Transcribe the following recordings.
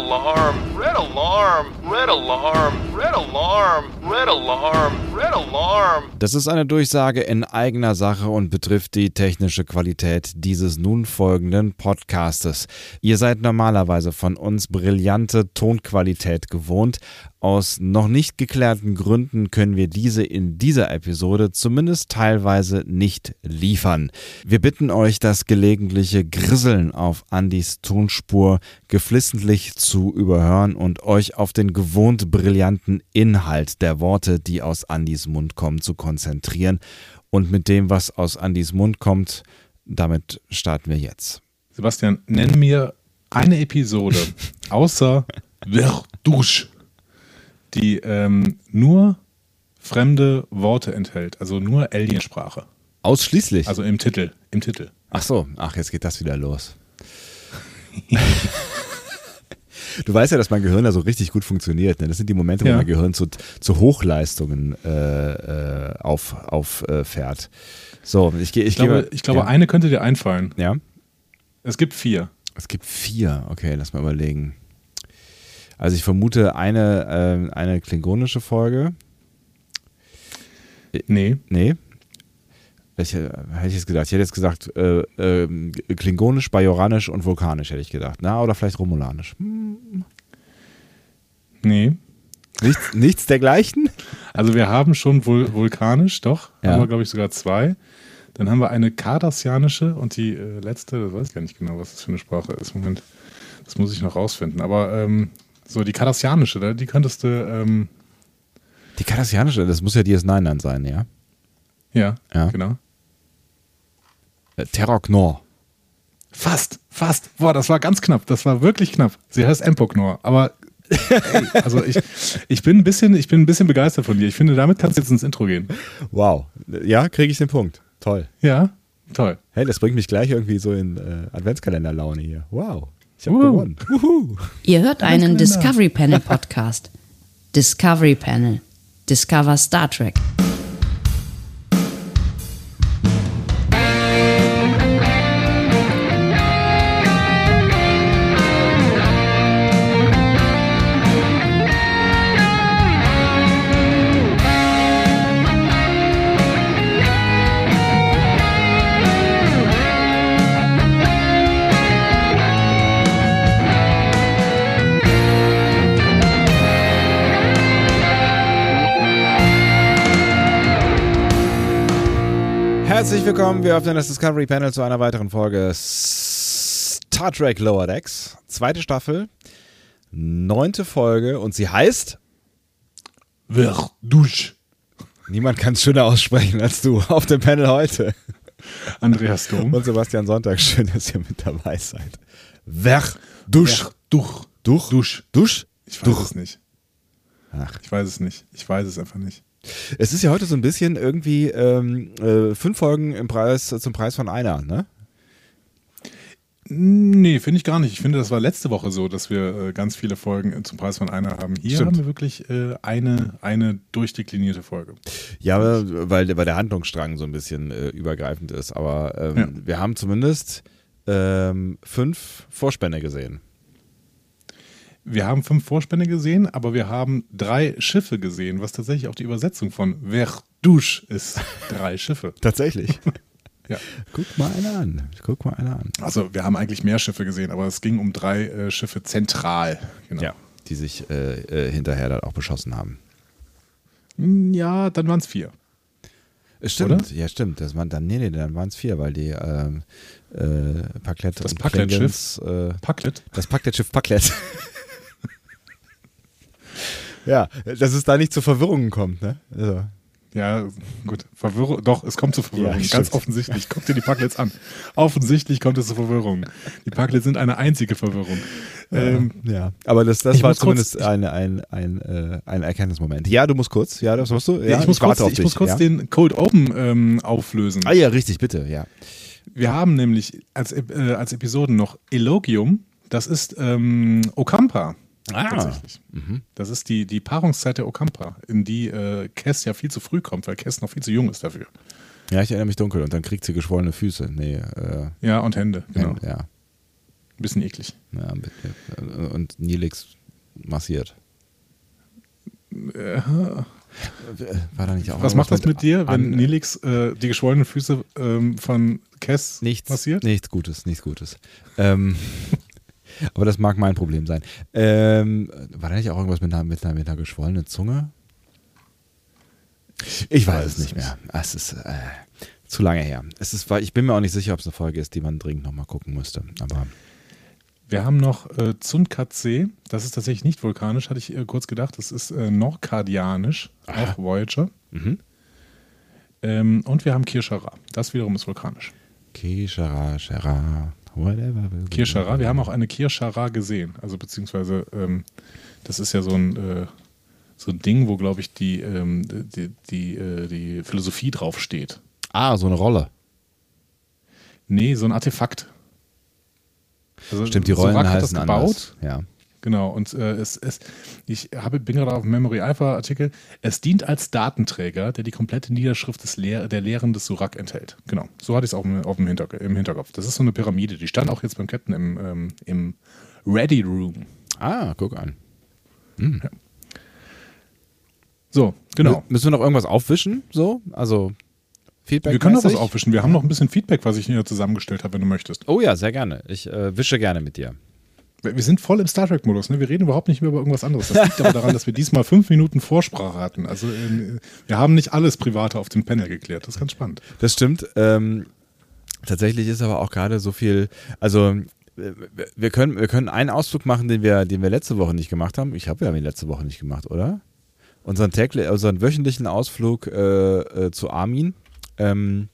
alarm, red alarm, red alarm, red alarm, red alarm, red alarm. Das ist eine Durchsage in eigener Sache und betrifft die technische Qualität dieses nun folgenden Podcastes. Ihr seid normalerweise von uns brillante Tonqualität gewohnt. Aus noch nicht geklärten Gründen können wir diese in dieser Episode zumindest teilweise nicht liefern. Wir bitten euch, das gelegentliche Grisseln auf Andys Tonspur geflissentlich zu überhören und euch auf den gewohnt brillanten Inhalt der Worte, die aus Andys Mund kommen, zu konzentrieren. Und mit dem, was aus Andys Mund kommt, damit starten wir jetzt. Sebastian, nenn mir eine Episode außer Verdouche, die ähm, nur fremde Worte enthält, also nur Aliensprache. Ausschließlich. Also im Titel, im Titel. Ach so, ach, jetzt geht das wieder los. Du weißt ja, dass mein Gehirn da so richtig gut funktioniert. Ne? Das sind die Momente, wo Ja. mein Gehirn zu, zu Hochleistungen äh, äh, auf, auffährt. so, ich, ich, Ich glaube, gehe- ich glaube ja. eine könnte dir einfallen. ja. Es gibt vier. Es gibt vier. Okay, lass mal überlegen. Also ich vermute eine, ähm, eine klingonische Folge. Nee. Nee. Welche hätte ich jetzt gedacht? Ich hätte jetzt gesagt, äh, ähm, klingonisch, bajoranisch und vulkanisch hätte ich gedacht. Na, oder vielleicht romulanisch. Hm, Nee. Nichts, nichts dergleichen? Also wir haben schon vul vulkanisch, doch. Ja. Haben wir, glaube ich, sogar zwei. Dann haben wir eine kardassianische und die äh, letzte, das weiß ich gar nicht genau, was das für eine Sprache ist. Moment, das muss ich noch rausfinden. Aber ähm, so die kardassianische, da- die könntest du, ähm, Die kardassianische, das muss ja DS9 dann sein, ja? ja, Ja. genau. Äh, Terror Fast, fast. Boah, das war ganz knapp. Das war wirklich knapp. Sie heißt Empoknor, aber ey, also ich, ich bin ein bisschen, ich bin ein bisschen begeistert von dir. Ich finde, damit kannst du jetzt ins Intro gehen. Wow. Ja, kriege ich den Punkt. Toll. Ja, toll. Hey, das bringt mich gleich irgendwie so in äh, Adventskalender-Laune hier. Wow. Ich habe Uh. gewonnen. Wuhu. Ihr hört einen. Discovery Panel Podcast. Discovery Panel. Discover Star Trek. Herzlich willkommen. Wir öffnen das Discovery Panel zu einer weiteren Folge Star Trek Lower Decks. Zweite Staffel, neunte Folge und sie heißt Verdouche. Niemand kann es schöner aussprechen als du auf dem Panel heute. Andreas Dom. Und Sebastian Sonntag, schön, dass ihr mit dabei seid. Verdusch. Dusch. Dusch? Dusch. Dusch? Ich weiß es nicht. Ach. Ich weiß es nicht. Ich weiß es einfach nicht. Es ist ja heute so ein bisschen irgendwie ähm, äh, fünf Folgen im Preis, zum Preis von einer, ne? Nee, finde ich gar nicht. Ich finde, das war letzte Woche so, dass wir äh, ganz viele Folgen äh, zum Preis von einer haben. Hier Stimmt. haben wir wirklich äh, eine, eine durchdeklinierte Folge. Ja, weil, weil der Handlungsstrang so ein bisschen äh, übergreifend ist. Aber ähm, Ja. wir haben zumindest ähm, fünf Vorspänne gesehen. Wir haben fünf Vorspänne gesehen, aber wir haben drei Schiffe gesehen, was tatsächlich auch die Übersetzung von Verdouche ist. Drei Schiffe. Tatsächlich. Ja. Guck mal einer an. Guck mal einer an. Also wir haben eigentlich mehr Schiffe gesehen, aber es ging um drei äh, Schiffe zentral. Genau. Ja, die sich äh, äh, hinterher dann auch beschossen haben. Ja, dann waren es vier. Stimmt, Oder? ja, stimmt. Das waren dann, nee, nee, dann waren es vier, weil die ähm, äh, Packlet Das und Packlet-Schiff. Äh, Packlet. das Packlet-Schiff Packlet. ja, dass es da nicht zu Verwirrungen kommt, ne? Also, Ja, gut. Verwirrung. Doch, es kommt zu Verwirrung. Ja, Ganz offensichtlich. Guck dir die Packlets an. Offensichtlich kommt es zu Verwirrung. Die Packlets sind eine einzige Verwirrung. Ähm, ja, aber das, das ich war muss kurz- zumindest ein, ein, ein, äh, ein Erkenntnismoment. Ja, du musst kurz. Ja, das musst du. Ja, ich muss kurz, warte auf ich muss kurz ja? den Code Open ähm, auflösen. Ah ja, richtig, bitte, ja. Wir haben nämlich als, äh, als Episoden noch Elogium. Das ist ähm, Okampa. Ah. Tatsächlich. Das ist die, die Paarungszeit der Okampa, in die äh, Cass ja viel zu früh kommt, weil Cass noch viel zu jung ist dafür. Ja, ich erinnere mich dunkel und dann kriegt sie geschwollene Füße. Nee, äh, Ja, und Hände, genau. ja. Ein bisschen eklig. Ja, mit- äh, und Nilix massiert. Äh, War da nicht auch was macht das mit dir, wenn Nelix äh, die geschwollenen Füße ähm, von Cass Nichts, massiert? nichts Gutes, nichts Gutes. Ähm, aber das mag mein Problem sein. Ähm, war da nicht auch irgendwas mit einer, mit einer, mit einer geschwollenen Zunge? Ich weiß es nicht mehr. Es ist äh, zu lange her. Es ist, ich bin mir auch nicht sicher, ob es eine Folge ist, die man dringend nochmal gucken müsste. Aber Wir haben noch äh, Zundkatsee. Das ist tatsächlich nicht vulkanisch, hatte ich äh, kurz gedacht. Das ist äh, norkadianisch, auch Voyager. Mhm. Ähm, und wir haben Kirschara. Das wiederum ist vulkanisch. Kishara, Shara, whatever. Kirschara. Wir haben auch eine Kirschara gesehen. Also beziehungsweise, ähm, das ist ja so ein, äh, so ein Ding, wo, glaube ich, die, ähm, die, die, äh, die Philosophie draufsteht. Ah, so eine Rolle. Nee, so ein Artefakt. Also Stimmt, die Rollen das heißen gebaut. anders. Ja. Genau, und äh, es, es, ich habe, bin gerade auf dem Memory Alpha Artikel. Es dient als Datenträger, der die komplette Niederschrift des Lehr der Lehren des Surak enthält. Genau, so hatte ich es auch im, auf dem Hinterk im Hinterkopf. Das ist so eine Pyramide, die stand auch jetzt beim Captain im, ähm, im Ready Room. Ah, guck an. So, genau. Mü- Müssen wir noch irgendwas aufwischen? So? Also Feedback? Wir können noch was aufwischen. Wir haben noch ein bisschen Feedback, was ich hier zusammengestellt habe, wenn du möchtest. Oh ja, sehr gerne. Ich äh, wische gerne mit dir. Wir sind voll im Star Trek-Modus. Ne? Wir reden überhaupt nicht mehr über irgendwas anderes. Das liegt aber daran, dass wir diesmal fünf Minuten Vorsprache hatten. Also äh, wir haben nicht alles Private auf dem Panel geklärt. Das ist ganz spannend. Das stimmt. Ähm, tatsächlich ist aber auch gerade so viel, also äh, wir können, wir können einen Ausflug machen, den wir, den wir letzte Woche nicht gemacht haben. Ich habe ja den letzte Woche nicht gemacht, oder? Unseren, täglich, unseren wöchentlichen Ausflug äh, äh, zu Armin. Ähm,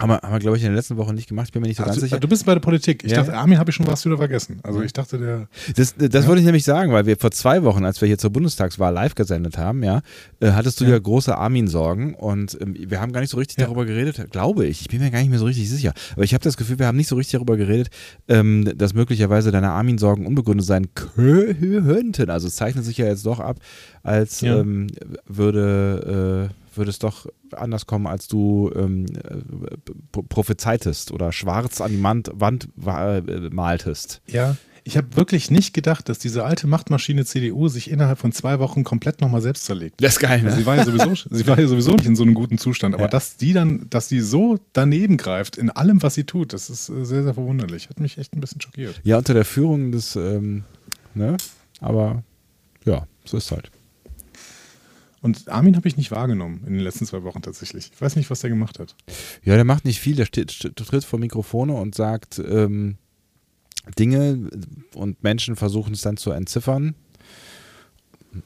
haben wir, haben wir glaube ich, in der letzten Woche nicht gemacht. Ich bin mir nicht so ganz Also, sicher. du bist bei der Politik. Ich Ja. dachte, Armin habe ich schon was wieder vergessen. Also ich dachte, der. Das, das wollte ich nämlich sagen, weil wir vor zwei Wochen, als wir hier zur Bundestagswahl live gesendet haben, ja, äh, hattest du ja, Ja. große Armin-Sorgen und ähm, wir haben gar nicht so richtig Ja. darüber geredet, glaube ich. Ich bin mir gar nicht mehr so richtig sicher. Aber ich habe das Gefühl, wir haben nicht so richtig darüber geredet, ähm, dass möglicherweise deine Armin-Sorgen unbegründet sein könnten. Also es zeichnet sich ja jetzt doch ab, als Ja. ähm, würde, äh, würde es doch anders kommen, als du ähm, äh, pro- prophezeitest oder schwarz an die Wand, Wand wa- äh, maltest. Ja. Ich habe wirklich nicht gedacht, dass diese alte Machtmaschine CDU sich innerhalb von zwei Wochen komplett nochmal selbst zerlegt. Das ist geil, Also sie war ja sowieso, sie war ja sowieso nicht in so einem guten Zustand, aber Ja. dass die dann, dass die so daneben greift in allem, was sie tut, das ist äh, sehr, sehr verwunderlich. Hat mich echt ein bisschen schockiert. Ja, unter der Führung des, ähm, ne? Aber ja, so ist halt. Und Armin habe ich nicht wahrgenommen in den letzten zwei Wochen tatsächlich. Ich weiß nicht, was der gemacht hat. Ja, der macht nicht viel, der steht, st- tritt vor Mikrofone und sagt ähm, Dinge und Menschen versuchen es dann zu entziffern.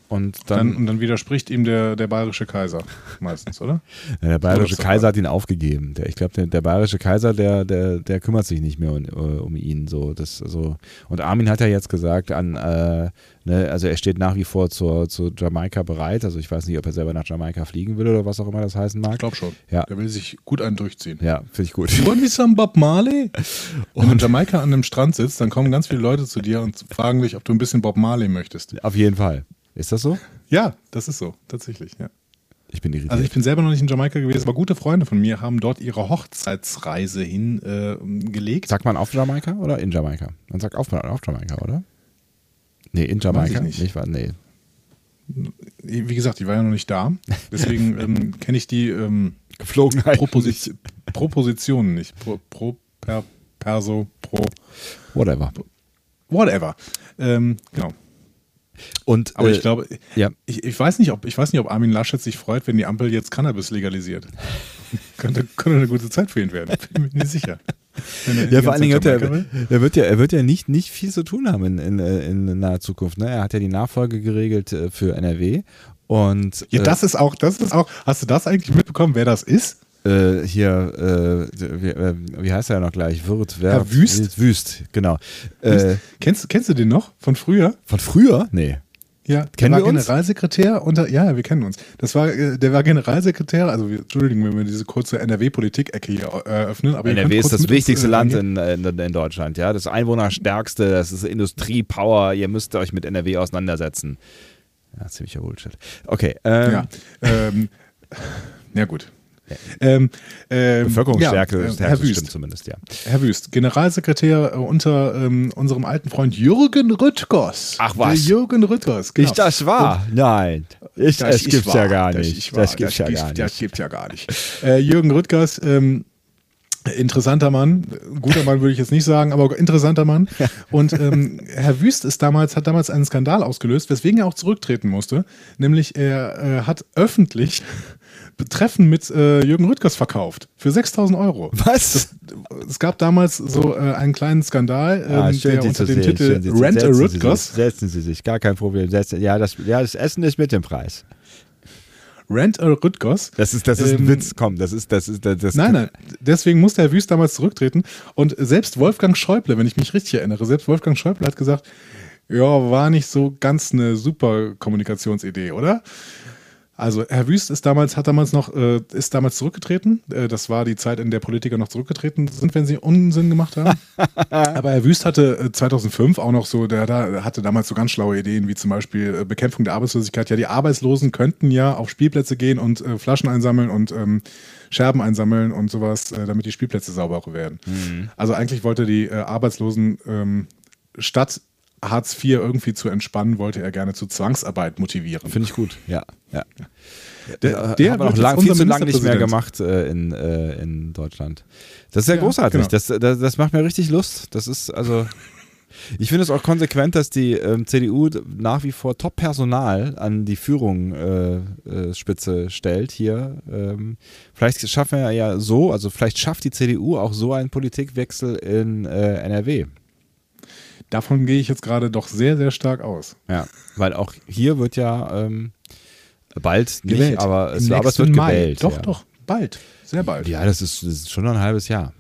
Und dann, Dann, und dann widerspricht ihm der, der bayerische Kaiser meistens, oder? ja, der bayerische Kaiser hat ihn aufgegeben. Der, ich glaube, der, der bayerische Kaiser, der, der, der kümmert sich nicht mehr um, äh, um ihn. So, das, also, und Armin hat ja jetzt gesagt, an, äh, ne, also er steht nach wie vor zur, zur Jamaika bereit. Also ich weiß nicht, ob er selber nach Jamaika fliegen will oder was auch immer das heißen mag. Ich glaube schon. Ja. Der will sich gut einen durchziehen. Ja, finde ich gut. Wollen wir some Bob Marley? Wenn du in Jamaika an einem Strand sitzt, dann kommen ganz viele Leute zu dir und fragen dich, ob du ein bisschen Bob Marley möchtest. Auf jeden Fall. Ist das so? Ja, das ist so, tatsächlich. Ja. Ich bin irritiert. Also ich bin selber noch nicht in Jamaika gewesen, aber gute Freunde von mir haben dort ihre Hochzeitsreise hingelegt. sagt man auf Jamaika oder in Jamaika? Man sagt auf, auf Jamaika, oder? Nee, in Jamaika. ich nicht. wahr? nee. Wie gesagt, ich war ja noch nicht da. Deswegen ähm, kenne ich die ähm, Geflogenheit. Proposi Propositionen nicht. Pro, pro, per, perso, pro, Whatever. whatever. Ähm, genau. Und, Aber äh, ich glaube, ja. ich, ich, weiß nicht, ob, ich weiß nicht, ob Armin Laschet sich freut, wenn die Ampel jetzt Cannabis legalisiert. könnte, könnte eine gute Zeit für ihn werden. Bin mir nicht sicher. Er Ja, vor allen Dingen wird er, er wird ja, er wird ja nicht, nicht viel zu tun haben in, in, in naher Zukunft. Ne? Er hat ja die Nachfolge geregelt äh, für NRW. Und Ja, äh, das ist auch, das ist auch, hast du das eigentlich mitbekommen, wer das ist? Äh, hier, äh, wie, äh, wie heißt er noch gleich? Wirt, wer, Herr Wüst? Wüst, genau. Äh, kennst, kennst du den noch von früher? von früher? Nee. Ja, Kennen der wir war uns? Generalsekretär unter, ja, wir kennen uns. Das war, äh, der war Generalsekretär, also wir, Entschuldigung, wenn wir diese kurze NRW-Politik-Ecke hier äh, eröffnen. Aber ihr NRW ist das wichtigste äh, Land in, in, in Deutschland, ja. Das Einwohnerstärkste, das ist Industrie-Power. Ihr müsst euch mit NRW auseinandersetzen. Ja, ziemlicher Bullshit. Okay, ähm, Ja, ähm, ja gut. Ähm, ähm, Bevölkerungsstärke ja, Stärke Herr stimmt Wüst, zumindest, ja. Herr Wüst, Generalsekretär unter ähm, unserem alten Freund Jürgen Rüttgers. Ach was. Der Jürgen Rüttgers, genau. Ist das wahr? Nein. Ich, das, ist gibt's wahr, ja gar das nicht. ist Das, gibt's ja gar Das nicht. gibt's ja gar nicht. Äh, Jürgen Rüttgers, ähm, interessanter Mann, guter Mann würde ich jetzt nicht sagen, aber interessanter Mann. Und ähm, Herr Wüst ist damals, hat damals einen Skandal ausgelöst, weswegen er auch zurücktreten musste. Nämlich er äh, hat öffentlich Treffen mit äh, Jürgen Rüttgers verkauft für 6000 Euro. Was? Es gab damals so äh, einen kleinen Skandal, ähm, Ah, schön, der unter dem sehen. Titel Rent a setzen Sie Rüttgers sich, Setzen Sie sich, gar kein Problem. Setzen, ja, das, ja, das Essen ist mit dem Preis. Rent a Rüttgers. Das ist, das ist ein Ähm, Witz, komm, das ist, das ist, das, das Nein, nein. Deswegen musste Herr Wüst damals zurücktreten. Und selbst Wolfgang Schäuble, wenn ich mich richtig erinnere, selbst Wolfgang Schäuble hat gesagt, ja, war nicht so ganz eine super Kommunikationsidee, oder? Also Herr Wüst ist damals, hat damals noch, äh, ist damals zurückgetreten. Äh, das war die Zeit, in der Politiker noch zurückgetreten sind, wenn sie Unsinn gemacht haben. Aber Herr Wüst hatte äh, 2005 auch noch so, der, der hatte damals so ganz schlaue Ideen, wie zum Beispiel äh, Bekämpfung der Arbeitslosigkeit. Ja, die Arbeitslosen könnten ja auf Spielplätze gehen und äh, Flaschen einsammeln und ähm, Scherben einsammeln und sowas, äh, damit die Spielplätze sauberer werden. Also eigentlich wollte die äh, Arbeitslosen ähm, statt Hartz IV irgendwie zu entspannen, wollte er gerne zu Zwangsarbeit motivieren. Finde ich gut, ja. ja. Der- Der, der haben wir wird noch lang, viel zu lange nicht mehr gemacht äh, in, äh, in Deutschland. Das ist ja, Ja, großartig. genau. Das, das, das macht mir richtig Lust. Das ist also. Ich finde es auch konsequent, dass die ähm, CDU nach wie vor Top-Personal an die Führung äh, äh, Spitze stellt hier. Ähm, vielleicht schaffen wir ja so, also vielleicht schafft die CDU auch so einen Politikwechsel in äh, NRW. Davon gehe ich jetzt gerade doch sehr, sehr stark aus. Ja, weil auch hier wird ja ähm, bald nicht, Gewählt. aber es, aber es wird Mai. gewählt. Doch, ja. doch, bald. Sehr bald. Ja. Ja, das ist, das ist schon noch ein halbes Jahr.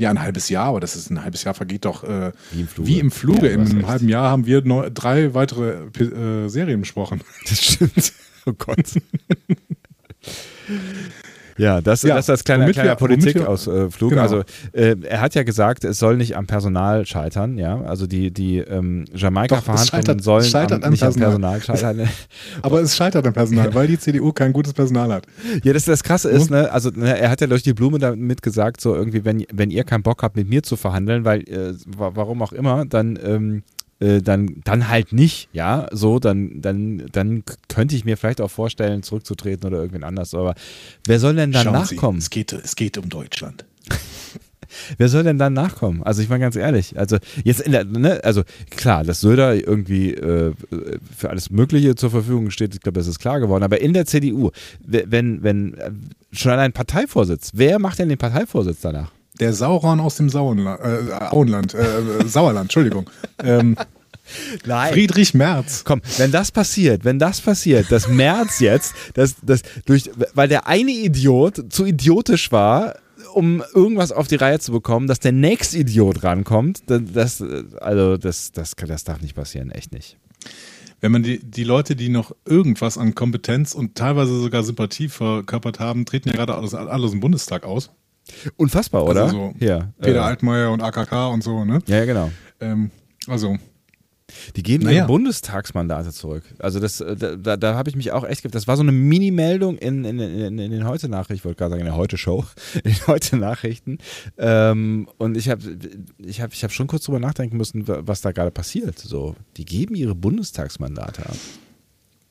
ein halbes Jahr, aber das ist ein halbes Jahr vergeht doch äh, Wie im Fluge. Wie im Fluge. Ja, In einem halben Jahr haben wir neu, drei weitere äh, Serien besprochen. Das stimmt. Oh Gott. Ja, das, Ja, das als kleiner, womit kleiner Politikausflug. Genau. Also äh, er hat ja gesagt, es soll nicht am Personal scheitern, ja. Also die, die ähm, Jamaika-Verhandlungen sollen scheitert am, nicht Personal. am Personal scheitern. Aber es scheitert am Personal, weil die CDU kein gutes Personal hat. Ja, das, das Krasse ist, ne, also ne, er hat ja durch die Blume damit gesagt, so irgendwie, wenn, wenn ihr keinen Bock habt, mit mir zu verhandeln, weil, äh, wa- warum auch immer, dann, ähm, äh, dann, dann halt nicht, ja, so, dann, dann, dann könnte ich mir vielleicht auch vorstellen, zurückzutreten oder irgendwen anders, aber wer soll denn dann Schauen nachkommen? Sie, es geht, es geht um Deutschland. Wer soll denn dann nachkommen? Also ich meine ganz ehrlich, also jetzt in der, ne, also klar, dass Söder irgendwie äh, für alles Mögliche zur Verfügung steht, ich glaube, das ist klar geworden, aber in der CDU, we- wenn, wenn äh, schon allein Parteivorsitz, wer macht denn den Parteivorsitz danach? Der Sauron aus dem Sauenland, äh, Auenland, äh, Sauerland, Entschuldigung. Ähm, Nein. Friedrich Merz. Komm, wenn das passiert, wenn das passiert, dass Merz jetzt, dass, dass durch, weil der eine Idiot zu idiotisch war, um irgendwas auf die Reihe zu bekommen, dass der nächste Idiot rankommt, dann- das, also das, das, das darf nicht passieren, echt nicht. Wenn man die, die Leute, die noch irgendwas an Kompetenz und teilweise sogar Sympathie verkörpert haben, treten ja gerade alles, alles im Bundestag aus. Unfassbar, oder? Also so Hier, Peter äh, Altmaier und AKK und so, ne? Ja, ja, genau. Ähm, also, Die geben Naja. ihre Bundestagsmandate zurück. Also das, äh, da, da, da habe ich mich auch echt, ge- das war so eine Mini-Meldung in, in, in, in den Heute-Nachrichten, ich wollte gerade sagen in der Heute-Show, in den Heute-Nachrichten. Ähm, und ich habe ich hab, ich hab schon kurz drüber nachdenken müssen, wa- was da gerade passiert. So, die geben ihre Bundestagsmandate ab.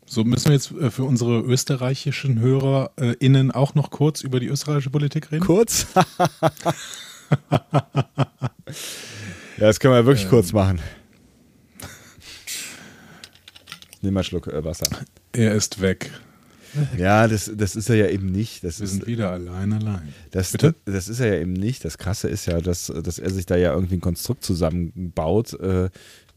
So müssen wir jetzt äh, für unsere österreichischen HörerInnen auch noch kurz über die österreichische Politik reden. Kurz? ja, das können wir wirklich kurz machen. Nimm mal einen Schluck äh, Wasser. Er ist weg. Ja, das, das ist er ja eben nicht. Das Wir ist, sind wieder allein, allein. Das, Bitte? das ist er ja eben nicht. Das Krasse ist ja, dass, dass er sich da ja irgendwie ein Konstrukt zusammenbaut, äh,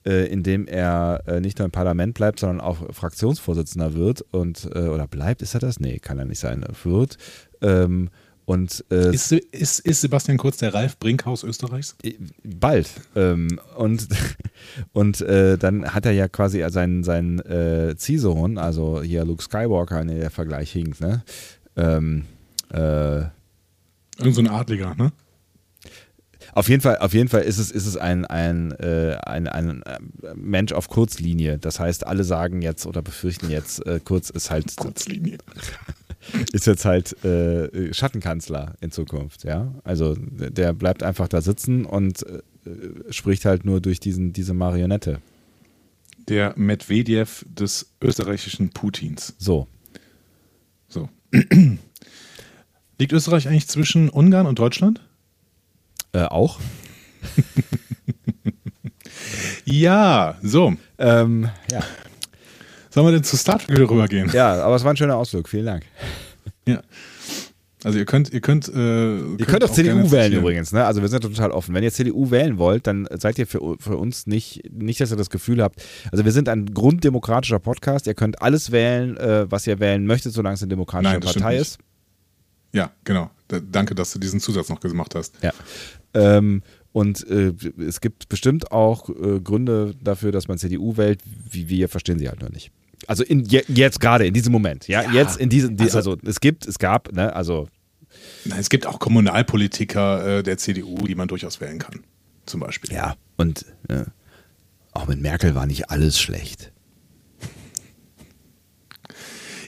äh, in dem er äh, nicht nur im Parlament bleibt, sondern auch Fraktionsvorsitzender wird und äh, oder bleibt, ist er das? Nee, kann er nicht sein. Wird. Ähm, und äh, Ist, ist, ist Sebastian Kurz der Ralf Brinkhaus Österreichs? bald. Ähm, und und äh, dann hat er ja quasi seinen, seinen äh, Ziehsohn, also hier Luke Skywalker, nee, der Vergleich hinkt, ne? Ähm, äh, Irgend so ein Adliger, ne? Auf jeden Fall, auf jeden Fall ist es, ist es ein, ein, äh, ein, ein äh, Mensch auf Kurzlinie. Das heißt, alle sagen jetzt oder befürchten jetzt, äh, Kurz ist halt Kurzlinie. ist jetzt halt äh, Schattenkanzler in Zukunft, ja. Also der bleibt einfach da sitzen und äh, spricht halt nur durch diesen, diese Marionette. Der Medvedev des österreichischen Putins. So. So. Liegt Österreich eigentlich zwischen Ungarn und Deutschland? Äh, auch? Ja, so. Ähm, ja. Sollen wir denn zu Star Trek rübergehen? ja, aber es war ein schöner Ausflug. Vielen Dank. Ja. Also ihr könnt, ihr könnt, äh, Ihr könnt auch CDU gerne wählen übrigens, ne? Also wir sind total offen. Wenn ihr CDU wählen wollt, dann seid ihr für, für uns nicht, nicht, dass ihr das Gefühl habt. Also wir sind ein grunddemokratischer Podcast. Ihr könnt alles wählen, äh, was ihr wählen möchtet, solange es eine demokratische Nein, Partei ist. Ja, genau. Da, danke, dass du diesen Zusatz noch gemacht hast. Ja. Ähm, und äh, es gibt bestimmt auch äh, Gründe dafür, dass man CDU wählt, wie wir verstehen sie halt noch nicht. Also in, je, jetzt gerade, in diesem Moment, ja, Ja, jetzt in diesem, die, also, also- es gibt, es gab, ne, also es gibt auch Kommunalpolitiker äh, der CDU, die man durchaus wählen kann. Zum Beispiel. ja, und äh, auch mit Merkel war nicht alles schlecht.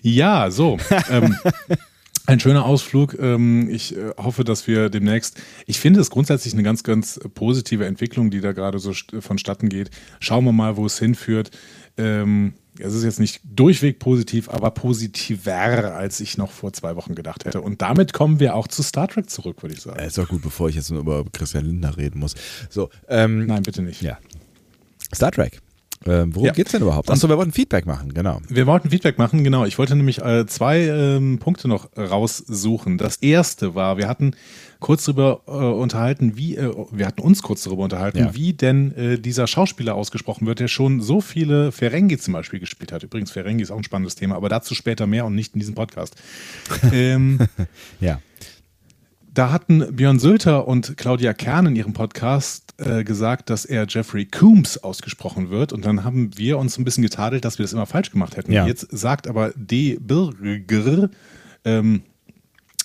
Ja, so. ähm, ein schöner Ausflug. Ähm, ich äh, hoffe, dass wir demnächst. Ich finde es grundsätzlich eine ganz, ganz positive Entwicklung, die da gerade so st vonstatten geht. Schauen wir mal, wo es hinführt. Ähm, es ist jetzt nicht durchweg positiv, aber positiver, als ich noch vor zwei Wochen gedacht hätte. Und damit kommen wir auch zu Star Trek zurück, würde ich sagen. Äh, Ist doch gut, bevor ich jetzt nur über Christian Lindner reden muss. So, ähm, Nein, bitte nicht. ja. Star Trek. Ähm, worum Ja. geht's denn überhaupt? Achso, wir wollten Feedback machen, genau. Wir wollten Feedback machen, genau. Ich wollte nämlich äh, zwei ähm, Punkte noch raussuchen. Das erste war, wir hatten kurz darüber äh, unterhalten, wie, äh, wir hatten uns kurz darüber unterhalten, Ja. wie denn äh, dieser Schauspieler ausgesprochen wird, der schon so viele Ferengi zum Beispiel gespielt hat. Übrigens, Ferengi ist auch ein spannendes Thema, aber dazu später mehr und nicht in diesem Podcast. ähm, Ja. Da hatten Björn Sülter und Claudia Kern in ihrem Podcast äh, gesagt, dass er Jeffrey Coombs ausgesprochen wird. Und dann haben wir uns ein bisschen getadelt, dass wir das immer falsch gemacht hätten. Ja. Jetzt sagt aber D. Birger ähm,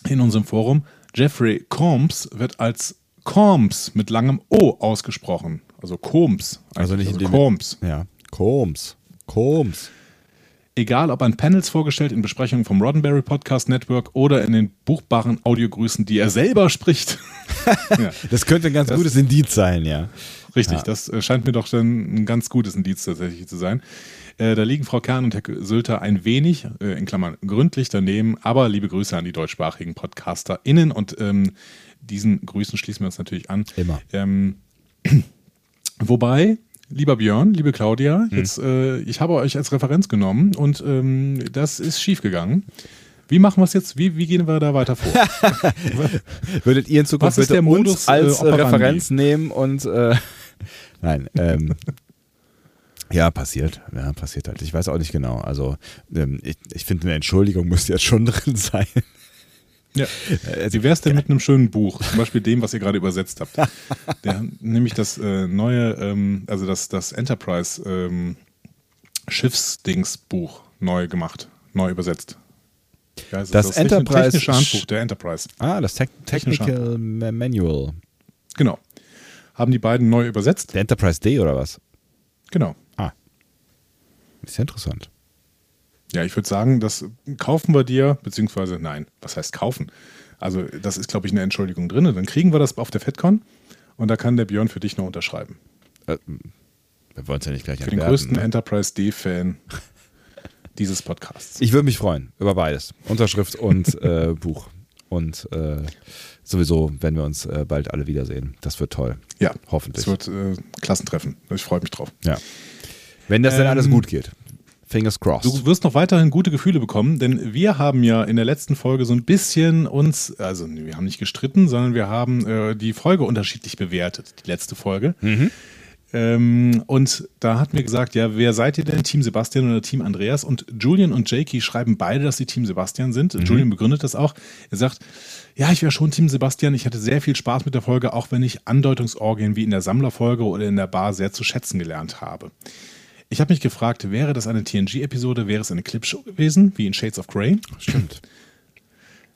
in unserem Forum, Jeffrey Combs wird als Combs mit langem O ausgesprochen. Also Combs. Also nicht in also Combs. Ja. Combs. Combs. Egal ob an Panels vorgestellt, in Besprechungen vom Roddenberry Podcast Network oder in den buchbaren Audiogrüßen, die er selber spricht. ja. Das könnte ein ganz Das- gutes Indiz sein, ja. Richtig, Ja. das äh, scheint mir doch schon ein ganz gutes Indiz tatsächlich zu sein. Äh, da liegen Frau Kern und Herr Sülter ein wenig, äh, in Klammern gründlich daneben, aber liebe Grüße an die deutschsprachigen PodcasterInnen und ähm, diesen Grüßen schließen wir uns natürlich an. Immer. Ähm, wobei, lieber Björn, liebe Claudia, Hm. jetzt, äh, ich habe euch als Referenz genommen und ähm, das ist schiefgegangen. Wie machen wir es jetzt? Wie, wie gehen wir da weiter vor? Würdet ihr in Zukunft bitte uns Modus, äh, als äh, operandi? Referenz nehmen und äh, nein, ähm, ja, passiert. Ja, passiert halt. Ich weiß auch nicht genau. Also ähm, ich, ich finde, eine Entschuldigung müsste jetzt schon drin sein. Ja. Wie wäre es denn mit einem schönen Buch? Zum Beispiel dem, was ihr gerade übersetzt habt. Der, nämlich das äh, neue, ähm, also das, das Enterprise ähm, Schiffsdingsbuch neu gemacht, neu übersetzt. Heißt es? Das Enterprise- technische Handbuch der Enterprise. Ah, das Technischer. Technical Ma- Manual. Genau. Haben die beiden neu übersetzt? Der Enterprise D oder was? Genau. Ah. Ist ja interessant. Ja, ich würde sagen, das kaufen wir dir, beziehungsweise nein, was heißt kaufen? Also, das ist, glaube ich, eine Entschuldigung drin. Dann kriegen wir das auf der FedCon und da kann der Björn für dich noch unterschreiben. Äh, wir wollen es ja nicht gleich Für den größten ne? Enterprise D-Fan dieses Podcasts. Ich würde mich freuen über beides. Unterschrift und äh, Buch. Und äh, sowieso werden wir uns äh, bald alle wiedersehen. Das wird toll. ja, Hoffentlich. Es wird äh, Klassentreffen. Ich freue mich drauf. Ja. Wenn das dann Ähm, alles gut geht. Fingers crossed. Du wirst noch weiterhin gute Gefühle bekommen, denn wir haben ja in der letzten Folge so ein bisschen uns, also wir haben nicht gestritten, sondern wir haben äh, die Folge unterschiedlich bewertet, die letzte Folge. Ähm, und da hatten wir gesagt, ja, wer seid ihr denn, Team Sebastian oder Team Andreas? Und Julian und Jakey schreiben beide, dass sie Team Sebastian sind. Julian begründet das auch. Er sagt, ja, ich wäre schon Team Sebastian. Ich hatte sehr viel Spaß mit der Folge, auch wenn ich Andeutungsorgien wie in der Sammlerfolge oder in der Bar sehr zu schätzen gelernt habe. Ich habe mich gefragt, wäre das eine TNG-Episode, wäre es eine Clipshow gewesen, wie in Shades of Grey? Stimmt.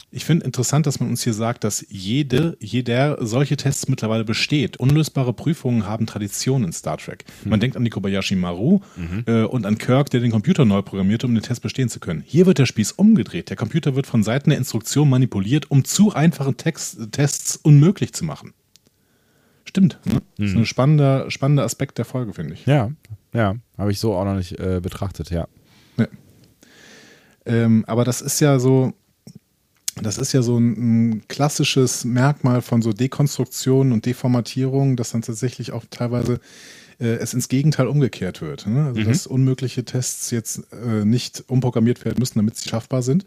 ich finde interessant, dass man uns hier sagt, dass jede, jeder solche Tests mittlerweile besteht. Unlösbare Prüfungen haben Tradition in Star Trek. Man denkt an die Kobayashi Maru äh, und an Kirk, der den Computer neu programmierte, um den Test bestehen zu können. Hier wird der Spieß umgedreht. Der Computer wird von Seiten der Instruktion manipuliert, um zu einfachen Text, Tests unmöglich zu machen. Stimmt. Ne? Das ist ein spannender, spannender Aspekt der Folge, finde ich. Ja, ja, habe ich so auch noch nicht äh, betrachtet, ja. Ja. Ähm, aber das ist ja so, das ist ja so ein, ein klassisches Merkmal von so Dekonstruktionen und Deformatierungen, dass dann tatsächlich auch teilweise äh, es ins Gegenteil umgekehrt wird. Ne? Also dass unmögliche Tests jetzt äh, nicht umprogrammiert werden müssen, damit sie schaffbar sind,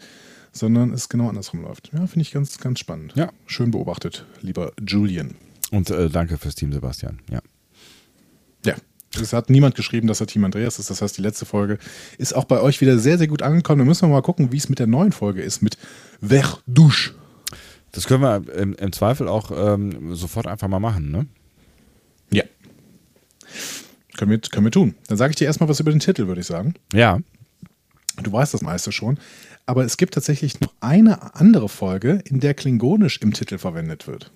sondern es genau andersrum läuft. Ja, finde ich ganz, ganz spannend. Ja. Schön beobachtet, lieber Julian. Und äh, danke fürs Team, Sebastian. Ja. Es hat niemand geschrieben, dass er Team Andreas ist. Das heißt, die letzte Folge ist auch bei euch wieder sehr, sehr gut angekommen. Da müssen wir mal gucken, wie es mit der neuen Folge ist, mit Verdouche. Das können wir im, im Zweifel auch ähm, sofort einfach mal machen, ne? Ja. Können wir, können wir tun. Dann sage ich dir erstmal was über den Titel, würde ich sagen. Ja. Du weißt das meiste schon. Aber es gibt tatsächlich noch eine andere Folge, in der Klingonisch im Titel verwendet wird.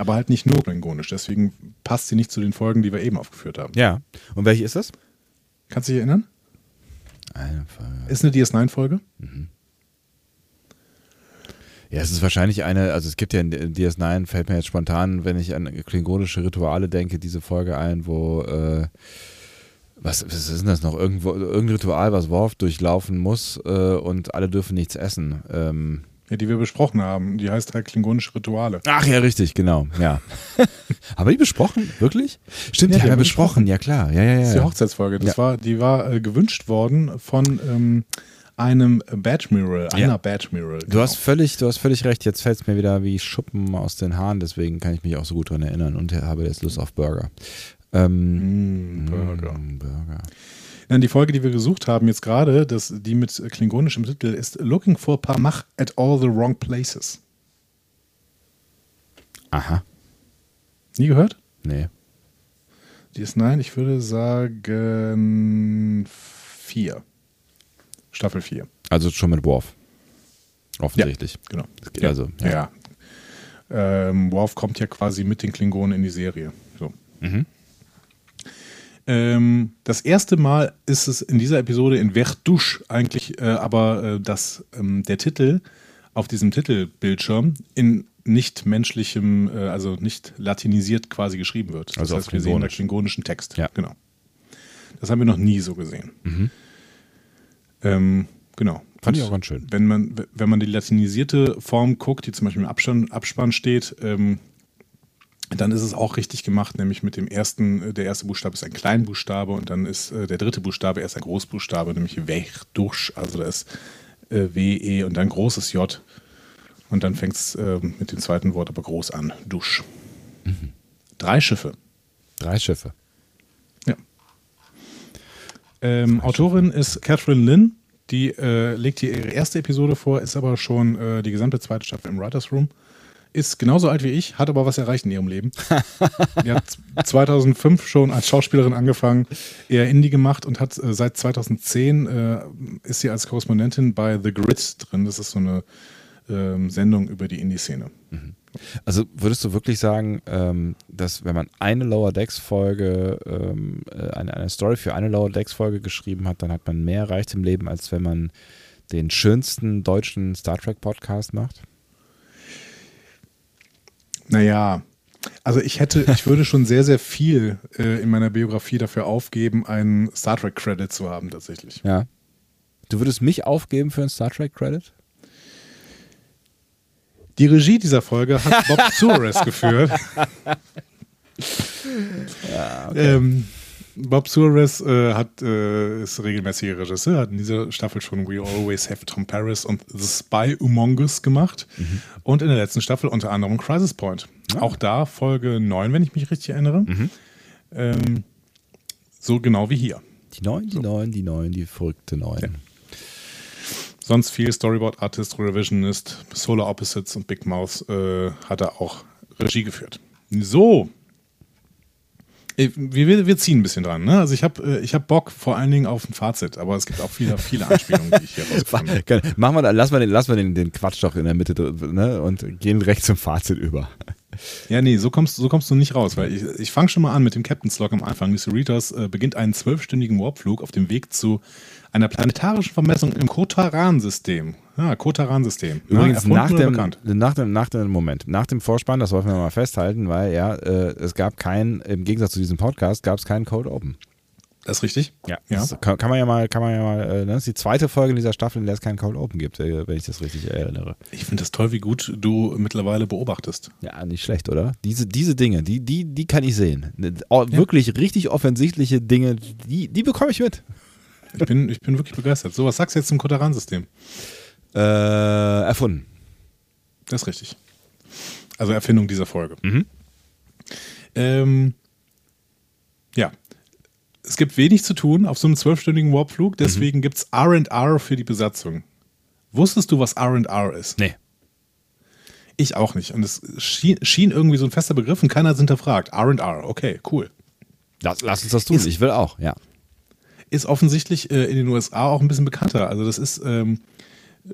Aber halt nicht nur Klingonisch. Deswegen passt sie nicht zu den Folgen, die wir eben aufgeführt haben. Ja. Und welche ist das? Kannst du dich erinnern? Eine Folge. Ist eine DS9-Folge? Ja, es ist wahrscheinlich eine, also es gibt ja in DS9, fällt mir jetzt spontan, wenn ich an klingonische Rituale denke, diese Folge ein, wo, äh, was, was ist denn das noch? Irgendwo, irgendein Ritual, was Worf durchlaufen muss äh, und alle dürfen nichts essen. Ähm, Ja, die wir besprochen haben. Die heißt halt Klingonische Rituale. ach ja, richtig, genau, ja. haben wir die besprochen? Wirklich? Stimmt, Ja, die haben wir wir besprochen, ja klar. Ja, ja, Das ist die ja. Hochzeitsfolge. Das Ja. war, die war äh, gewünscht worden von ähm, einem Badmiral, einer Ja. Badmiral. Du hast völlig, du hast völlig recht. Jetzt fällt es mir wieder wie Schuppen aus den Haaren. Deswegen kann ich mich auch so gut dran erinnern und habe jetzt Lust auf Burger. Ähm, Mm, Burger. mm, Burger. Nein, die Folge, die wir gesucht haben jetzt gerade, das, die mit klingonischem Titel ist Looking for Pamach at all the wrong places. Aha. Nie gehört? Nee. Die ist nein, ich würde sagen vier. Staffel 4. Also schon mit Worf. Offensichtlich. Genau. Also, ja. ja. Ähm, Worf kommt ja quasi mit den Klingonen in die Serie. So. Mhm. Ähm, das erste Mal ist es in dieser Episode in Verdouche eigentlich, äh, aber äh, dass ähm, der Titel auf diesem Titelbildschirm in nicht menschlichem, äh, also nicht latinisiert quasi geschrieben wird. Das Also auf heißt, wir sehen Klingonisch. klingonischen Text. Ja. Genau. Das haben wir noch nie so gesehen. Mhm. Ähm, genau. Fand ich auch ganz schön. Wenn man, wenn man die latinisierte Form guckt, die zum Beispiel im Abspann, Abspann steht, ähm, dann ist es auch richtig gemacht, nämlich mit dem ersten, äh, der erste Buchstabe ist ein Kleinbuchstabe und dann ist äh, der dritte Buchstabe erst ein Großbuchstabe, nämlich Verdouche, also da ist äh, W, E und dann großes J und dann fängt es äh, mit dem zweiten Wort aber groß an, Dusch. Drei Schiffe. Drei Schiffe. Ja. Ähm, Autorin ist Catherine Lynn. Die äh, legt hier ihre erste Episode vor, ist aber schon äh, die gesamte zweite Staffel im Writers Room. Ist genauso alt wie ich, hat aber was erreicht in ihrem Leben. die hat 2005 schon als Schauspielerin angefangen, eher Indie gemacht und hat äh, seit 2010 äh, ist sie als Korrespondentin bei The Grid drin. Das ist so eine ähm, Sendung über die Indie-Szene. Also würdest du wirklich sagen, ähm, dass wenn man eine Lower Decks Folge, ähm, äh, eine, eine Story für eine Lower Decks Folge geschrieben hat, dann hat man mehr erreicht im Leben, als wenn man den schönsten deutschen Star Trek Podcast macht? Naja, also ich hätte, ich würde schon sehr, sehr viel äh, in meiner Biografie dafür aufgeben, einen Star Trek Credit zu haben, tatsächlich. Ja. Du würdest mich aufgeben für einen Star Trek Credit? Die Regie dieser Folge hat Bob Suarez geführt. ähm, Bob Suarez äh, hat, äh, ist regelmäßiger Regisseur, hat in dieser Staffel schon We Always Have Tom Paris und The Spy Among Us gemacht und in der letzten Staffel unter anderem Crisis Point. Auch da Folge 9, wenn ich mich richtig erinnere. Ähm, so genau wie hier. Die neuen, die neuen, die neuen, die verrückte neuen. Sonst viel Storyboard Artist, Revisionist, Solar Opposites und Big Mouth äh, hat er auch Regie geführt. So. Äh, Wir, wir, ziehen ein bisschen dran. Ne? Also ich habe ich hab Bock vor allen Dingen auf ein Fazit, aber es gibt auch viele, viele Anspielungen, die ich hier rausgefunden habe. Machen wir, lassen wir, den, lassen wir den, den Quatsch doch in der Mitte drin, ne? und gehen recht zum Fazit über. Ja, nee, so kommst, so kommst du nicht raus, weil ich, ich fange schon mal an mit dem Captain's Log am Anfang. Die Cerritos äh, beginnt einen zwölfstündigen Warpflug auf dem Weg zu einer planetarischen Vermessung im Kotaran-System. Ja, Kotaran-System. Ja, Übrigens erfunden nach dem, nach dem, nach dem Moment, nach dem Vorspann, das wollten wir mal festhalten, weil ja, äh, es gab keinen, im Gegensatz zu diesem Podcast, gab es keinen Code Open. Das ist richtig? Ja. Ja. Das kann, kann man ja mal, kann man ja mal, äh, ne? das ist die zweite Folge in dieser Staffel, in der es keinen Code Open gibt, äh, wenn ich das richtig erinnere. Ich finde das toll, wie gut du mittlerweile beobachtest. Ja, nicht schlecht, oder? Diese, diese Dinge, die, die, die kann ich sehen. Ne, Wirklich richtig offensichtliche Dinge, die, die bekomme ich mit. Ich bin, ich bin wirklich begeistert. So, was sagst du jetzt zum Kotaran-System? Äh, erfunden. Das ist richtig. Also Erfindung dieser Folge. Mhm. Ähm, ja. Es gibt wenig zu tun auf so einem zwölfstündigen Warpflug, deswegen gibt es RR für die Besatzung. Wusstest du, was RR ist? Nee. Ich auch nicht. Und es schien, schien irgendwie so ein fester Begriff und keiner hat es hinterfragt. RR, okay, cool. Lass, lass uns das tun. Ist- ich will auch, ja. Ist offensichtlich äh, in den USA auch ein bisschen bekannter. Also das ist, ähm,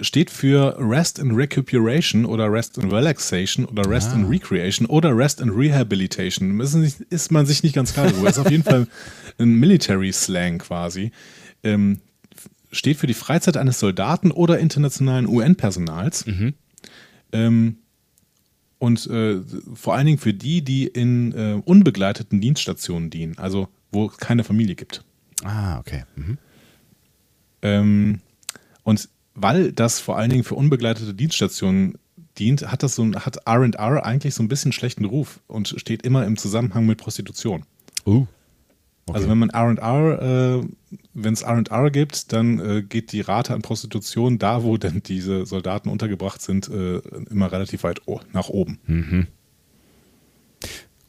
steht für Rest and Recuperation oder Rest and Relaxation oder Rest and Recreation oder Rest and Rehabilitation. Ist, nicht, ist man sich nicht ganz klar darüber. Ist auf jeden Fall ein Military Slang quasi. Ähm, steht für die Freizeit eines Soldaten oder internationalen UN-Personals. Ähm, und äh, vor allen Dingen für die, die in äh, unbegleiteten Dienststationen dienen, also wo es keine Familie gibt. Ah, okay. Mhm. Ähm, und weil das vor allen Dingen für unbegleitete Dienststationen dient, hat das so hat R&R eigentlich so ein bisschen schlechten Ruf und steht immer im Zusammenhang mit Prostitution. Uh. Also wenn man R&R, äh, wenn es R&R gibt, dann äh, geht die Rate an Prostitution da, wo denn diese Soldaten untergebracht sind, äh, immer relativ weit nach oben.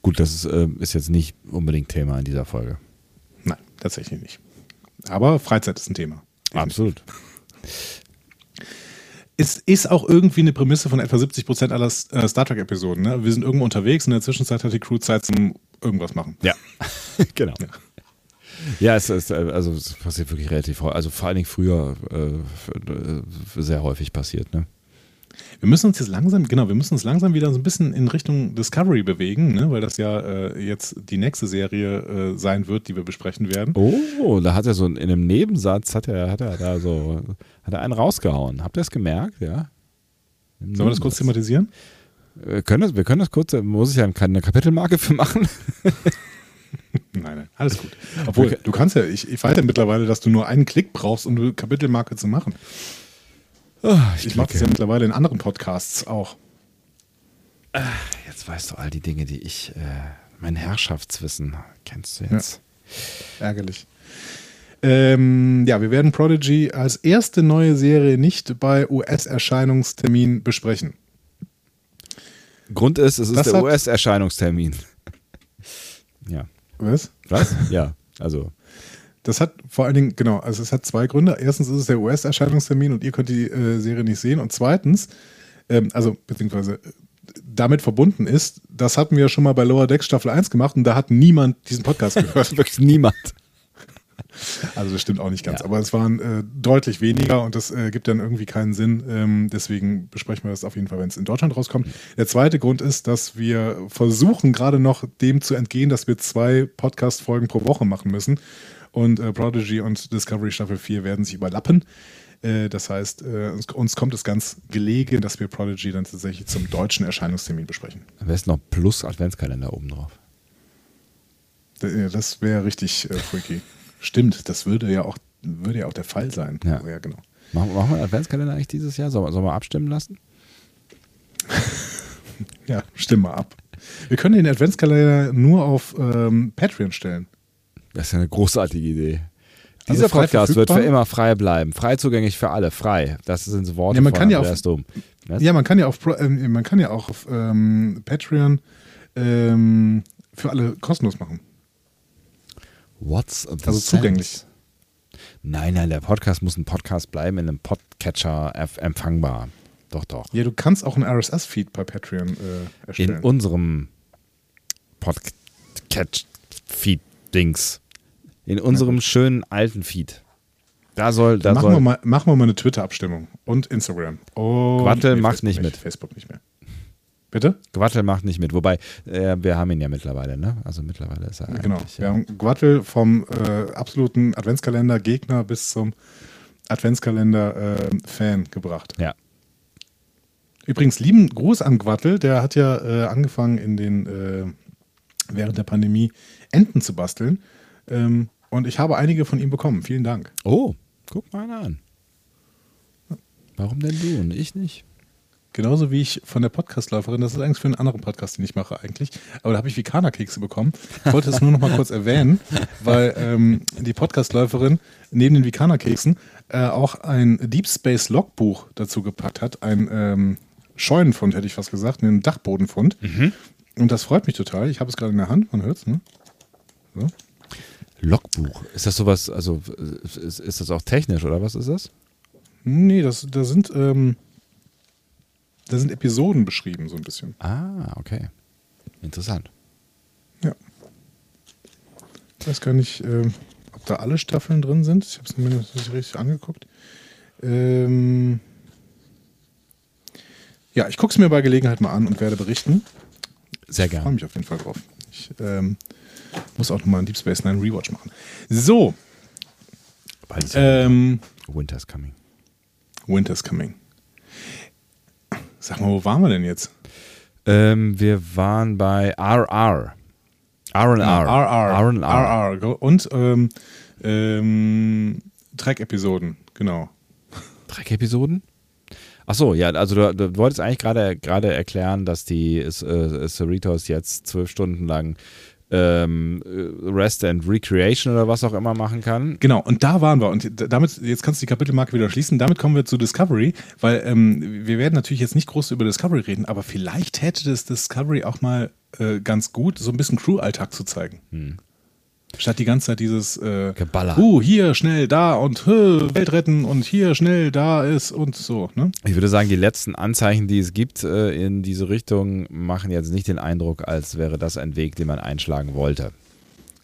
Gut, das ist, äh, ist jetzt nicht unbedingt Thema in dieser Folge. Tatsächlich nicht. Aber Freizeit ist ein Thema. Absolut. Es ist auch irgendwie eine Prämisse von etwa 70 Prozent aller äh, Star Trek-Episoden. Ne? Wir sind irgendwo unterwegs und in der Zwischenzeit hat die Crew Zeit zum irgendwas machen. Ja, genau. Ja, es ist, äh, also es passiert wirklich relativ häufig. Also vor allen Dingen früher äh, äh, sehr häufig passiert, ne? Wir müssen uns jetzt langsam, genau, wir müssen uns langsam wieder so ein bisschen in Richtung Discovery bewegen, ne? weil das ja äh, jetzt die nächste Serie äh, sein wird, die wir besprechen werden. Oh, da hat er so in einem Nebensatz hat er, hat er da so, hat er einen rausgehauen. Habt ihr das gemerkt? Ja. Im Sollen wir das kurz thematisieren? Wir können das, wir können das kurz, muss ich ja eine Kapitelmarke für machen. Nein, nein, alles gut. Obwohl, du kannst ja, ich, ich weiß ja mittlerweile, dass du nur einen Klick brauchst, um eine Kapitelmarke zu machen. Ich mache das ja mittlerweile in anderen Podcasts auch. Jetzt weißt du all die Dinge, die ich, äh, mein Herrschaftswissen kennst du jetzt. Ärgerlich. Ähm, ja, wir werden Prodigy als erste neue Serie nicht bei US-Erscheinungstermin besprechen. Grund ist, es ist Das der US-Erscheinungstermin. ja. Was? Was? ja, also. Das hat vor allen Dingen, genau, also es hat zwei Gründe. Erstens ist es der US-Erscheinungstermin und ihr könnt die äh, Serie nicht sehen. Und zweitens, ähm, also beziehungsweise damit verbunden ist, das hatten wir schon mal bei Lower Decks Staffel 1 gemacht und da hat niemand diesen Podcast gehört. Wirklich niemand. Also das stimmt auch nicht ganz, Ja. aber es waren äh, deutlich weniger und das äh, gibt dann irgendwie keinen Sinn. Ähm, deswegen besprechen wir das auf jeden Fall, wenn es in Deutschland rauskommt. Der zweite Grund ist, dass wir versuchen gerade noch dem zu entgehen, dass wir zwei Podcast-Folgen pro Woche machen müssen. Und äh, Prodigy und Discovery Staffel 4 werden sich überlappen. Äh, das heißt, äh, uns, uns kommt es ganz gelegen, dass wir Prodigy dann tatsächlich zum deutschen Erscheinungstermin besprechen. Am besten noch plus Adventskalender oben drauf. D- Das wäre richtig äh, freaky. Stimmt, das würde ja auch, würde ja auch der Fall sein. Ja. ja genau. Machen, machen wir einen Adventskalender eigentlich dieses Jahr? Sollen wir, sollen wir abstimmen lassen? Ja, stimm mal ab. Wir können den Adventskalender nur auf ähm, Patreon stellen. Das ist ja eine großartige Idee. Also Dieser frei Podcast wird für immer frei bleiben. Frei zugänglich für alle. Frei. Das sind so Worte Ja, man von kann ja auf- Dom. Ja, man kann ja auf, ähm, man kann ja auch auf ähm, Patreon ähm, für alle kostenlos machen. What's the Also sense? zugänglich. Nein, nein, der Podcast muss ein Podcast bleiben, in einem Podcatcher empfangbar. Doch, doch. Ja, du kannst auch einen RSS-Feed bei Patreon äh, In erstellen. unserem Podcast Feed-Dings. In unserem schönen alten Feed. Da soll, da machen, soll wir mal, machen wir mal eine Twitter-Abstimmung und Instagram. Und Quattel macht Facebook nicht mit. Facebook nicht mehr. Bitte? Gwattel macht nicht mit. Wobei, äh, wir haben ihn ja mittlerweile, ne? Also mittlerweile ist er Genau. Wir ja. haben Gwattel vom äh, absoluten Adventskalender-Gegner bis zum Adventskalender-Fan gebracht. ja. Übrigens, lieben Gruß an Gwattel, der hat ja äh, angefangen in den, äh, während der Pandemie Enten zu basteln. Ähm, und ich habe einige von ihm bekommen. Vielen Dank. Oh, guck mal einer an. Warum denn du und ich nicht? Genauso wie ich von der Podcastläuferin, das ist eigentlich für einen anderen Podcast, den ich mache eigentlich, aber da habe ich Vikaner-Kekse bekommen. Ich wollte es nur noch mal kurz erwähnen, weil ähm, die Podcastläuferin neben den Vikaner-Keksen äh, auch ein Deep Space Logbuch dazu gepackt hat, ein ähm, Scheunenfund, hätte ich fast gesagt, einen Dachbodenfund. Und das freut mich total. Ich habe es gerade in der Hand, man hört es, ne? So. Logbuch. Ist das sowas, also ist, ist das auch technisch oder was ist das? Nee, das, da sind ähm, da sind Episoden beschrieben, so ein bisschen. Ah, okay. Interessant. Ja. Ich weiß gar nicht, ähm, ob da alle Staffeln drin sind. Ich habe es mir nicht richtig angeguckt. Ähm ja, ich gucke es mir bei Gelegenheit mal an und werde berichten. Sehr Ich freue gerne. mich auf jeden Fall drauf. Ich ähm, muss auch nochmal einen Deep Space Nine Rewatch machen. So, ähm, Winter's coming. Winter's Coming. Sag mal, wo waren wir denn jetzt? Ähm, wir waren bei RR. R&R. RR. R&R. RR. Und ähm, ähm, Track-Episoden, genau. Dreck-Episoden? Ach so, ja, also du, du wolltest eigentlich gerade gerade erklären, dass die äh, Cerritos jetzt zwölf Stunden lang ähm, äh, Rest and Recreation oder was auch immer machen kann. Genau, und da waren wir. Und damit, jetzt kannst du die Kapitelmarke wieder schließen. Damit kommen wir zu Discovery, weil ähm, wir werden natürlich jetzt nicht groß über Discovery reden, aber vielleicht hätte das Discovery auch mal äh, ganz gut, so ein bisschen Crew-Alltag zu zeigen. Statt die ganze Zeit dieses äh, Geballer. Uh, hier schnell da und hö, Welt retten und hier schnell da ist und so, ne? Ich würde sagen, die letzten Anzeichen, die es gibt äh, in diese Richtung, machen jetzt nicht den Eindruck, als wäre das ein Weg, den man einschlagen wollte.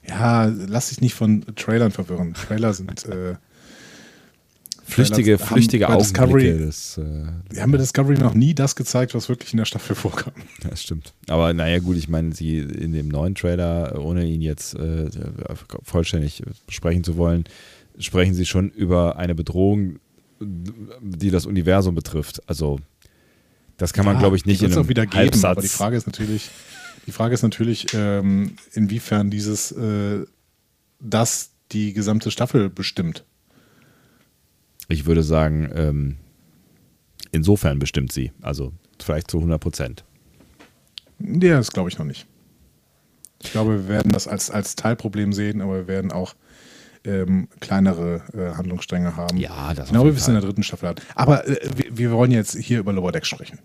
Ja, lass dich nicht von Trailern verwirren. Trailer sind äh, Flüchtige, haben flüchtige Discovery- Augenblicke. Das, äh, Wir haben bei Discovery noch nie das gezeigt, was wirklich in der Staffel vorkam. das stimmt. Aber naja, gut, ich meine, sie in dem neuen Trailer, ohne ihn jetzt äh, vollständig besprechen zu wollen, sprechen sie schon über eine Bedrohung, die das Universum betrifft. Also, das kann man, Ja, glaube ich, nicht in einem auch wieder geben, Halbsatz. aber die Frage ist natürlich, die Frage ist natürlich, ähm, inwiefern dieses äh, das die gesamte Staffel bestimmt. Ich würde sagen, ähm, insofern bestimmt sie. Also vielleicht zu 100 Prozent. Ja, das glaube ich noch nicht. Ich glaube, wir werden das als, als Teilproblem sehen, aber wir werden auch ähm, kleinere äh, Handlungsstränge haben. Ja, das Genau wie wir es in der dritten Staffel hatten. Aber äh, wir, wir wollen jetzt hier über Lower Deck sprechen.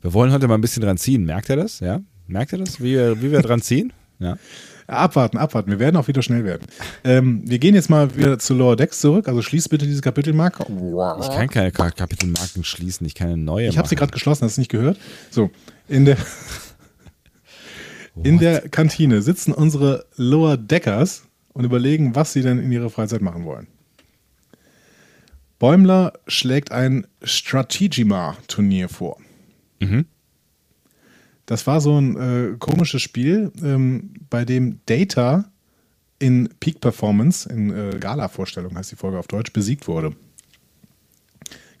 Wir wollen heute mal ein bisschen dran ziehen. Merkt ihr das? Ja? Merkt ihr das, wie wir, wie wir dran ziehen? Ja. Abwarten, abwarten. Wir werden auch wieder schnell werden. Ähm, wir gehen jetzt mal wieder zu Lower Decks zurück. Also schließ bitte diese Kapitelmarke. Ich kann keine Ka- Kapitelmarken schließen, ich kann eine neue Ich habe sie gerade geschlossen, hast du nicht gehört? So, in der, in der Kantine sitzen unsere Lower Deckers und überlegen, was sie denn in ihrer Freizeit machen wollen. Bäumler schlägt ein Strategima-Turnier vor. Mhm. Das war so ein äh, komisches Spiel, ähm, bei dem Data in Peak Performance, in äh, Gala-Vorstellung heißt die Folge auf Deutsch, besiegt wurde.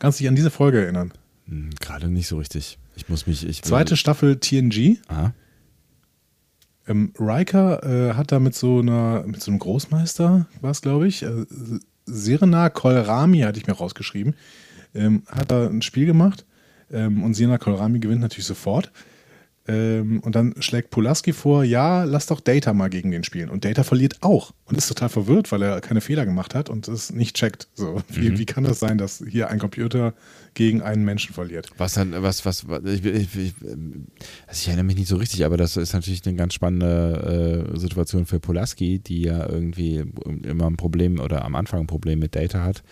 Kannst du dich an diese Folge erinnern? Hm, Gerade nicht so richtig. Ich muss mich. Ich Zweite Staffel TNG. Aha. Ähm, Riker äh, hat da mit so einer, mit so einem Großmeister, war es glaube ich, äh, Sirena Kolrami hatte ich mir rausgeschrieben, ähm, hat da ein Spiel gemacht ähm, und Sirena Kolrami gewinnt natürlich sofort. Ähm, und dann schlägt Pulaski vor, ja, lass doch Data mal gegen den spielen. Und Data verliert auch und ist total verwirrt, weil er keine Fehler gemacht hat und es nicht checkt. So, wie, wie kann das sein, dass hier ein Computer gegen einen Menschen verliert? Was dann, was, was, was ich, ich, ich, also ich erinnere mich nicht so richtig, aber das ist natürlich eine ganz spannende äh, Situation für Polaski, die ja irgendwie immer ein Problem oder am Anfang ein Problem mit Data hat,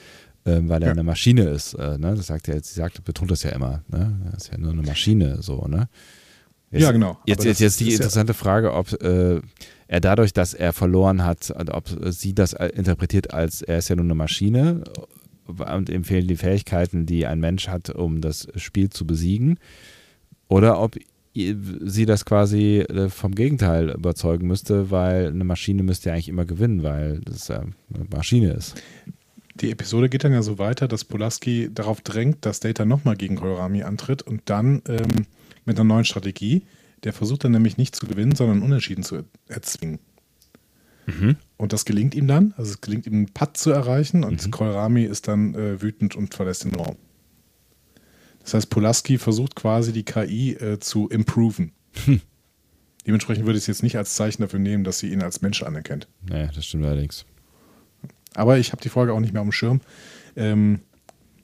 ähm, weil er Ja. eine Maschine ist. Äh, ne? Das sagt er, sie sagt, betont das ja immer. Ne? Er ist ja nur eine Maschine, so, ne? Jetzt, Ja, genau. Jetzt, jetzt, jetzt die ist ja- interessante Frage, ob äh, er dadurch, dass er verloren hat, ob sie das interpretiert als, er ist ja nur eine Maschine und ihm fehlen die Fähigkeiten, die ein Mensch hat, um das Spiel zu besiegen. Oder ob sie das quasi äh, vom Gegenteil überzeugen müsste, weil eine Maschine müsste ja eigentlich immer gewinnen, weil das ja eine Maschine ist. Die Episode geht dann ja so weiter, dass Pulaski darauf drängt, dass Data nochmal gegen Kohlrami antritt und dann ähm, mit einer neuen Strategie. Der versucht dann nämlich nicht zu gewinnen, sondern Unentschieden zu er- erzwingen. Und das gelingt ihm dann. Also es gelingt ihm, einen Putt zu erreichen und Kohlrami ist dann äh, wütend und verlässt den Raum. Das heißt, Pulaski versucht quasi die KI äh, zu improven. Dementsprechend würde ich es jetzt nicht als Zeichen dafür nehmen, dass sie ihn als Mensch anerkennt. Naja, das stimmt allerdings. Aber ich habe die Folge auch nicht mehr dem Schirm. Ähm,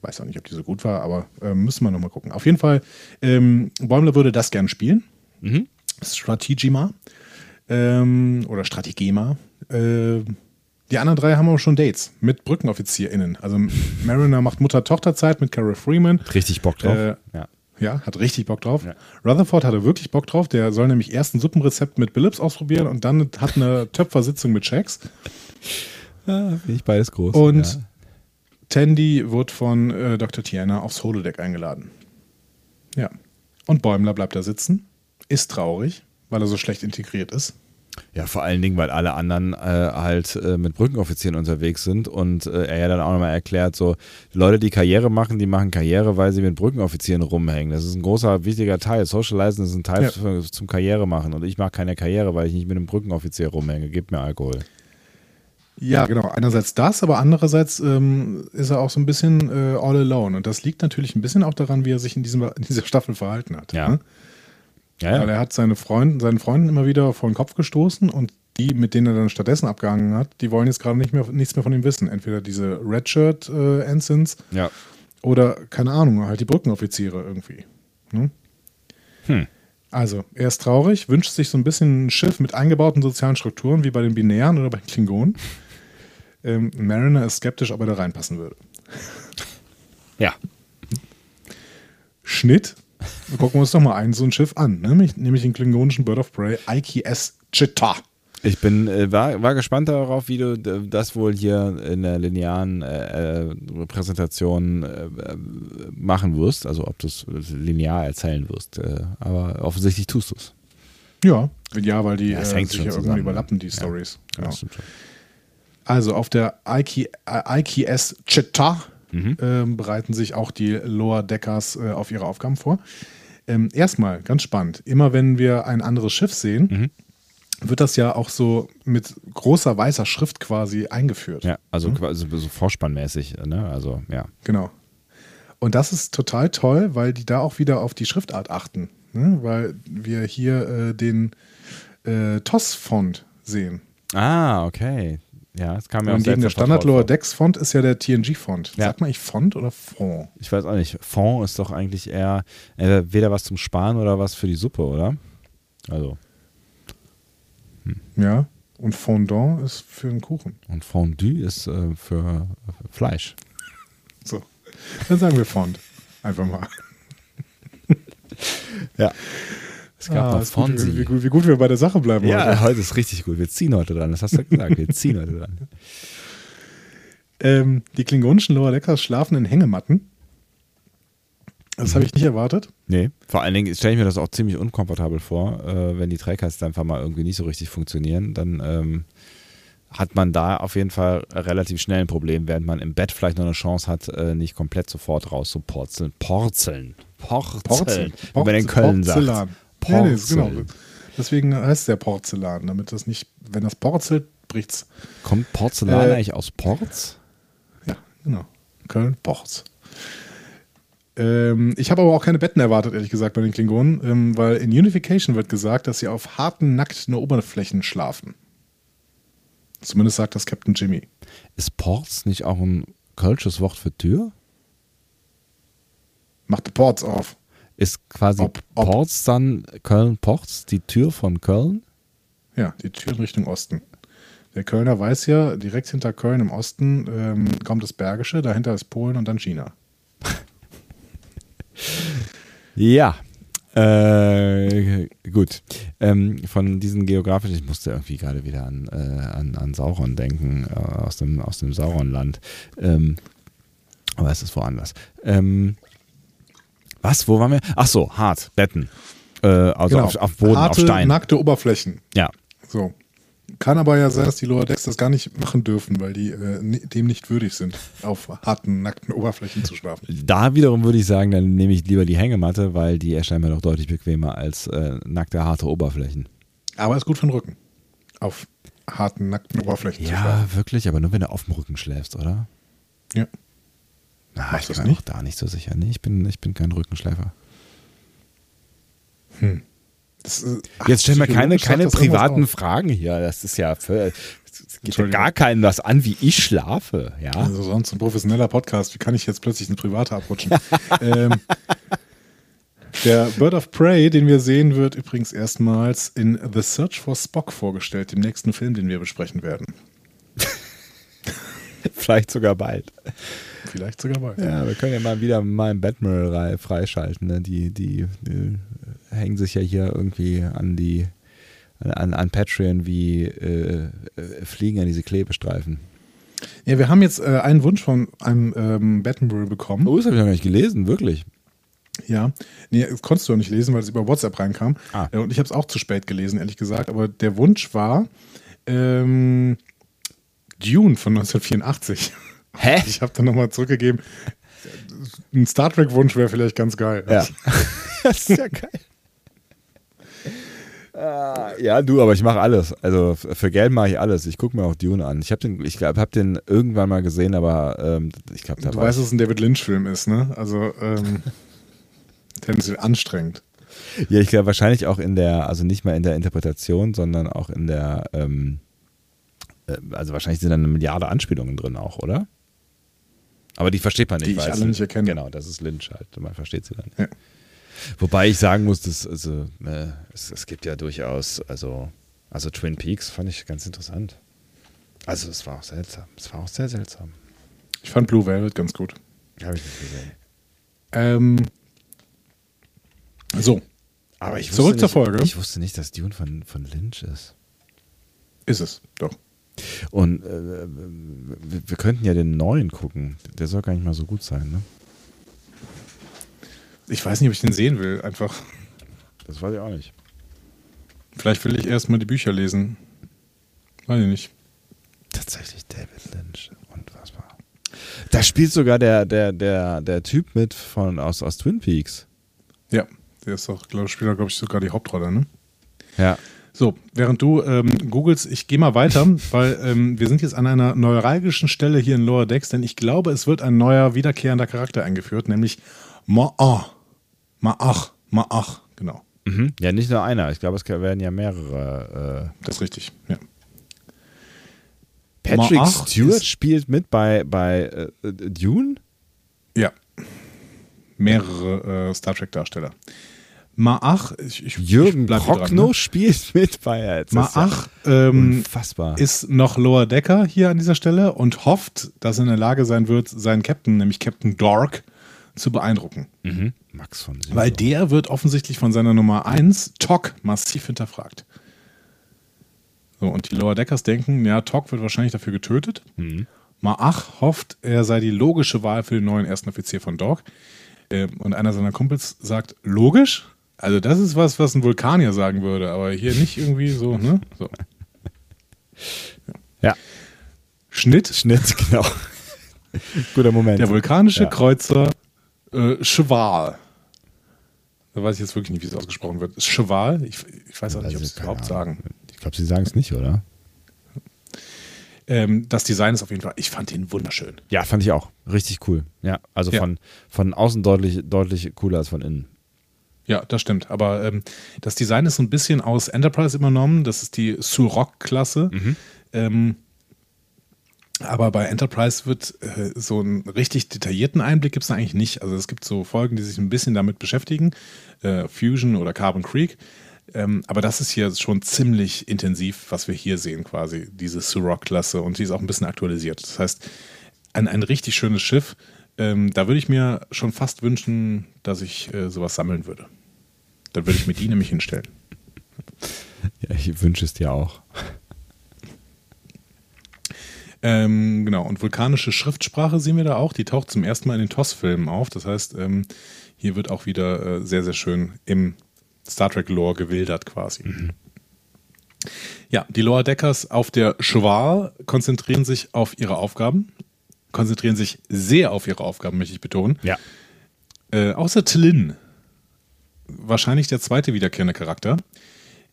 weiß auch nicht, ob die so gut war, aber ähm, müssen wir nochmal gucken. Auf jeden Fall, ähm, Bäumler würde das gerne spielen. Mhm. Strategema. Ähm, oder Strategema. Ähm, die anderen drei haben auch schon Dates mit BrückenoffizierInnen. Also Mariner macht Mutter-Tochter-Zeit mit Carol Freeman. Richtig Bock drauf. Äh, ja. Ja, hat richtig Bock drauf. Ja. Rutherford hatte wirklich Bock drauf. Der soll nämlich erst ein Suppenrezept mit Billups ausprobieren und dann hat eine Töpfersitzung mit Shacks. ja Finde ich beides groß. Und. Tandy wird von äh, Dr. Tiana aufs Holodeck eingeladen. Ja. Und Bäumler bleibt da sitzen, ist traurig, weil er so schlecht integriert ist. Ja, vor allen Dingen, weil alle anderen äh, halt äh, mit Brückenoffizieren unterwegs sind und äh, er ja dann auch nochmal erklärt, so Leute, die Karriere machen, die machen Karriere, weil sie mit Brückenoffizieren rumhängen. Das ist ein großer, wichtiger Teil. Socializen ist ein Teil Ja. für, zum Karriere machen und ich mache keine Karriere, weil ich nicht mit einem Brückenoffizier rumhänge. Gib mir Alkohol. Ja, genau. Einerseits das, aber andererseits ähm, ist er auch so ein bisschen äh, all alone. Und das liegt natürlich ein bisschen auch daran, wie er sich in, diesem, in dieser Staffel verhalten hat. Ja. Ne? Ja, Weil ja. er hat seine Freunde, seinen Freunden immer wieder vor den Kopf gestoßen und die, mit denen er dann stattdessen abgehangen hat, die wollen jetzt gerade nicht mehr, nichts mehr von ihm wissen. Entweder diese Redshirt-Ensigns ja. oder, keine Ahnung, halt die Brückenoffiziere irgendwie. Ne? Hm. Also, er ist traurig, wünscht sich so ein bisschen ein Schiff mit eingebauten sozialen Strukturen, wie bei den Binären oder bei den Klingonen. Ähm, Mariner ist skeptisch, ob er da reinpassen würde. ja. Schnitt. Gucken wir uns doch mal ein so ein Schiff an, ne? nämlich, nämlich den klingonischen Bird of Prey IKS Chita. Ich bin, äh, war, war gespannt darauf, wie du das wohl hier in der linearen äh, äh, Präsentation äh, äh, machen wirst, also ob du es linear erzählen wirst. Äh, aber offensichtlich tust du es. Ja, ja, weil die Ja, es äh, hängt sich ja irgendwie zusammen, überlappen, die ja. Stories. Genau. Also auf der IK, äh, IKS Chita Mhm. ähm, bereiten sich auch die Lower Deckers äh, auf ihre Aufgaben vor. Ähm, erstmal, ganz spannend, immer wenn wir ein anderes Schiff sehen, Mhm. wird das ja auch so mit großer weißer Schrift quasi eingeführt. Ja, also quasi so vorspannmäßig, ne? Also, ja. Genau. Und das ist total toll, weil die da auch wieder auf die Schriftart achten. Ne? Weil wir hier äh, den äh, TOS-Font sehen. Ah, okay. Ja, das kam auch Und gegen der seltsam Standard vertraut Lower vor. Decks Font ist ja der TNG-Font. Ja. Sagt man eigentlich Font oder Font? Ich weiß auch nicht. Fond ist doch eigentlich eher äh, weder was zum Sparen oder was für die Suppe, oder? Also, Ja. Und Fondant ist für einen Kuchen. und Fondue ist äh, für Fleisch. So. Dann sagen wir Font. Einfach mal. Ja. Es gab Ah, noch ist gut, wie, wie, gut- wie gut wir bei der Sache bleiben. Ja, heute. heute ist richtig gut. Wir ziehen heute dran. Das hast du gesagt. Wir ziehen heute dran. Ähm, die klingonischen Lower Deckers schlafen in Hängematten. Das habe ich nicht erwartet. Nee, vor allen Dingen stelle ich mir das auch ziemlich unkomfortabel vor, äh, wenn die Trägheits einfach mal irgendwie nicht so richtig funktionieren, dann ähm, hat man da auf jeden Fall relativ schnell ein Problem, während man im Bett vielleicht noch eine Chance hat, äh, nicht komplett sofort raus zu porzeln. Porzeln. Porzeln. Wie man in Köln Porzellan. sagt. Ja, nee, ist genau. Deswegen heißt ja Porzellan, damit das nicht, wenn das porzelt, bricht's. Kommt Porzellan Äh, eigentlich aus Porz? Ja, genau. Köln, Porz. Ähm, ich habe aber auch keine Betten erwartet, ehrlich gesagt, bei den Klingonen, ähm, weil in Unification wird gesagt, dass sie auf harten, nackten Oberflächen schlafen. Zumindest sagt das Captain Jimmy. Ist Porz nicht auch ein kölsches Wort für Tür? Macht Ports auf. Ist quasi Ob- ob- Porz dann Köln-Porz, die Tür von Köln? Ja, die Tür in Richtung Osten. Der Kölner weiß ja, direkt hinter Köln im Osten ähm, kommt das Bergische, dahinter ist Polen und dann China. Ja. Äh, gut. Ähm, von diesen geografischen, ich musste irgendwie gerade wieder an, äh, an, an Sauron denken, äh, aus dem, aus dem Sauronland. Ähm, aber es ist woanders. Ähm, was? Wo waren wir? Ach so, hart, Betten. Äh, also Genau. auf, auf Boden, Harte, auf Stein. nackte Oberflächen. Ja. So. Kann aber ja sein, dass die Lower Decks das gar nicht machen dürfen, weil die äh, dem nicht würdig sind, auf harten, nackten Oberflächen zu schlafen. Da wiederum würde ich sagen, dann nehme ich lieber die Hängematte, weil die erscheint mir doch deutlich bequemer als äh, nackte, harte Oberflächen. Aber ist gut für den Rücken. Auf harten, nackten Oberflächen zu Ja, schlafen. wirklich, aber nur wenn du auf dem Rücken schläfst, oder? Ja. Na, ich bin nicht? auch da nicht so sicher. Nee, ich bin, ich bin kein Rückenschläfer. Das, äh, ach, Jetzt stellen wir keine, keine privaten. Fragen hier. Das ist ja für, es geht ja gar keinen was an, wie ich schlafe. Ja. Also sonst ein professioneller Podcast. Wie kann ich jetzt plötzlich eine private abrutschen? ähm, der Bird of Prey, den wir sehen, wird übrigens erstmals in The Search for Spock vorgestellt, dem nächsten Film, den wir besprechen werden. Vielleicht sogar bald. Vielleicht sogar bald. Ja, wir können ja mal wieder mal ein Batman freischalten. Ne? Die, die, die hängen sich ja hier irgendwie an die an, an Patreon wie äh, äh, Fliegen an diese Klebestreifen. Ja, wir haben jetzt äh, einen Wunsch von einem ähm, Battenbury bekommen. Oh, das habe ich noch gar nicht gelesen, wirklich. Ja, nee, das konntest du auch nicht lesen, weil es über WhatsApp reinkam. Ah. Äh, Und ich habe es auch zu spät gelesen, ehrlich gesagt. Aber der Wunsch war ähm, Dune von 1984. Hä? Ich habe dann nochmal zurückgegeben. Ein Star Trek-Wunsch wäre vielleicht ganz geil. Ja. das ist ja geil. Ah, Ja, du, aber ich mache alles. Also für Geld mache ich alles. Ich gucke mir auch Dune an. Ich habe den, ich glaube, habe den irgendwann mal gesehen, aber ähm, ich glaube, da Du war weißt, dass es ein David Lynch-Film ist, ne? Also ähm, tendenziell anstrengend. ja, ich glaube wahrscheinlich auch in der, also nicht mal in der Interpretation, sondern auch in der, ähm, äh, also wahrscheinlich sind da eine Milliarde Anspielungen drin auch, oder? Aber die versteht man nicht. Die ich alle nicht erkenne. Genau, das ist Lynch halt. Man versteht sie dann. nicht. Ja. Wobei ich sagen muss, dass, also, äh, es, es gibt ja durchaus, also, also Twin Peaks fand ich ganz interessant. Also es war auch seltsam. Es war auch sehr seltsam. Ich fand Blue Velvet ganz gut. Habe ich nicht gesehen. Ähm, so, Aber ich Zurück wusste zur nicht, Folge. Ich wusste nicht, dass Dune von, von Lynch ist. ist es, doch. Und äh, wir, könnten ja den neuen gucken. Der soll gar nicht mal so gut sein, ne? Ich weiß nicht, ob ich den sehen will, einfach. Das weiß ich auch nicht. Vielleicht will ich erstmal die Bücher lesen. Weiß ich nicht. Tatsächlich David Lynch. Unfassbar. Da spielt sogar der, der, der, der Typ mit von, aus, aus Twin Peaks. Ja, der ist doch, glaube spielt glaube ich, sogar die Hauptrolle, ne? Ja. So, während du ähm, googelst, ich gehe mal weiter, weil ähm, wir sind jetzt an einer neuralgischen Stelle hier in Lower Decks, denn ich glaube, es wird ein neuer, wiederkehrender Charakter eingeführt, nämlich Ma'ach. Ma'ach. Ma'ach, genau. Mhm. Ja, nicht nur einer. Ich glaube, es werden ja mehrere. Äh Das ist richtig, ja. Patrick Ma'ach Stewart spielt mit bei, bei äh, Dune? Ja. Mehrere äh, Star Trek-Darsteller. Ma'ach, ich, ich, Jürgen ich hier dran, ne? spielt mit bei jetzt. Das ist ja Ma'ach ähm, ist noch Lower Decker hier an dieser Stelle und hofft, dass er in der Lage sein wird, seinen Captain, nämlich Captain Dork, zu beeindrucken. mhm. Max von Sydow. Weil der wird offensichtlich von seiner Nummer 1, Tok, massiv hinterfragt. So, und die Lower Deckers denken, ja, Tok wird wahrscheinlich dafür getötet. Ma'ach hofft, er sei die logische Wahl für den neuen ersten Offizier von Dork. Ähm, und einer seiner Kumpels sagt, logisch? Also das ist was, was ein Vulkanier sagen würde, aber hier nicht irgendwie so, ne? So. Ja, Schnitt. Schnitt, genau. Guter Moment. Der vulkanische Ja. Kreuzer äh, Cheval. Da weiß ich jetzt wirklich nicht, wie es ausgesprochen wird. Cheval? Ich, ich weiß auch nicht, ob sie es keine überhaupt Ahnung. sagen. Ich glaube, sie sagen es nicht, oder? Ähm, das Design ist auf jeden Fall, ich fand ihn wunderschön. Ja, fand ich auch. Richtig cool. Ja, also Ja. Von, von außen deutlich, deutlich cooler als von innen. Ja, das stimmt. Aber ähm, das Design ist so ein bisschen aus Enterprise übernommen. Das ist die Surok-Klasse. Ähm, aber bei Enterprise wird äh, so einen richtig detaillierten Einblick gibt es eigentlich nicht. Also es gibt so Folgen, die sich ein bisschen damit beschäftigen. Äh, Fusion oder Carbon Creek. Ähm, aber das ist hier schon ziemlich intensiv, was wir hier sehen quasi, diese Surok-Klasse. Und die ist auch ein bisschen aktualisiert. Das heißt, ein, ein richtig schönes Schiff. Ähm, da würde ich mir schon fast wünschen, dass ich äh, sowas sammeln würde. Dann würde ich mir die nämlich hinstellen. Ja, ich wünsche es dir auch. Ähm, genau, und vulkanische Schriftsprache sehen wir da auch. Die taucht zum ersten Mal in den TOS-Filmen auf. Das heißt, ähm, hier wird auch wieder äh, sehr, sehr schön im Star Trek-Lore gewildert quasi. Ja, die Lower Deckers auf der Schwal konzentrieren sich auf ihre Aufgaben, konzentrieren sich sehr auf ihre Aufgaben, möchte ich betonen. Ja. Äh, außer Tlin, wahrscheinlich der zweite wiederkehrende Charakter.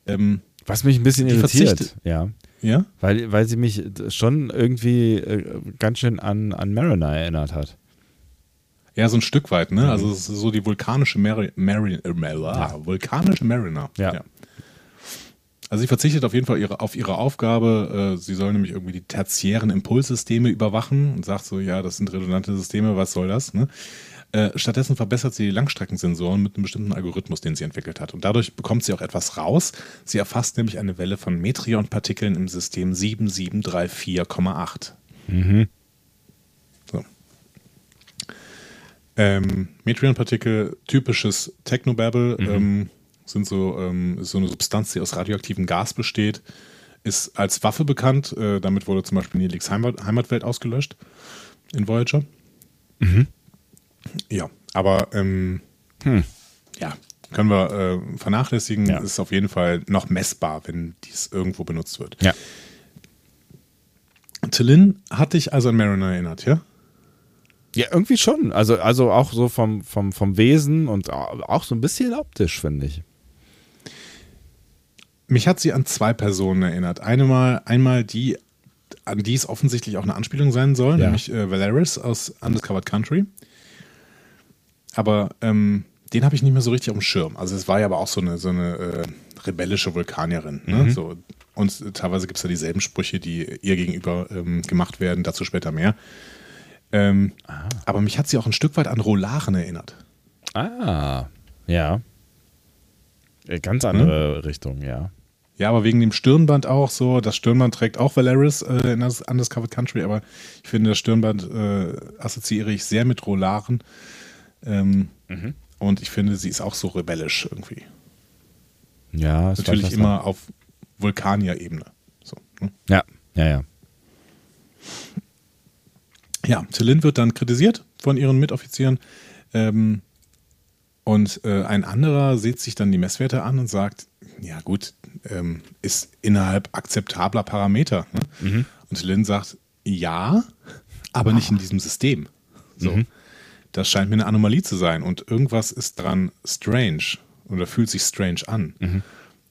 Ähm, Was mich ein bisschen irritiert, ja. ja, Weil, weil sie mich schon irgendwie äh, ganz schön an, an Mariner erinnert hat. ja, so ein Stück weit, Mhm. ne? Also es ist so die vulkanische Mari Mari äh, Mar- vulkanische Mariner. Ja. Also sie verzichtet auf jeden Fall ihre, auf ihre Aufgabe. Äh, sie soll nämlich irgendwie die tertiären Impulssysteme überwachen und sagt so, ja, das sind redundante Systeme, was soll das? Ne? Äh, stattdessen verbessert sie die Langstreckensensoren mit einem bestimmten Algorithmus, den sie entwickelt hat. Und dadurch bekommt sie auch etwas raus. Sie erfasst nämlich eine Welle von Metrionpartikeln im System 7734,8. So. Ähm, Metrionpartikel, typisches Technobabble, ähm, sind so, ähm, so eine Substanz, die aus radioaktivem Gas besteht, ist als Waffe bekannt. Äh, damit wurde zum Beispiel Nelix Heimat, Heimatwelt ausgelöscht in Voyager. Ja, aber ähm, ja, können wir äh, vernachlässigen. Ja. Ist auf jeden Fall noch messbar, wenn dies irgendwo benutzt wird. Ja. Tillin hat dich also an Mariner erinnert, ja? Ja, irgendwie schon. Also, also auch so vom, vom, vom Wesen und auch so ein bisschen optisch, finde ich. Mich hat sie an zwei Personen erinnert. Einmal, einmal die, an die es offensichtlich auch eine Anspielung sein soll, Ja. nämlich äh, Valeris aus Undiscovered Country. Aber ähm, den habe ich nicht mehr so richtig auf dem Schirm. Also es war ja aber auch so eine, so eine äh, rebellische Vulkanierin. Ne? So, und teilweise gibt es ja dieselben Sprüche, die ihr gegenüber ähm, gemacht werden, dazu später mehr. Ähm, Aber mich hat sie auch ein Stück weit an Rolaren erinnert. Ah, ja. Äh, Ganz andere Richtung, ja. Ja, aber wegen dem Stirnband auch so. Das Stirnband trägt auch Valeris äh, in das Undiscovered Country, aber ich finde, das Stirnband äh, assoziiere ich sehr mit Rolaren. Ähm, Und ich finde, sie ist auch so rebellisch irgendwie. Ja, es Natürlich immer auf Vulkanier-Ebene. So, ne? Ja, ja, ja. Ja, Tillin wird dann kritisiert von ihren Mitoffizieren. Ähm, und äh, ein anderer sieht sich dann die Messwerte an und sagt, ja gut, ähm, ist innerhalb akzeptabler Parameter. Ne? Und Tillin sagt, ja, aber nicht in diesem System. So. Das scheint mir eine Anomalie zu sein und irgendwas ist dran strange oder fühlt sich strange an.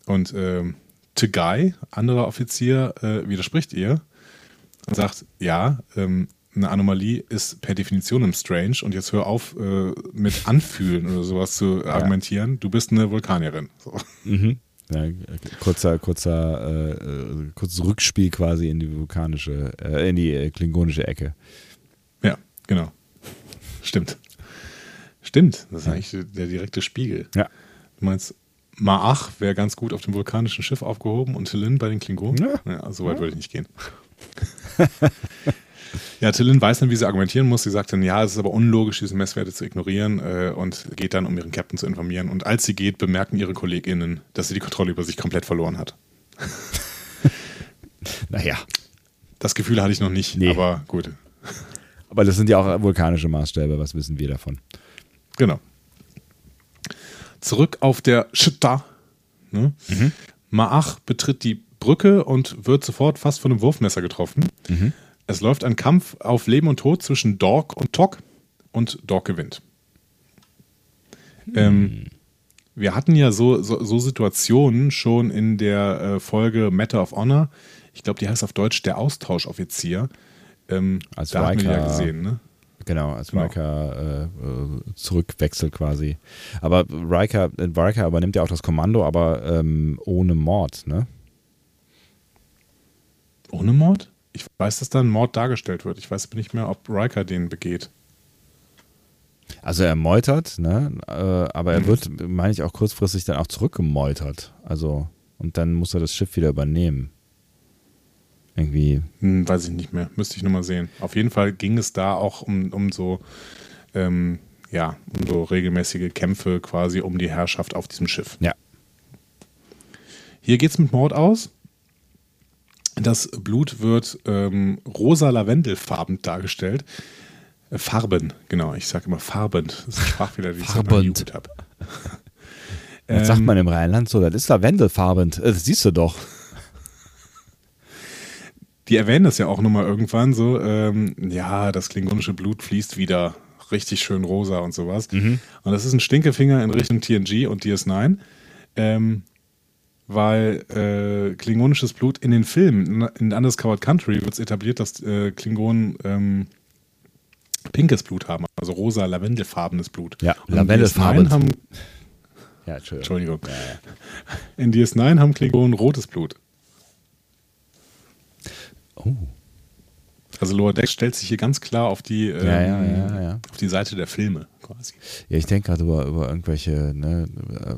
Und ähm, Tegai, anderer Offizier, äh, widerspricht ihr und sagt, ja, ähm, eine Anomalie ist per Definition im Strange und jetzt hör auf äh, mit Anfühlen oder sowas zu argumentieren. Du bist eine Vulkanierin. So. ja kurzer, kurzer, äh, äh, kurzes Rückspiel quasi in die vulkanische, äh, in die äh, klingonische Ecke. Ja, genau. Stimmt. Stimmt. Das ist eigentlich der direkte Spiegel. Ja. Du meinst, Maach wäre ganz gut auf dem vulkanischen Schiff aufgehoben und Tillin bei den Klingonen? Ja. Ja, so weit würde ich nicht gehen. ja, Tillin weiß dann, wie sie argumentieren muss. Sie sagt dann, ja, es ist aber unlogisch, diese Messwerte zu ignorieren äh, und geht dann, um ihren Captain zu informieren. Und als sie geht, bemerken ihre KollegInnen, dass sie die Kontrolle über sich komplett verloren hat. Naja, Das Gefühl hatte ich noch nicht, Nee. aber gut. Aber das sind ja auch vulkanische Maßstäbe, was wissen wir davon? Genau. Zurück auf der Schta. Ne? Maach betritt die Brücke und wird sofort fast von einem Wurfmesser getroffen. Es läuft ein Kampf auf Leben und Tod zwischen Dork und Tok und Dork gewinnt. Ähm, wir hatten ja so, so, so Situationen schon in der äh, Folge Matter of Honor. Ich glaube, die heißt auf Deutsch der Austauschoffizier. Ähm, Als da die ja Riker- gesehen, ne? Genau, als Genau. Riker äh, äh, zurückwechselt quasi. Aber Riker, äh, Riker übernimmt ja auch das Kommando, aber ähm, ohne Mord, ne? Ohne Mord? Ich weiß, dass da ein Mord dargestellt wird. Ich weiß nicht mehr, ob Riker den begeht. Also er meutert, ne? Äh, aber Mhm. er wird, meine ich, auch kurzfristig dann auch zurückgemeutert. Also, und dann muss er das Schiff wieder übernehmen. Irgendwie. Hm, weiß ich nicht mehr. Müsste ich nochmal sehen. Auf jeden Fall ging es da auch um, um so, ähm, ja, um so regelmäßige Kämpfe quasi um die Herrschaft auf diesem Schiff. Ja. Hier geht's mit Mord aus. Das Blut wird ähm, rosa lavendelfarben dargestellt. Äh, Farben, genau. Ich sage immer farbend. Das ist Sprachfehler, den ich Farbend. Habe. Das sagt man im Rheinland so, das ist lavendelfarbend. Äh, Das siehst du doch. Die erwähnen das ja auch nochmal irgendwann so, ähm, ja, das klingonische Blut fließt wieder richtig schön rosa und sowas. Und das ist ein Stinkefinger in Richtung TNG und DS9, ähm, weil äh, klingonisches Blut in den Filmen, in Undiscovered Country wird es etabliert, dass äh, Klingonen ähm, pinkes Blut haben, also rosa, lavendelfarbenes Blut. Ja, Und lavendelfarben. DS9 haben, Ja, Entschuldigung. Entschuldigung, in DS9 haben Klingonen rotes Blut. Oh. Also Lower Decks stellt sich hier ganz klar auf die, ähm, Ja, ja, ja, ja. auf die Seite der Filme quasi. Ja, ich denke gerade über, über irgendwelche ne,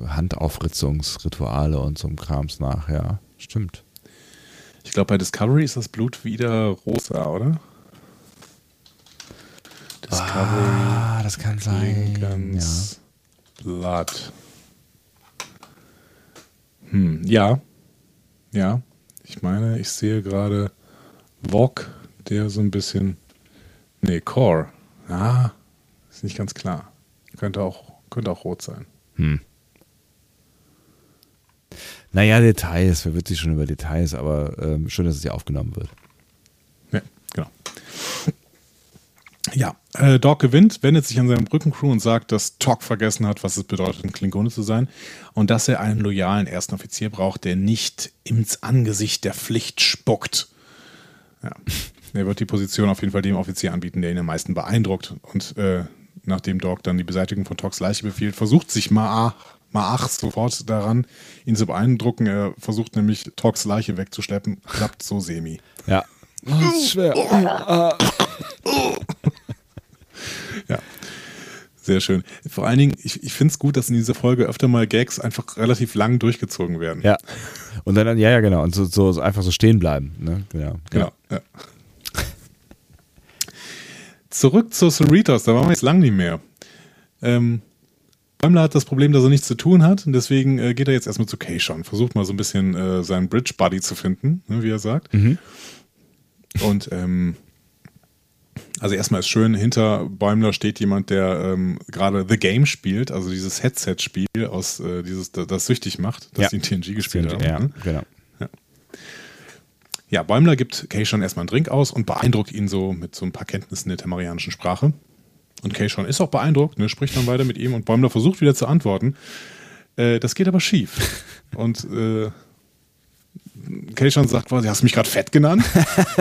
Handaufritzungsrituale und so Krams nach, ja. Stimmt. Ich glaube, bei Discovery ist das Blut wieder rosa, oder? Discovery Ah, das kann sein. Klingons Blood. Hm, ja. Ja. Ich meine, ich sehe gerade Vog, der so ein bisschen. Nee, Core. Ah, ist nicht ganz klar. Könnte auch, könnte auch rot sein. Hm. Naja, Details, wer wird sich schon über Details, aber ähm, schön, dass es hier aufgenommen wird. Ja, genau. Ja, äh, Doc gewinnt, wendet sich an seine Brückencrew und sagt, dass Tok vergessen hat, was es bedeutet, ein Klingone zu sein und dass er einen loyalen ersten Offizier braucht, der nicht ins Angesicht der Pflicht spuckt. Ja. Er wird die Position auf jeden Fall dem Offizier anbieten, der ihn am meisten beeindruckt. Und äh, nachdem Doc dann die Beseitigung von Toks Leiche befiehlt, versucht sich Maach, Maach sofort daran, ihn zu beeindrucken. Er versucht nämlich Toks Leiche wegzuschleppen, klappt so semi. Ja. Oh, das ist schwer. Ja. Sehr schön. Vor allen Dingen, ich, ich finde es gut, dass in dieser Folge öfter mal Gags einfach relativ lang durchgezogen werden. Ja. Und dann, ja, ja, genau. Und so, so einfach so stehen bleiben. Ne? Genau. Genau. Ja. Zurück zu Cerritos, da waren wir jetzt lang nicht mehr. Ähm, Bäumler hat das Problem, dass er nichts zu tun hat und deswegen äh, geht er jetzt erstmal zu Keishon, versucht mal so ein bisschen äh, seinen Bridge Buddy zu finden, ne, wie er sagt. Und ähm, also erstmal ist schön, hinter Bäumler steht jemand, der ähm, gerade The Game spielt, also dieses Headset-Spiel aus äh, dieses, das süchtig macht, das Ja. die in TNG gespielt haben. Ja, ne? genau. Ja, Bäumler gibt Keishon erstmal einen Drink aus und beeindruckt ihn so mit so ein paar Kenntnissen der tamarianischen Sprache. Und Keishon ist auch beeindruckt, ne, spricht dann weiter mit ihm und Bäumler versucht wieder zu antworten. Äh, das geht aber schief. Und äh, Keishon sagt quasi, hast du mich gerade fett genannt?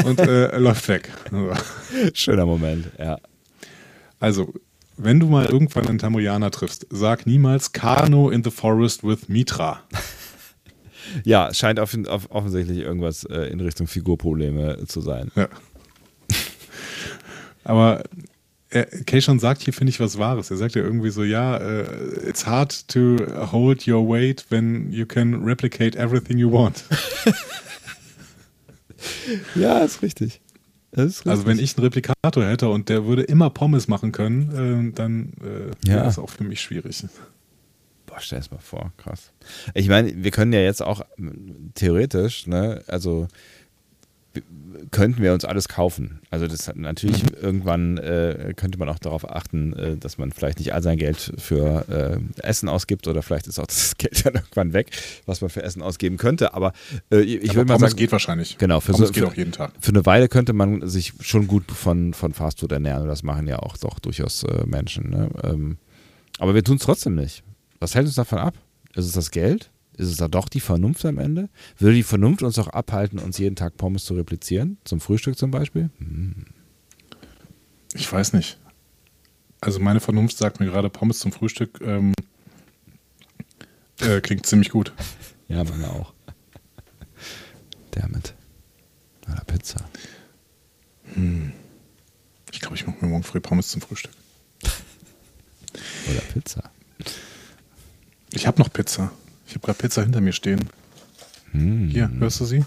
Und äh, läuft weg. Schöner Moment, ja. Also, wenn du mal irgendwann einen Tamarianer triffst, sag niemals Kano in the forest with Mitra. Ja, scheint off off offensichtlich irgendwas äh, in Richtung Figurprobleme zu sein. Ja. Aber äh, Keishon sagt hier, finde ich, was Wahres. Er sagt ja irgendwie so, ja, äh, it's hard to hold your weight when you can replicate everything you want. Ja, ist richtig. Das ist richtig. Also wenn ich einen Replikator hätte und der würde immer Pommes machen können, äh, dann äh, Ja. wäre das auch für mich schwierig. Boah, stell es mal vor, krass. Ich meine, wir können ja jetzt auch theoretisch, ne, also könnten wir uns alles kaufen. Also das hat natürlich irgendwann äh, könnte man auch darauf achten, äh, dass man vielleicht nicht all sein Geld für äh, Essen ausgibt oder vielleicht ist auch das Geld dann irgendwann weg, was man für Essen ausgeben könnte. Aber äh, ich Aber würde mal Pommes sagen, geht wahrscheinlich. Genau, für so- für- auch jeden Tag. für eine Weile könnte man sich schon gut von, von Fastfood ernähren und das machen ja auch doch durchaus äh, Menschen. Ne? Ähm, aber wir tun es trotzdem nicht. Was hält uns davon ab? Ist es das Geld? Ist es da doch die Vernunft am Ende? Würde die Vernunft uns auch abhalten, uns jeden Tag Pommes zu replizieren? Zum Frühstück zum Beispiel? Ich weiß nicht. Also meine Vernunft sagt mir gerade, Pommes zum Frühstück ähm, äh, klingt ziemlich gut. Ja, meine auch. Damit. Oder Pizza. Ich glaube, ich mache mir morgen früh Pommes zum Frühstück. Oder Pizza. Ich habe noch Pizza. Ich habe gerade Pizza hinter mir stehen. Hm. Hier, hörst du sie?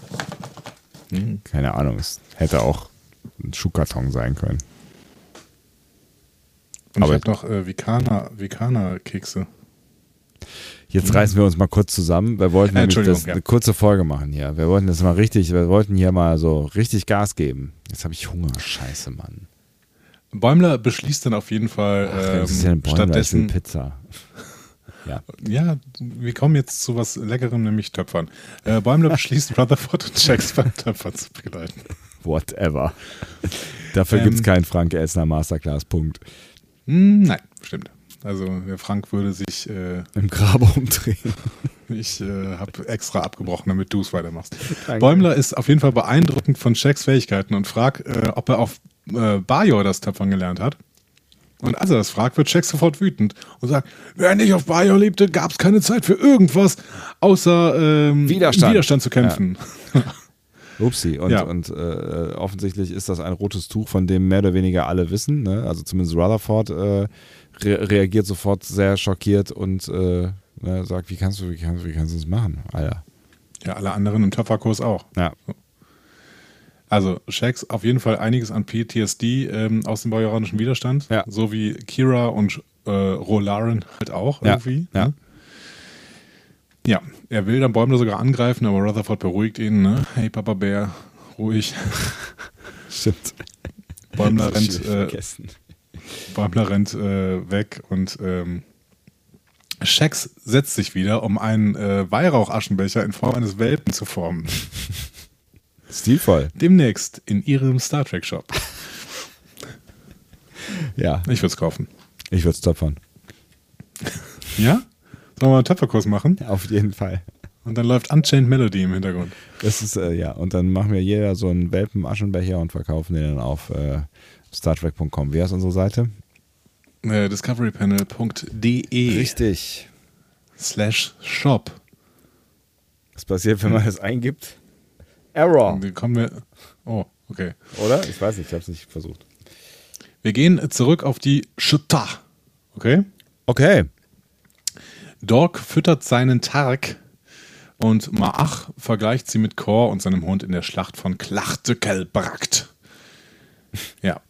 Keine Ahnung, es hätte auch ein Schuhkarton sein können. Und Aber- ich habe noch äh, Vikana, Vikana-Kekse. Jetzt reißen wir uns mal kurz zusammen. Wir wollten nämlich das, ja. eine kurze Folge machen hier. Wir wollten das mal richtig, wir wollten hier mal so richtig Gas geben. Jetzt habe ich Hunger. Scheiße, Mann. Bäumler beschließt dann auf jeden Fall Ach, ähm, das ist ja ein Bäumler, ich will stattdessen. Pizza. Ja. Ja, wir kommen jetzt zu was Leckerem, nämlich Töpfern. Äh, Bäumler beschließt, Rutherford und Jax beim Töpfern zu begleiten. Whatever. Dafür Ähm, gibt es keinen Frank Elsner Masterclass. Punkt. Hm, nein, stimmt. Also der Frank würde sich, äh, Im Grabe umdrehen. ich äh, habe extra abgebrochen, damit du es weitermachst. Danke. Bäumler ist auf jeden Fall beeindruckend von Shaqs Fähigkeiten und fragt, äh, ob er auf äh, Bajor das Töpfern gelernt hat. Und als er das fragt, wird Shaq sofort wütend und sagt, wer nicht auf Bajor lebte, gab es keine Zeit für irgendwas, außer ähm, Widerstand. Widerstand zu kämpfen. Upsi. Und, Ja. und äh, offensichtlich ist das ein rotes Tuch, von dem mehr oder weniger alle wissen. Ne? Also zumindest Rutherford äh, re reagiert sofort sehr schockiert und äh, ne, sagt, wie kannst du, wie kannst du, wie kannst du das machen, Alter? Ja, alle anderen im Töpferkurs auch. Ja. Also Shax auf jeden Fall einiges an PTSD ähm, aus dem bajoranischen Widerstand, Ja. so wie Kira und äh, Rolaren halt auch Ja, irgendwie. ja. Ne? Ja, er will dann Bäumler sogar angreifen, aber Rutherford beruhigt ihn. Ne? Hey Papa Bär, ruhig. Stimmt. Bäumler rennt, äh. Bäumler rennt äh, weg und ähm, Shax setzt sich wieder, um einen äh, Weihrauchaschenbecher in Form eines Welpen zu formen. Stilvoll. Demnächst in ihrem Star Trek Shop. Ja, Ich würde es kaufen. ich würde es töpfern. Ja? Sollen wir einen Töpferkurs machen? Auf jeden Fall. Und dann läuft Unchained Melody im Hintergrund. Das ist, äh, ja, und dann machen wir jeder so einen Welpen-Aschenbecher und verkaufen den dann auf äh, StarTrek.com. Wie heißt unsere Seite? Äh, discoverypanel.de Richtig. slash shop. Was passiert, wenn man das eingibt? Error. Kommen wir. Oh, okay. Oder? Ich weiß nicht, ich habe es nicht versucht. Wir gehen zurück auf die Shutta. Okay? Okay. Dork füttert seinen Tark und Maach vergleicht sie mit Kor und seinem Hund in der Schlacht von Klachtökelbrakt. Ja.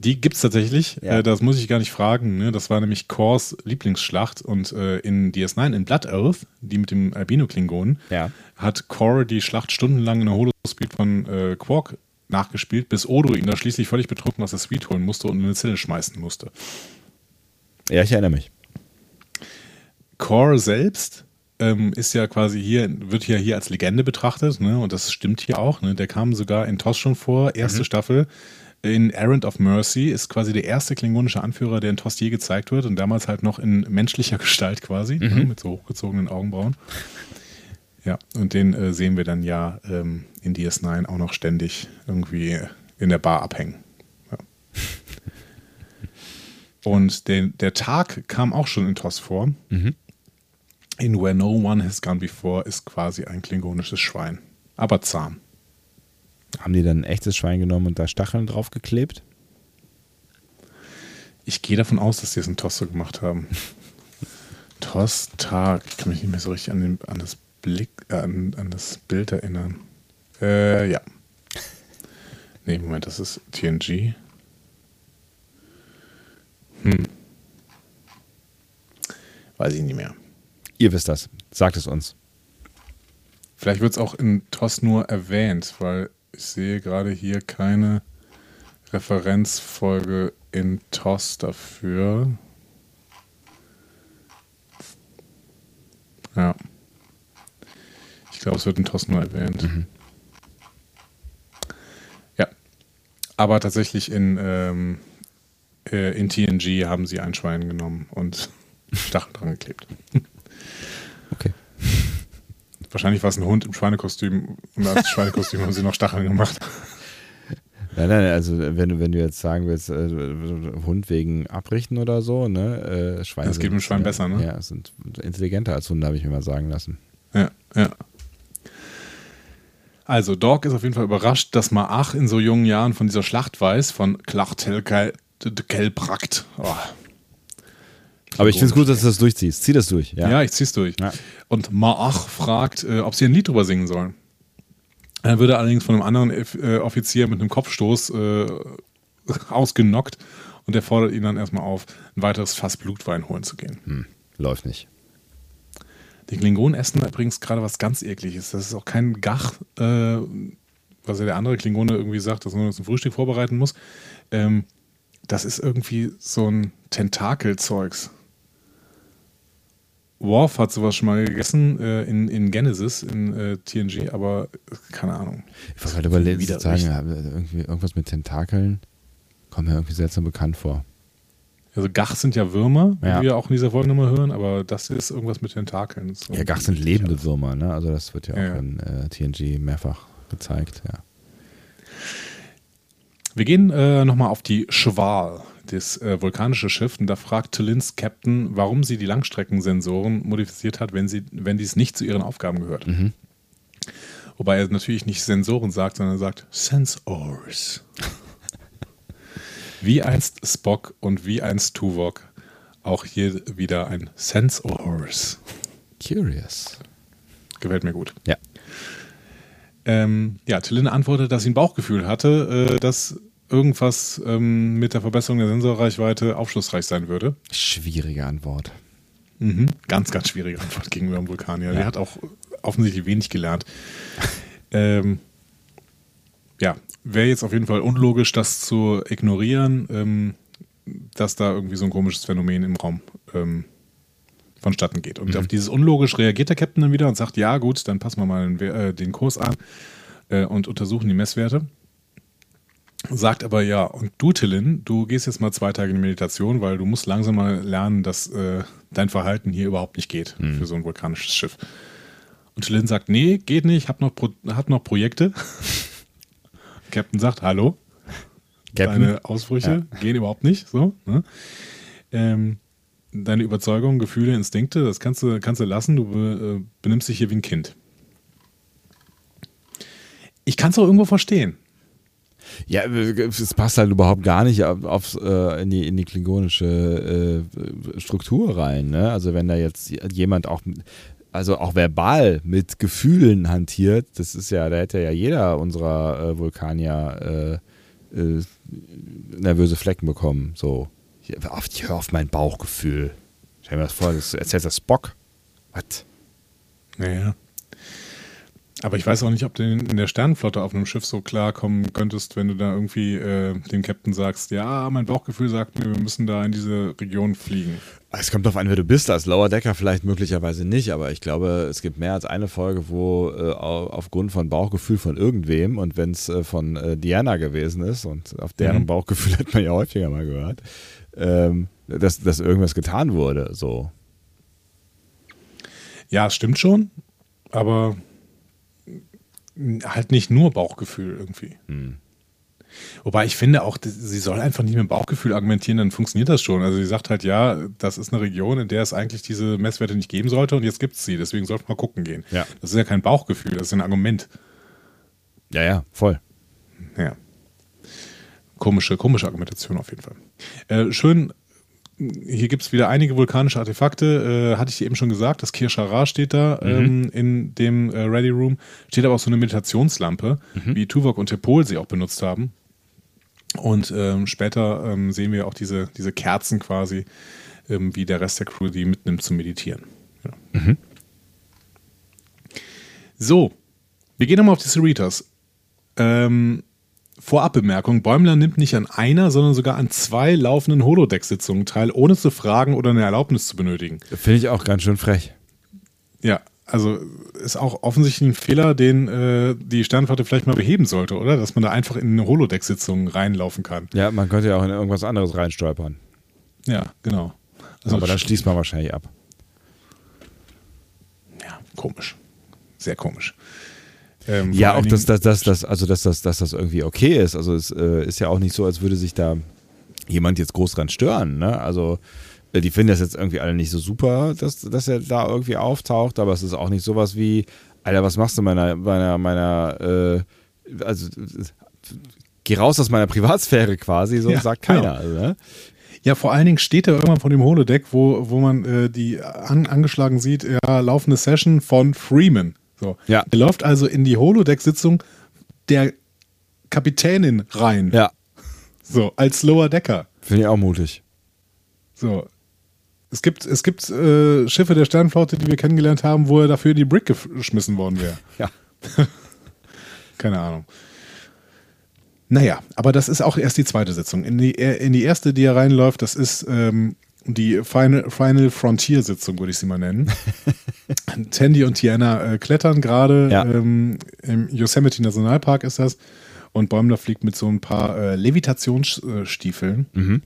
Die gibt es tatsächlich. Ja. Äh, das muss ich gar nicht fragen. Ne? Das war nämlich Kors Lieblingsschlacht. Und äh, in DS9, in Blood Oath, die mit dem Albino-Klingonen, Ja. hat Kor die Schlacht stundenlang in der Holospeed von äh, Quark nachgespielt, bis Odo ihn da schließlich völlig betrunken aus der Suite holen musste und in eine Zelle schmeißen musste. Ja, ich erinnere mich. Core selbst ähm, ist ja quasi hier, wird ja hier als Legende betrachtet, ne? Und das stimmt hier auch, ne? Der kam sogar in TOS schon vor, erste Staffel. In Errand of Mercy ist quasi der erste klingonische Anführer, der in TOS je gezeigt wird und damals halt noch in menschlicher Gestalt quasi, ne? mit so hochgezogenen Augenbrauen. Ja, und den äh, sehen wir dann ja ähm, in DS9 auch noch ständig irgendwie in der Bar abhängen. Ja. Und der, der Tag kam auch schon in TOS vor. In Where No One Has Gone Before ist quasi ein klingonisches Schwein. Aber zahm. Haben die dann ein echtes Schwein genommen und da Stacheln draufgeklebt? Ich gehe davon aus, dass die es in TOS so gemacht haben. TOS Tag. Ich kann mich nicht mehr so richtig an, den, an, das, Blick, äh, an, an das Bild erinnern. Äh, ja. Nee, Moment, das ist TNG. Hm. Weiß ich nicht mehr. Ihr wisst das. Sagt es uns. Vielleicht wird es auch in TOS nur erwähnt, weil ich sehe gerade hier keine Referenzfolge in TOS dafür. Ja. Ich glaube, es wird in TOS nur erwähnt. Ja. Aber tatsächlich in, ähm, äh, in TNG haben sie ein Schwein genommen und Stacheln dran geklebt. Okay. Wahrscheinlich war es ein Hund im Schweinekostüm und als Schweinekostüm haben sie noch Stacheln gemacht. Nein, nein, also wenn du, wenn du jetzt sagen willst, äh, Hund wegen Abrichten oder so, ne? Äh, Schweine Das geht mit Schwein besser, ne? Ja, sind intelligenter als Hunde, habe ich mir mal sagen lassen. Ja, ja. Also, Dog ist auf jeden Fall überrascht, dass Maach in so jungen Jahren von dieser Schlacht weiß, von Klachtelkelbrakt. Oh. Aber ich finde es gut, dass du das durchziehst. Zieh das durch. Ja. Ja, ich zieh's durch. Ja. Und Maach fragt, äh, ob sie ein Lied drüber singen sollen. Er allerdings von einem anderen äh, Offizier mit einem Kopfstoß äh, ausgenockt und der fordert ihn dann erstmal auf, ein weiteres Fass Blutwein holen zu gehen. Hm, läuft nicht. Die Klingonen essen übrigens gerade was ganz ekliges. Das ist auch kein Gach, äh, was ja der andere Klingone irgendwie sagt, dass man das ein Frühstück vorbereiten muss. Ähm, das ist irgendwie so ein Tentakelzeugs. Worf hat sowas schon mal gegessen äh, in, in Genesis, in äh, TNG, aber keine Ahnung. Ich wollte gerade überlegen, Wieder sagen, irgendwie irgendwas mit Tentakeln kommt mir irgendwie seltsam bekannt vor. Also Gach sind ja Würmer, Ja. wie wir auch in dieser Folge nochmal hören, aber das ist irgendwas mit Tentakeln. So Ja, Gach sind lebende Würmer, ne? Also das wird ja auch Ja, ja. in äh, TNG mehrfach gezeigt, ja. Wir gehen äh, nochmal auf die Schwal, das äh, vulkanische Schiff, und da fragt Tillins Captain, warum sie die Langstreckensensoren modifiziert hat, wenn, sie, wenn dies nicht zu ihren Aufgaben gehört. Wobei er natürlich nicht Sensoren sagt, sondern er sagt Sensors. wie einst Spock und wie einst Tuvok, auch hier wieder ein Sensors. Curious. Gefällt mir gut. Ja. Ähm, ja, Tillin antwortet, dass sie ein Bauchgefühl hatte, äh, dass irgendwas ähm, mit der Verbesserung der Sensorreichweite aufschlussreich sein würde. Schwierige Antwort. Mhm. Ganz, ganz schwierige Antwort gegenüber dem Vulkanier. Der hat auch offensichtlich wenig gelernt. ähm, ja, wäre jetzt auf jeden Fall unlogisch, das zu ignorieren, ähm, dass da irgendwie so ein komisches Phänomen im Raum ähm, vonstatten geht. Und auf dieses unlogisch reagiert der Captain dann wieder und sagt, ja gut, dann passen wir mal den, äh, den Kurs an äh, und untersuchen die Messwerte. Sagt aber ja, und du, Tillin, du gehst jetzt mal zwei Tage in die Meditation, weil du musst langsam mal lernen, dass äh, dein Verhalten hier überhaupt nicht geht für so ein vulkanisches Schiff. Und Tillin sagt, nee, geht nicht, hab noch, Pro hab noch Projekte. Captain sagt, hallo, Captain? deine Ausbrüche gehen überhaupt nicht. So, ne? ähm, deine Überzeugungen, Gefühle, Instinkte, das kannst du, kannst du lassen. Du be, äh, benimmst dich hier wie ein Kind. Ich kann es auch irgendwo verstehen. Ja, es passt halt überhaupt gar nicht auf, aufs, äh, in, die, in die klingonische äh, Struktur rein. Ne? Also wenn da jetzt jemand auch, also auch verbal mit Gefühlen hantiert, das ist ja, da hätte ja jeder unserer äh, Vulkanier äh, äh, nervöse Flecken bekommen. So, ich, ich hör auf mein Bauchgefühl. Stell mir das vor, das erzählt das Spock. Was? Naja. Aber ich weiß auch nicht, ob du in der Sternenflotte auf einem Schiff so klarkommen könntest, wenn du da irgendwie äh, dem Captain sagst, ja, mein Bauchgefühl sagt mir, wir müssen da in diese Region fliegen. Es kommt darauf an, wer du bist. Als Lower Decker vielleicht möglicherweise nicht, aber ich glaube, es gibt mehr als eine Folge, wo äh, au- aufgrund von Bauchgefühl von irgendwem und wenn es äh, von äh, Diana gewesen ist und auf deren Mhm. Bauchgefühl hat man ja häufiger mal gehört, ähm, dass, dass irgendwas getan wurde. So. Ja, es stimmt schon, aber halt nicht nur Bauchgefühl irgendwie. Wobei ich finde auch, sie soll einfach nicht mit dem Bauchgefühl argumentieren, dann funktioniert das schon. Also sie sagt halt, ja, das ist eine Region, in der es eigentlich diese Messwerte nicht geben sollte und jetzt gibt es sie, deswegen sollte man gucken gehen. Ja. Das ist ja kein Bauchgefühl, das ist ein Argument. Ja, ja, voll. Ja. Komische, komische Argumentation auf jeden Fall. Äh, schön, hier gibt es wieder einige vulkanische Artefakte. Äh, hatte ich dir eben schon gesagt, das Kirschara steht da ähm, in dem äh, Ready Room. Steht aber auch so eine Meditationslampe, wie Tuvok und Tepol sie auch benutzt haben. Und ähm, später ähm, sehen wir auch diese, diese Kerzen quasi, ähm, wie der Rest der Crew die mitnimmt zum Meditieren. Ja. So, wir gehen nochmal auf die Cerritos. Ähm, Vorabbemerkung: Bäumler nimmt nicht an einer, sondern sogar an zwei laufenden Holodeck-Sitzungen teil, ohne zu fragen oder eine Erlaubnis zu benötigen. Finde ich auch ganz schön frech. Ja, also ist auch offensichtlich ein Fehler, den äh, die Sternflotte vielleicht mal beheben sollte, oder? Dass man da einfach in eine Holodeck-Sitzung reinlaufen kann. Ja, man könnte ja auch in irgendwas anderes reinstolpern. Ja, genau. Also, aber dann schließt man wahrscheinlich ab. ja, komisch. Sehr komisch. Ähm, Ja, auch dass, dass, dass, dass, also dass, dass, dass das irgendwie okay ist. Also es äh, ist ja auch nicht so, als würde sich da jemand jetzt groß dran stören. Ne? Also äh, die finden das jetzt irgendwie alle nicht so super, dass, dass er da irgendwie auftaucht, aber es ist auch nicht sowas wie, Alter, was machst du meiner, meiner, meiner, äh, also geh raus aus meiner Privatsphäre quasi, so Ja, sagt genau. keiner. Also, ne? Ja, vor allen Dingen steht er irgendwann vor dem Holodeck, wo, wo man äh, die an, angeschlagen sieht, ja, laufende Session von Freeman. So. Ja. Er läuft also in die Holodeck-Sitzung der Kapitänin rein. Ja, So, als Lower Decker. Finde ich auch mutig. So. Es gibt, es gibt äh, Schiffe der Sternflotte, die wir kennengelernt haben, wo er dafür in die Brick geschmissen worden wäre. Ja. Keine Ahnung. Naja, aber das ist auch erst die zweite Sitzung. In die, in die erste, die er reinläuft, das ist ähm, die Final, Final Frontier-Sitzung, würde ich sie mal nennen. Tandy und Tiana äh, klettern gerade. Ja. Ähm, Im Yosemite Nationalpark ist das. Und Bäumler fliegt mit so ein paar äh, Levitationsstiefeln, Mhm.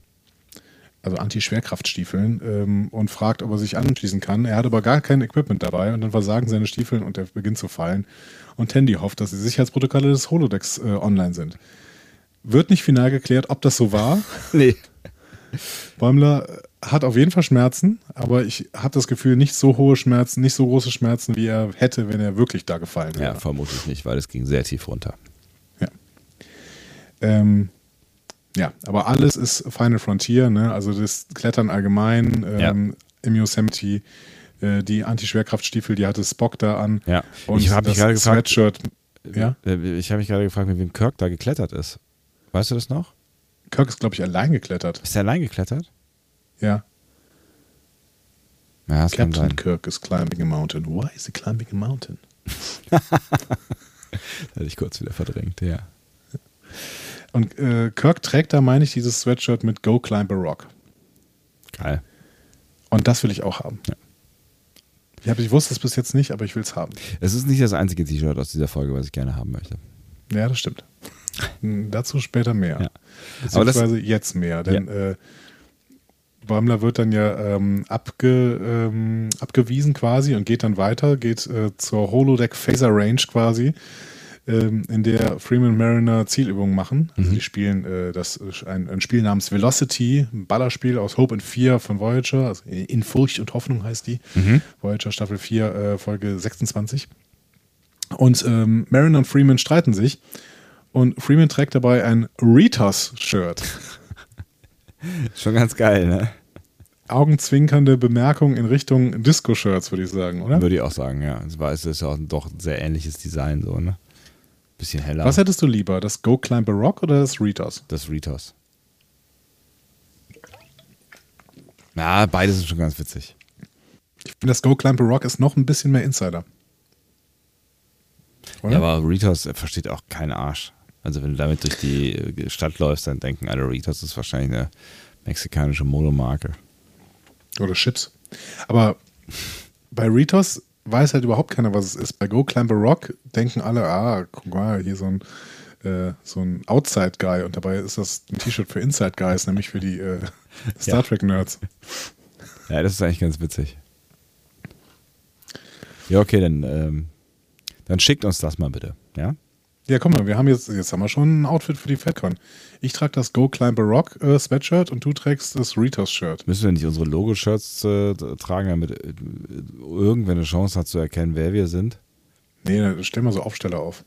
also Anti-Schwerkraftstiefeln, ähm, und fragt, ob er sich anschließen kann. Er hat aber gar kein Equipment dabei und dann versagen seine Stiefeln und er beginnt zu fallen. Und Tandy hofft, dass die Sicherheitsprotokolle des Holodecks äh, online sind. Wird nicht final geklärt, ob das so war. Nee. Bäumler hat auf jeden Fall Schmerzen, aber ich habe das Gefühl, nicht so hohe Schmerzen, nicht so große Schmerzen, wie er hätte, wenn er wirklich da gefallen wäre. Ja, vermutlich nicht, weil es ging sehr tief runter. Ähm, ja, aber alles ist Final Frontier, ne? also das Klettern allgemein, ähm, im Yosemite, äh, die Anti-Schwerkraftstiefel, die hatte Spock da an. Ja. Und ich habe mich das gerade gefragt, Sweatshirt, ja, äh, ich habe mich gerade gefragt, mit wem Kirk da geklettert ist. Weißt du das noch? Kirk ist, glaube ich, allein geklettert. Ist er allein geklettert? Ja, Ja, das Captain. Kirk is climbing a mountain. Why is he climbing a mountain? Hätte ich kurz wieder verdrängt, ja. Und äh, Kirk trägt da, meine ich, dieses Sweatshirt mit Go Climb a Rock. Geil. Und das will ich auch haben. Ja. Ich, hab, ich wusste es bis jetzt nicht, aber ich will es haben. Es ist nicht das einzige T-Shirt aus dieser Folge, was ich gerne haben möchte. Ja, das stimmt. Hm, Dazu später mehr. Ja. Aber das- Beziehungsweise jetzt mehr. Denn äh, Bäumler wird dann ja ähm, abge, ähm, abgewiesen quasi und geht dann weiter, geht äh, zur Holodeck Phaser Range quasi, ähm, in der Freeman Mariner Zielübungen machen. Also die spielen äh, das ein, ein Spiel namens Velocity, ein Ballerspiel aus Hope and Fear von Voyager, also in Furcht und Hoffnung heißt die. Voyager Staffel 4, äh, Folge 26. Und ähm, Mariner und Freeman streiten sich. Und Freeman trägt dabei ein Ritos-Shirt. Schon ganz geil, ne? Augenzwinkernde Bemerkung in Richtung Disco-Shirts, würde ich sagen, oder? Würde ich auch sagen, ja. Es war- es ist ja auch ein doch sehr ähnliches Design, so, ne? Bisschen heller. Was hättest du lieber, das Go Climb a Rock oder das Ritos? das Ritos. Ja, beide sind schon ganz witzig. Ich finde, das Go Climb a Rock ist noch ein bisschen mehr Insider. Oder? Ja, aber Ritos äh, versteht auch keinen Arsch. Also wenn du damit durch die äh, Stadt läufst, dann denken alle, Ritos ist wahrscheinlich eine mexikanische Modemarke. Oder Chips. Aber bei Ritos weiß halt überhaupt keiner, was es ist. Bei Go Climb a Rock denken alle, ah, guck mal, hier so ein, äh, so ein Outside-Guy. Und dabei ist das ein T-Shirt für Inside-Guys, nämlich für die äh, Star Ja. Trek-Nerds. Ja, das ist eigentlich ganz witzig. Ja, okay, dann, ähm, dann schickt uns das mal bitte, ja? Ja, guck mal, wir haben jetzt, jetzt haben wir schon ein Outfit für die FedCon. Ich trage das Go Climb a Rock äh, Sweatshirt und du trägst das Ritos-Shirt. Müssen wir nicht unsere Logo-Shirts äh, tragen, damit äh, irgendwer eine Chance hat zu erkennen, wer wir sind? Nee, dann stell mal so Aufsteller auf.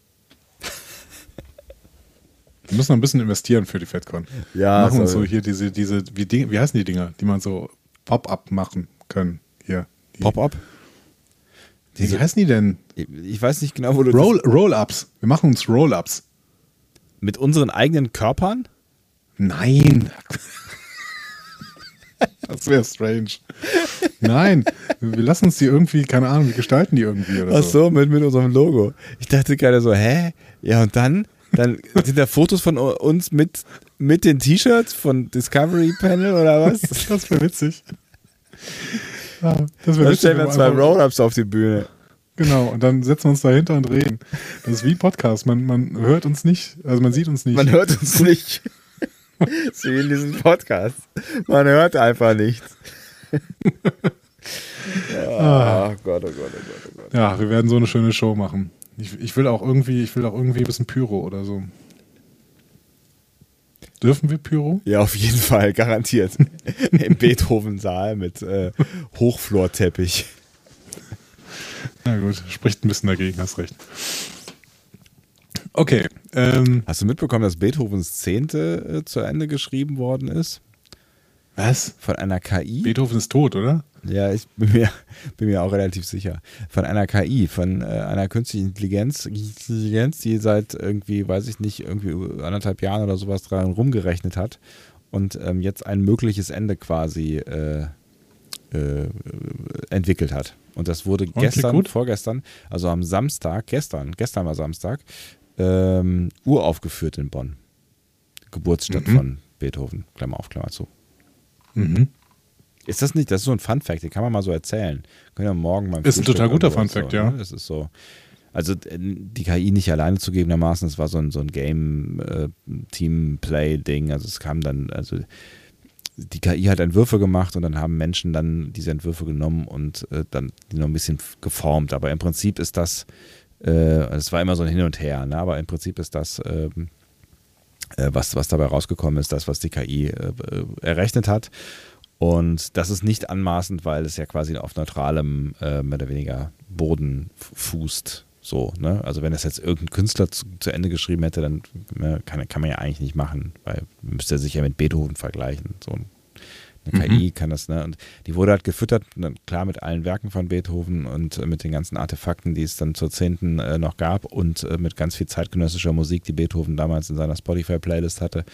Wir müssen noch ein bisschen investieren für die FedCon. Ja, machen uns so hier diese, diese, wie, Ding, wie heißen die Dinger, die man so Pop-up machen können. Hier. Pop-up? Wie heißen die denn? Ich weiß nicht genau, wo du Roll- Roll-Ups. Wir machen uns Roll-Ups. mit unseren eigenen Körpern? Nein. das wäre strange. Nein, wir lassen uns die irgendwie, keine Ahnung, wir gestalten die irgendwie oder Ach so. so, mit, mit unserem Logo. Ich dachte gerade so, hä? Ja, und dann? Dann sind da Fotos von uns mit, mit den T-Shirts von Discovery Panel oder was? Das wäre witzig. Ja, das wäre Dann witzig. stellen wir zwei Roll-Ups auf die Bühne. Genau, und dann setzen wir uns dahinter und reden. Das ist wie Podcast. Man, man hört uns nicht, also man sieht uns nicht. Man hört uns nicht. So wie in diesem Podcast. Man hört einfach nichts. Ah, oh Gott, oh Gott, oh Gott, oh Gott. ja, wir werden so eine schöne Show machen. Ich, ich will auch irgendwie, ich will auch irgendwie ein bisschen Pyro oder so. Dürfen wir Pyro? Ja, auf jeden Fall, garantiert. Im Beethoven-Saal mit äh, Hochflorteppich. Na gut, spricht ein bisschen dagegen, hast recht. Okay, ähm, Hast du mitbekommen, dass Beethovens Zehnte äh, zu Ende geschrieben worden ist? was? Von einer KI? Beethoven ist tot, oder? Ja, ich bin mir, bin mir auch relativ sicher. Von einer KI, von äh, einer künstlichen Intelligenz, Intelligenz, die seit irgendwie, weiß ich nicht, irgendwie anderthalb Jahren oder sowas dran rumgerechnet hat und ähm, jetzt ein mögliches Ende quasi äh, äh, entwickelt hat. Und das wurde klingt gestern, vorgestern, also am Samstag, gestern, gestern war Samstag, ähm, uraufgeführt in Bonn. Geburtsstadt Mhm. von Beethoven, Klammer auf, Klammer zu. Mhm. Ist das nicht, das ist so ein Fun-Fact, den kann man mal so erzählen. Können wir morgen beim Ist ein Frühstück total guter Fun-Fact, so, ja. Ne? Das ist so. Also äh, die KI nicht alleine zugegebenermaßen, es war so ein, so ein Game-Team-Play-Ding. also es kam dann, also die KI hat Entwürfe gemacht und dann haben Menschen dann diese Entwürfe genommen und äh, dann die noch ein bisschen geformt. Aber im Prinzip ist das, äh, es war immer so ein Hin und Her, ne? aber im Prinzip ist das, ähm, äh, was, was dabei rausgekommen ist, das, was die KI äh, äh, errechnet hat. Und das ist nicht anmaßend, weil es ja quasi auf neutralem, äh, mehr oder weniger Boden fußt. So, ne? Also wenn das jetzt irgendein Künstler zu, zu Ende geschrieben hätte, dann ne, kann, kann man ja eigentlich nicht machen, weil müsste er sich ja mit Beethoven vergleichen. So eine Mhm. KI kann das, ne? Und die wurde halt gefüttert, ne, klar mit allen Werken von Beethoven und äh, mit den ganzen Artefakten, die es dann zur Zehnten äh, noch gab und äh, mit ganz viel zeitgenössischer Musik, die Beethoven damals in seiner Spotify-Playlist hatte.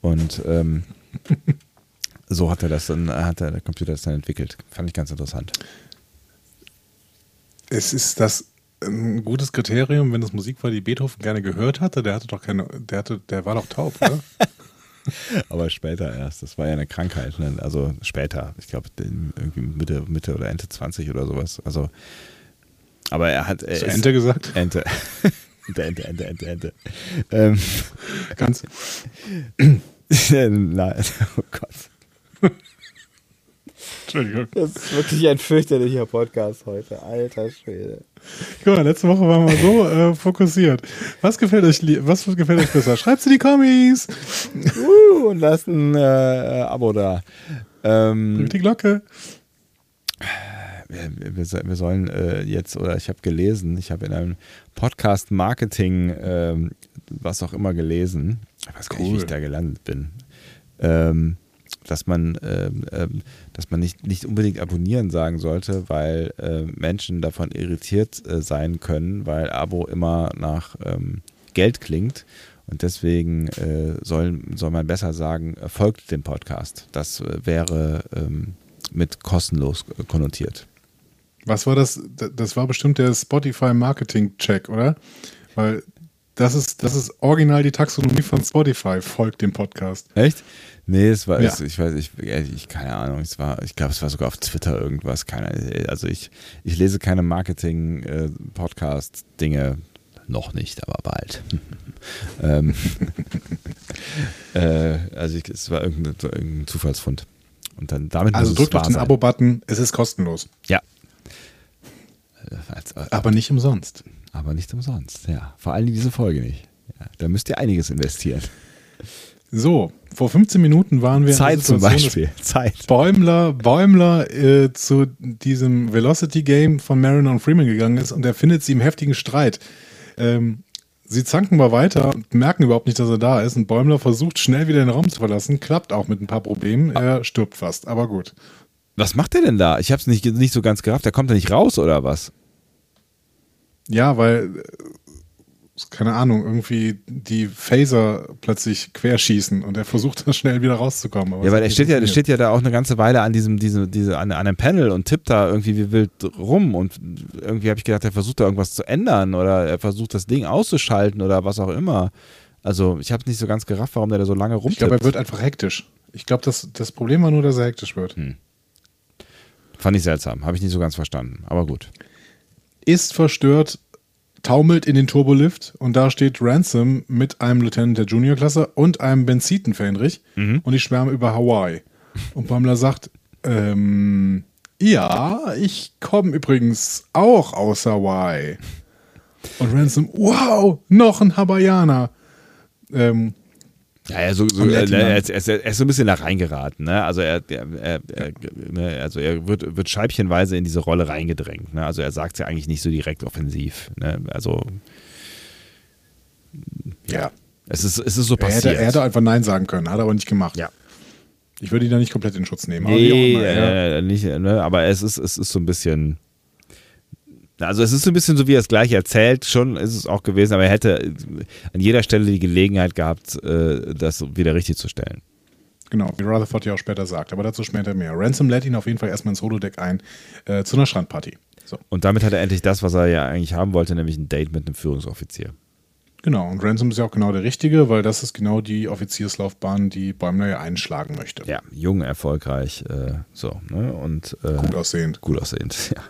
Und ähm, so hat er das dann, hat der Computer das dann entwickelt. Fand ich ganz interessant. Es ist das ein gutes Kriterium, wenn es Musik war, die Beethoven gerne gehört hatte. Der hatte doch keine, der hatte, der war doch taub, oder? Aber später erst. Das war ja eine Krankheit. Ne? Also später. Ich glaube, irgendwie Mitte, Mitte oder Ende 20 oder sowas. Also, aber er hat. Er Hast ist- Ente gesagt? Ente. Ente, Ente, Ente, Ente, Ente. Ähm, Ganz. nein, oh Gott. Entschuldigung. Das ist wirklich ein fürchterlicher Podcast heute. Alter Schwede. Guck mal, letzte Woche waren wir so äh, fokussiert. Was gefällt euch, was gefällt euch besser? Schreibt's in die Kommis. Uh, und lasst ein äh, Abo da. Ähm, Drückt die Glocke. wir, wir, wir sollen äh, jetzt, oder ich habe gelesen, ich habe in einem Podcast Marketing, ähm, was auch immer gelesen, ich weiß gar nicht, wie Cool. ich da gelandet bin, ähm, dass man, ähm, ähm, dass man nicht, nicht unbedingt abonnieren sagen sollte, weil äh, Menschen davon irritiert äh, sein können, weil Abo immer nach ähm, Geld klingt. Und deswegen äh, soll, soll man besser sagen, äh, folgt dem Podcast. Das äh, wäre ähm, mit kostenlos äh, konnotiert. Was war das? Das war bestimmt der Spotify Marketing Check, oder? Weil das ist, das ist original die Taxonomie von Spotify, folgt dem Podcast. Echt? Nee, es war, Ja. es, ich weiß, ich, ich, keine Ahnung, es war, ich glaube, es war sogar auf Twitter irgendwas, keine, also ich, ich lese keine Marketing-Podcast-Dinge, noch nicht, aber bald. ähm, äh, also ich, es war irgendein, irgendein Zufallsfund. Und dann damit Also drückt auf wahr den. Abo-Button, es ist kostenlos. Ja. Äh, als- äh, Aber nicht umsonst. aber nicht umsonst, ja. Vor allem diese Folge nicht. Ja, da müsst ihr einiges investieren. So, vor 15 Minuten waren wir Zeit in der zum Beispiel. Zeit. Bäumler, Bäumler äh, zu diesem Velocity-Game von Mariner und Freeman gegangen ist und er findet sie im heftigen Streit. Ähm, sie zanken mal weiter und merken überhaupt nicht, dass er da ist. Und Bäumler versucht schnell wieder den Raum zu verlassen, klappt auch mit ein paar Problemen. Er stirbt fast, aber gut. Was macht der denn da? Ich habe es nicht, nicht so ganz gerafft. Der kommt da nicht raus oder was? Ja, weil, keine Ahnung, irgendwie die Phaser plötzlich querschießen und er versucht da schnell wieder rauszukommen. aber ja, es weil er steht ja, der steht ja da auch eine ganze Weile an diesem, diese, diese, an, an einem Panel und tippt da irgendwie wie wild rum und irgendwie habe ich gedacht, er versucht da irgendwas zu ändern oder er versucht das Ding auszuschalten oder was auch immer. Also ich habe nicht so ganz gerafft, warum der da so lange Ich rumtippt. glaube, er wird einfach hektisch. Ich glaube, das, das Problem war nur, dass er hektisch wird. Fand ich seltsam, habe ich nicht so ganz verstanden, aber gut. ist verstört, taumelt in den Turbolift und da steht Ransom mit einem Lieutenant der Juniorklasse und einem Benziten Fähnrich und die schwärmen über Hawaii. Und Pamela sagt, ähm, ja, ich komme übrigens auch aus Hawaii. Und Ransom, wow, noch ein Hawaiianer. Ähm, Ja, ja so, so, Am er, er, ist, er, ist, er so ein bisschen da reingeraten. Ne? Also er, er, er, er, ne? also er wird, wird scheibchenweise in diese Rolle reingedrängt. Ne? Also er sagt es ja eigentlich nicht so direkt offensiv. Ne? Also ja, es ist, es ist so er passiert. hätte, er hätte einfach Nein sagen können, hat er aber nicht gemacht. Ja. Ich würde ihn da nicht komplett in Schutz nehmen. aber Nee, immer, er- äh, nicht, ne? aber es ist, es ist so ein bisschen. Also es ist so ein bisschen so, wie er es gleich erzählt, schon ist es auch gewesen, aber er hätte an jeder Stelle die Gelegenheit gehabt, äh, das wieder richtig zu stellen. Genau, wie Rutherford ja auch später sagt, aber dazu später mehr. Ransom lädt ihn auf jeden Fall erstmal ins Holodeck ein äh, zu einer Strandparty. So. Und damit hat er endlich das, was er ja eigentlich haben wollte, nämlich ein Date mit einem Führungsoffizier. Genau, und Ransom ist ja auch genau der Richtige, weil das ist genau die Offizierslaufbahn, die Bäumler ja einschlagen möchte. Ja, jung, erfolgreich, äh, so, ne? Und äh, Gut aussehend. gut aussehend, ja.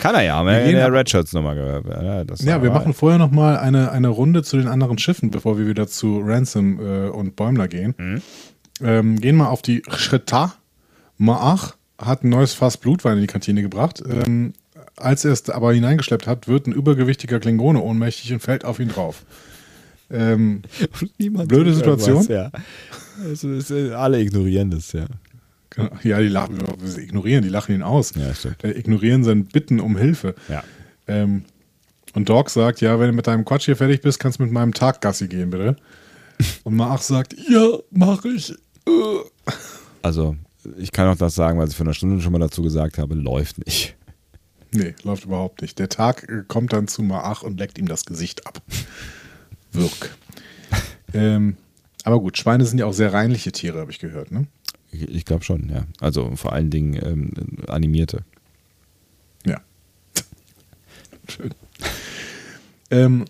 Kann er ja, haben wir in der ab- Red Shirts Nummer gehört. Ja, Ja, wir war- machen vorher nochmal eine, eine Runde zu den anderen Schiffen, bevor wir wieder zu Ransom äh, und Bäumler gehen. Ähm, gehen mal auf die Chreta. Maach hat ein neues Fass Blutwein in die Kantine gebracht. Ähm, als er es aber hineingeschleppt hat, wird ein übergewichtiger Klingone ohnmächtig und fällt auf ihn drauf. Ähm, Blöde Situation. Ja. Ist, äh, alle ignorieren das, ja. Ja, die lachen, sie ignorieren, die lachen ihn aus. Ja, stimmt. Äh, ignorieren sein Bitten um Hilfe. Ja. Ähm, und Dog sagt, ja, wenn du mit deinem Quatsch hier fertig bist, kannst du mit meinem Tag Gassi gehen, bitte. Und Maach sagt, ja, mach ich. Äh. Also, ich kann auch das sagen, was ich vor einer Stunde schon mal dazu gesagt habe, läuft nicht. Nee, läuft überhaupt nicht. Der Tag äh, kommt dann zu Maach und leckt ihm das Gesicht ab. Wirk. ähm, aber gut, Schweine sind ja auch sehr reinliche Tiere, habe ich gehört, ne? Ich, ich glaube schon, ja. Also vor allen Dingen ähm, animierte. Ja. Schön. Ähm,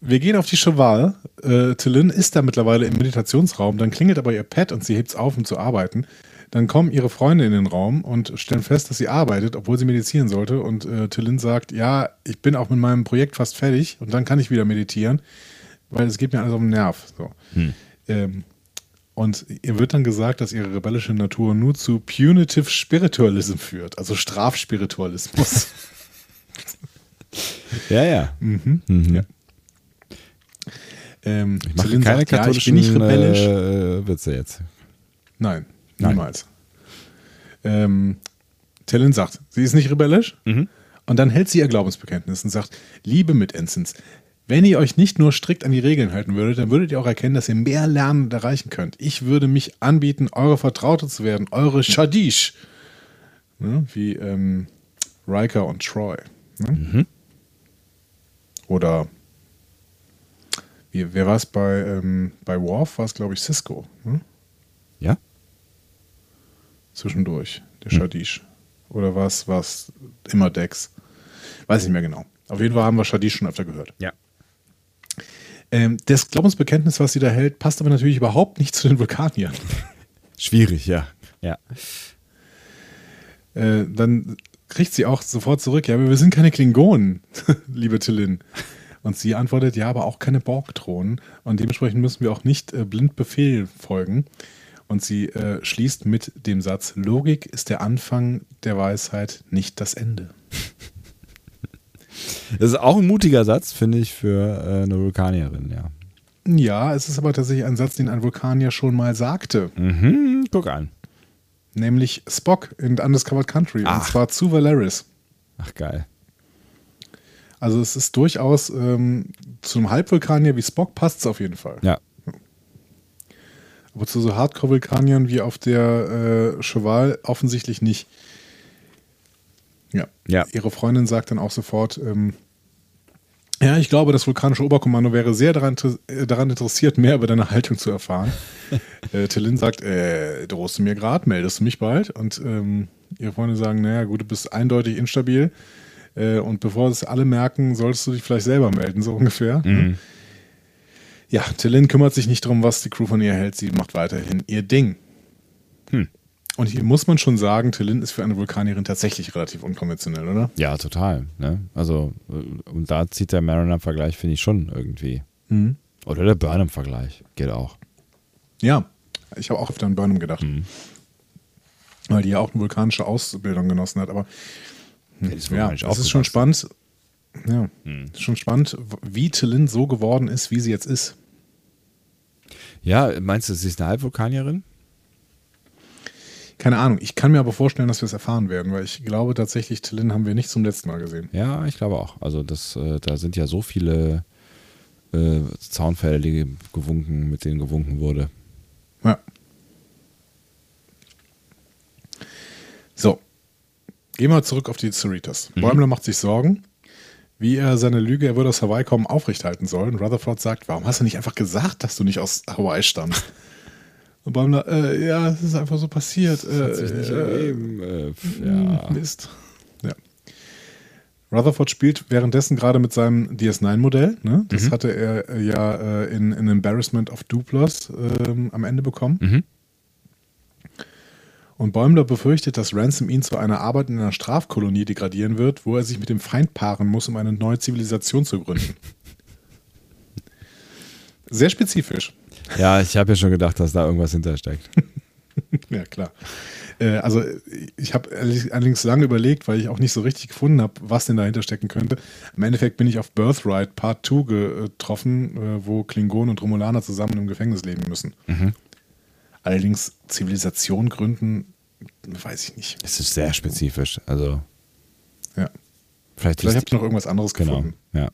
wir gehen auf die Cheval. Äh, Tillin ist da mittlerweile im Meditationsraum. Dann klingelt aber ihr Pad und sie hebt's auf, um zu arbeiten. Dann kommen ihre Freunde in den Raum und stellen fest, dass sie arbeitet, obwohl sie meditieren sollte. Und äh, Tillin sagt, ja, ich bin auch mit meinem Projekt fast fertig und dann kann ich wieder meditieren, weil es geht mir alles auf den Nerv. So. Ähm, und ihr wird dann gesagt, dass ihre rebellische Natur nur zu Punitive Spiritualism führt, also Strafspiritualismus. Ja, ja. Mhm. Mhm. Ähm, Ich mache Celine keine sagt, ja, ich katholischen bin nicht rebellisch. äh, Witze jetzt. Nein, Nein. niemals. Ähm, Tillin sagt, sie ist nicht rebellisch. Mhm. Und dann hält sie ihr Glaubensbekenntnis und sagt, liebe Mitenzens, wenn ihr euch nicht nur strikt an die Regeln halten würdet, dann würdet ihr auch erkennen, dass ihr mehr lernen und erreichen könnt. Ich würde mich anbieten, eure Vertraute zu werden, eure Shadish. Ne? Wie ähm, Riker und Troy. Ne? Oder wie, wer war es bei, ähm, bei Worf? War es, glaube ich, Cisco. Ne? Ja? zwischendurch, der Shadish. Oder was, was immer Dex. Weiß nicht mehr genau. Auf jeden Fall haben wir Shadish schon öfter gehört. Ja. Ähm, das Glaubensbekenntnis, was sie da hält, passt aber natürlich überhaupt nicht zu den Vulkaniern. Schwierig, ja. Ja. Äh, dann kriegt sie auch sofort zurück, ja, aber wir sind keine Klingonen, liebe Tillin. Und sie antwortet, ja, aber auch keine Borgthronen. Und dementsprechend müssen wir auch nicht äh, blind Befehl folgen. Und sie äh, schließt mit dem Satz, Logik ist der Anfang der Weisheit, nicht das Ende. Das ist auch ein mutiger Satz, finde ich, für äh, eine Vulkanierin, ja. Ja, es ist aber tatsächlich ein Satz, den ein Vulkanier schon mal sagte. Mhm, guck an. Nämlich Spock in Undiscovered Country. Und Ach. zwar zu Valeris. Ach, geil. Also es ist durchaus ähm, zu einem Halbvulkanier wie Spock passt es auf jeden Fall. Ja. Aber zu so Hardcore-Vulkaniern wie auf der äh, Cheval offensichtlich nicht. Ja. Ja. Ihre Freundin sagt dann auch sofort, ähm, ja, ich glaube, das vulkanische Oberkommando wäre sehr daran, äh, daran interessiert, mehr über deine Haltung zu erfahren. äh, Tillin sagt, äh, drohst du mir gerade, meldest du mich bald? Und ähm, ihre Freunde sagen, naja, gut, du bist eindeutig instabil. Äh, und bevor es alle merken, solltest du dich vielleicht selber melden, so ungefähr. Mhm. Ja, Tillin kümmert sich nicht darum, was die Crew von ihr hält. Sie macht weiterhin ihr Ding. Hm. Und hier muss man schon sagen, Tillin ist für eine Vulkanierin tatsächlich relativ unkonventionell, oder? Ja, total. Ne? Also, äh, und da zieht der Mariner-Vergleich, finde ich, schon irgendwie. Mhm. Oder der Burnham-Vergleich. Geht auch. Ja, ich habe auch öfter an Burnham gedacht. Mhm. Weil die ja auch eine vulkanische Ausbildung genossen hat. Aber Ja, die ist ja, vulkanisch es ist schon spannend. Ja, ist schon spannend, wie Tillin so geworden ist, wie sie jetzt ist. Ja, meinst du, sie ist eine Halbvulkanierin? Keine Ahnung. Ich kann mir aber vorstellen, dass wir es erfahren werden, weil ich glaube tatsächlich, Tillin haben wir nicht zum letzten Mal gesehen. Ja, ich glaube auch. Also, das, äh, da sind ja so viele äh, Zaunpfähle, die gewunken, mit denen gewunken wurde. Ja. So. Gehen wir zurück auf die Cerritos. Bäumler macht sich Sorgen, wie er seine Lüge, er würde aus Hawaii kommen, aufrechthalten soll. Und Rutherford sagt, warum hast du nicht einfach gesagt, dass du nicht aus Hawaii stammst? Und Bäumler, äh, ja, es ist einfach so passiert. Äh, Hat sich nicht äh, ergeben. Äh, hm, ja. Mist. Ja. Rutherford spielt währenddessen gerade mit seinem DS9-Modell. Ne? Das hatte er äh, ja äh, in, in Embarrassment of Duplos ähm, am Ende bekommen. Mhm. Und Bäumler befürchtet, dass Ransom ihn zu einer Arbeit in einer Strafkolonie degradieren wird, wo er sich mit dem Feind paaren muss, um eine neue Zivilisation zu gründen. Sehr spezifisch. Ja, ich habe ja schon gedacht, dass da irgendwas hintersteckt. Ja, klar. Äh, also ich habe allerdings lange überlegt, weil ich auch nicht so richtig gefunden habe, was denn dahinter stecken könnte. Im Endeffekt bin ich auf Birthright Part 2 getroffen, äh, wo Klingonen und Romulaner zusammen im Gefängnis leben müssen. Allerdings Zivilisation gründen, weiß ich nicht. Es ist sehr spezifisch. Also, Ja. vielleicht, Vielleicht habt ihr noch irgendwas anderes Genau. gefunden. Ja.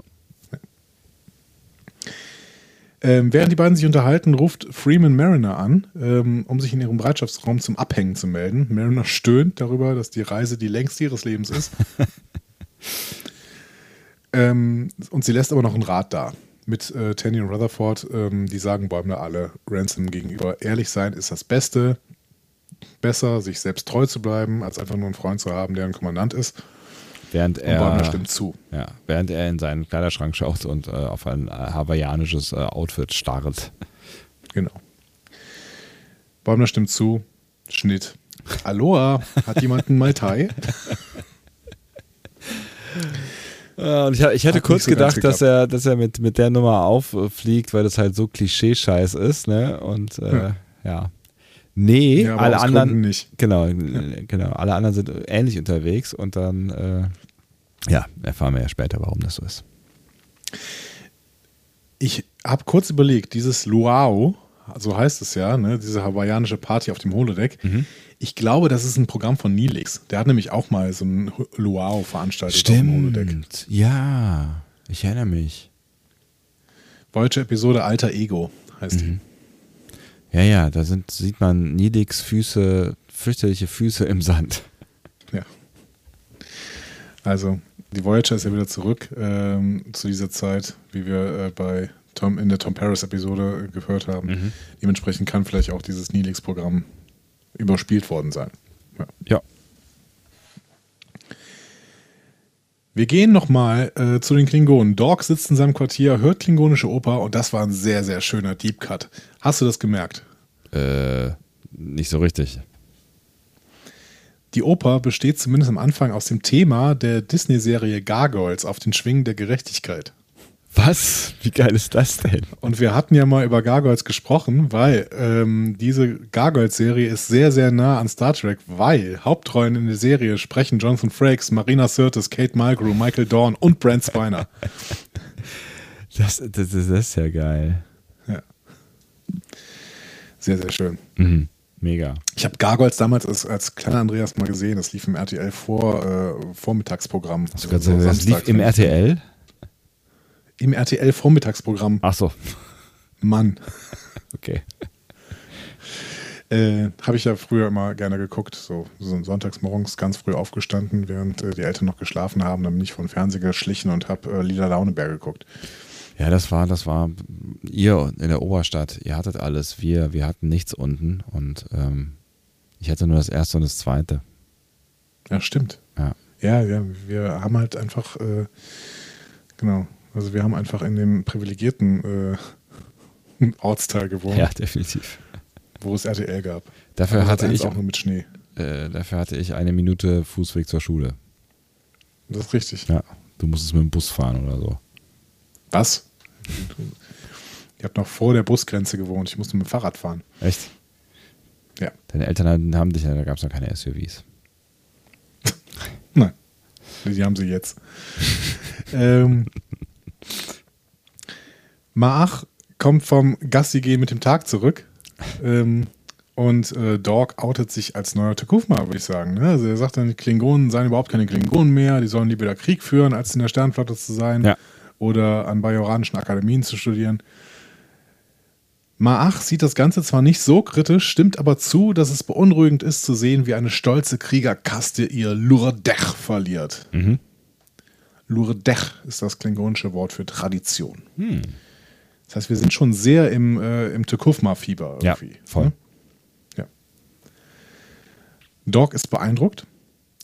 Ähm, während die beiden sich unterhalten, ruft Freeman Mariner an, ähm, um sich in ihrem Bereitschaftsraum zum Abhängen zu melden. Mariner stöhnt darüber, dass die Reise die längste ihres Lebens ist. ähm, und sie lässt aber noch einen Rat da. Mit äh, Tanny und Rutherford, ähm, die sagen Bäumler alle, Ransom gegenüber ehrlich sein ist das Beste. Besser, sich selbst treu zu bleiben, als einfach nur einen Freund zu haben, der ein Kommandant ist. Während Und er, stimmt zu. ja, während er in seinen Kleiderschrank schaut und äh, auf ein äh, hawaiianisches äh, Outfit starrt. Genau. Bäumler stimmt zu. Schnitt. Aloha, hat jemand einen Mai Tai? Und ich, ich hätte Hat kurz so gedacht, dass er, dass er mit, mit der Nummer auffliegt, weil das halt so Klischee-Scheiß ist, ne? Und äh, ja. Ja. Nee, Ja, alle anderen nicht. Genau, äh, genau. Alle anderen sind ähnlich unterwegs und dann äh, ja, erfahren wir ja später, warum das so ist. Ich habe kurz überlegt, dieses Luau, so heißt es ja, ne, diese hawaiianische Party auf dem Holodeck. Ich glaube, das ist ein Programm von Nilix. Der hat nämlich auch mal so ein Luau veranstaltet auf dem Holodeck. Ja, ich erinnere mich. Deutsche Episode Alter Ego heißt die. Ja, ja, da sind, sieht man Nidix Füße, fürchterliche Füße im Sand. Ja. Also, die Voyager ist ja wieder zurück ähm, zu dieser Zeit, wie wir äh, bei Tom in der Tom Paris Episode äh, gehört haben. Dementsprechend kann vielleicht auch dieses Nilix-Programm überspielt worden sein. Ja. Ja. Wir gehen nochmal äh, zu den Klingonen. Dork sitzt in seinem Quartier, hört klingonische Oper und das war ein sehr, sehr schöner Deep Cut. Hast du das gemerkt? Äh, nicht so richtig. Die Oper besteht zumindest am Anfang aus dem Thema der Disney-Serie Gargoyles auf den Schwingen der Gerechtigkeit. Was? Wie geil ist das denn? Und wir hatten ja mal über Gargoyles gesprochen, weil ähm, diese Gargoyles-Serie ist sehr, sehr nah an Star Trek, weil Hauptrollen in der Serie sprechen Jonathan Frakes, Marina Sirtis, Kate Mulgrew, Michael Dorn und Brent Spiner. Das, das, das ist ja geil. ja. Sehr, sehr schön. Mhm. Mega. Ich habe Gargoyles damals als, als kleiner Andreas mal gesehen. Das lief im RTL vor, äh, Vormittagsprogramm. Hast du gerade gesagt, das lief im RTL? Im RTL Vormittagsprogramm. Ach so. Mann. Okay. Äh, habe ich ja früher immer gerne geguckt. So, so sonntags morgens ganz früh aufgestanden, während äh, die Eltern noch geschlafen haben. Dann bin ich vom Fernseher geschlichen und habe äh, Lila Launeberg geguckt. Ja, das war, das war ihr in der Oberstadt. Ihr hattet alles. Wir, wir hatten nichts unten und ähm, ich hatte nur das erste und das zweite. Ja, stimmt. Ja. Ja, ja, wir haben halt einfach, äh, genau, also wir haben einfach in dem privilegierten äh, Ortsteil gewohnt, Ja, definitiv. wo es RTL gab. Dafür Aber hatte ich auch nur mit Schnee. äh, dafür hatte ich eine Minute Fußweg zur Schule. Das ist richtig. Ja, du musstest mit dem Bus fahren oder so. Was? Ihr habt noch vor der Busgrenze gewohnt. Ich musste mit dem Fahrrad fahren. Echt? Ja. Deine Eltern haben- dich, da gab es noch keine SUVs. Nein. Die haben sie jetzt. ähm, Maach kommt vom Gassi-Gehen mit dem Tag zurück. Ähm, und äh, Dog outet sich als neuer Takufma, würde ich sagen. Ne? Also er sagt dann, die Klingonen seien überhaupt keine Klingonen mehr, die sollen lieber Krieg führen, als in der Sternflotte zu sein Ja. oder an bajoranischen Akademien zu studieren. Maach sieht das Ganze zwar nicht so kritisch, stimmt aber zu, dass es beunruhigend ist zu sehen, wie eine stolze Kriegerkaste ihr Lurdech verliert. Mhm. Lurdech ist das klingonische Wort für Tradition. Das heißt, wir sind schon sehr im, äh, im Tekufma-Fieber Ja, irgendwie. voll. ne? Dog ist beeindruckt.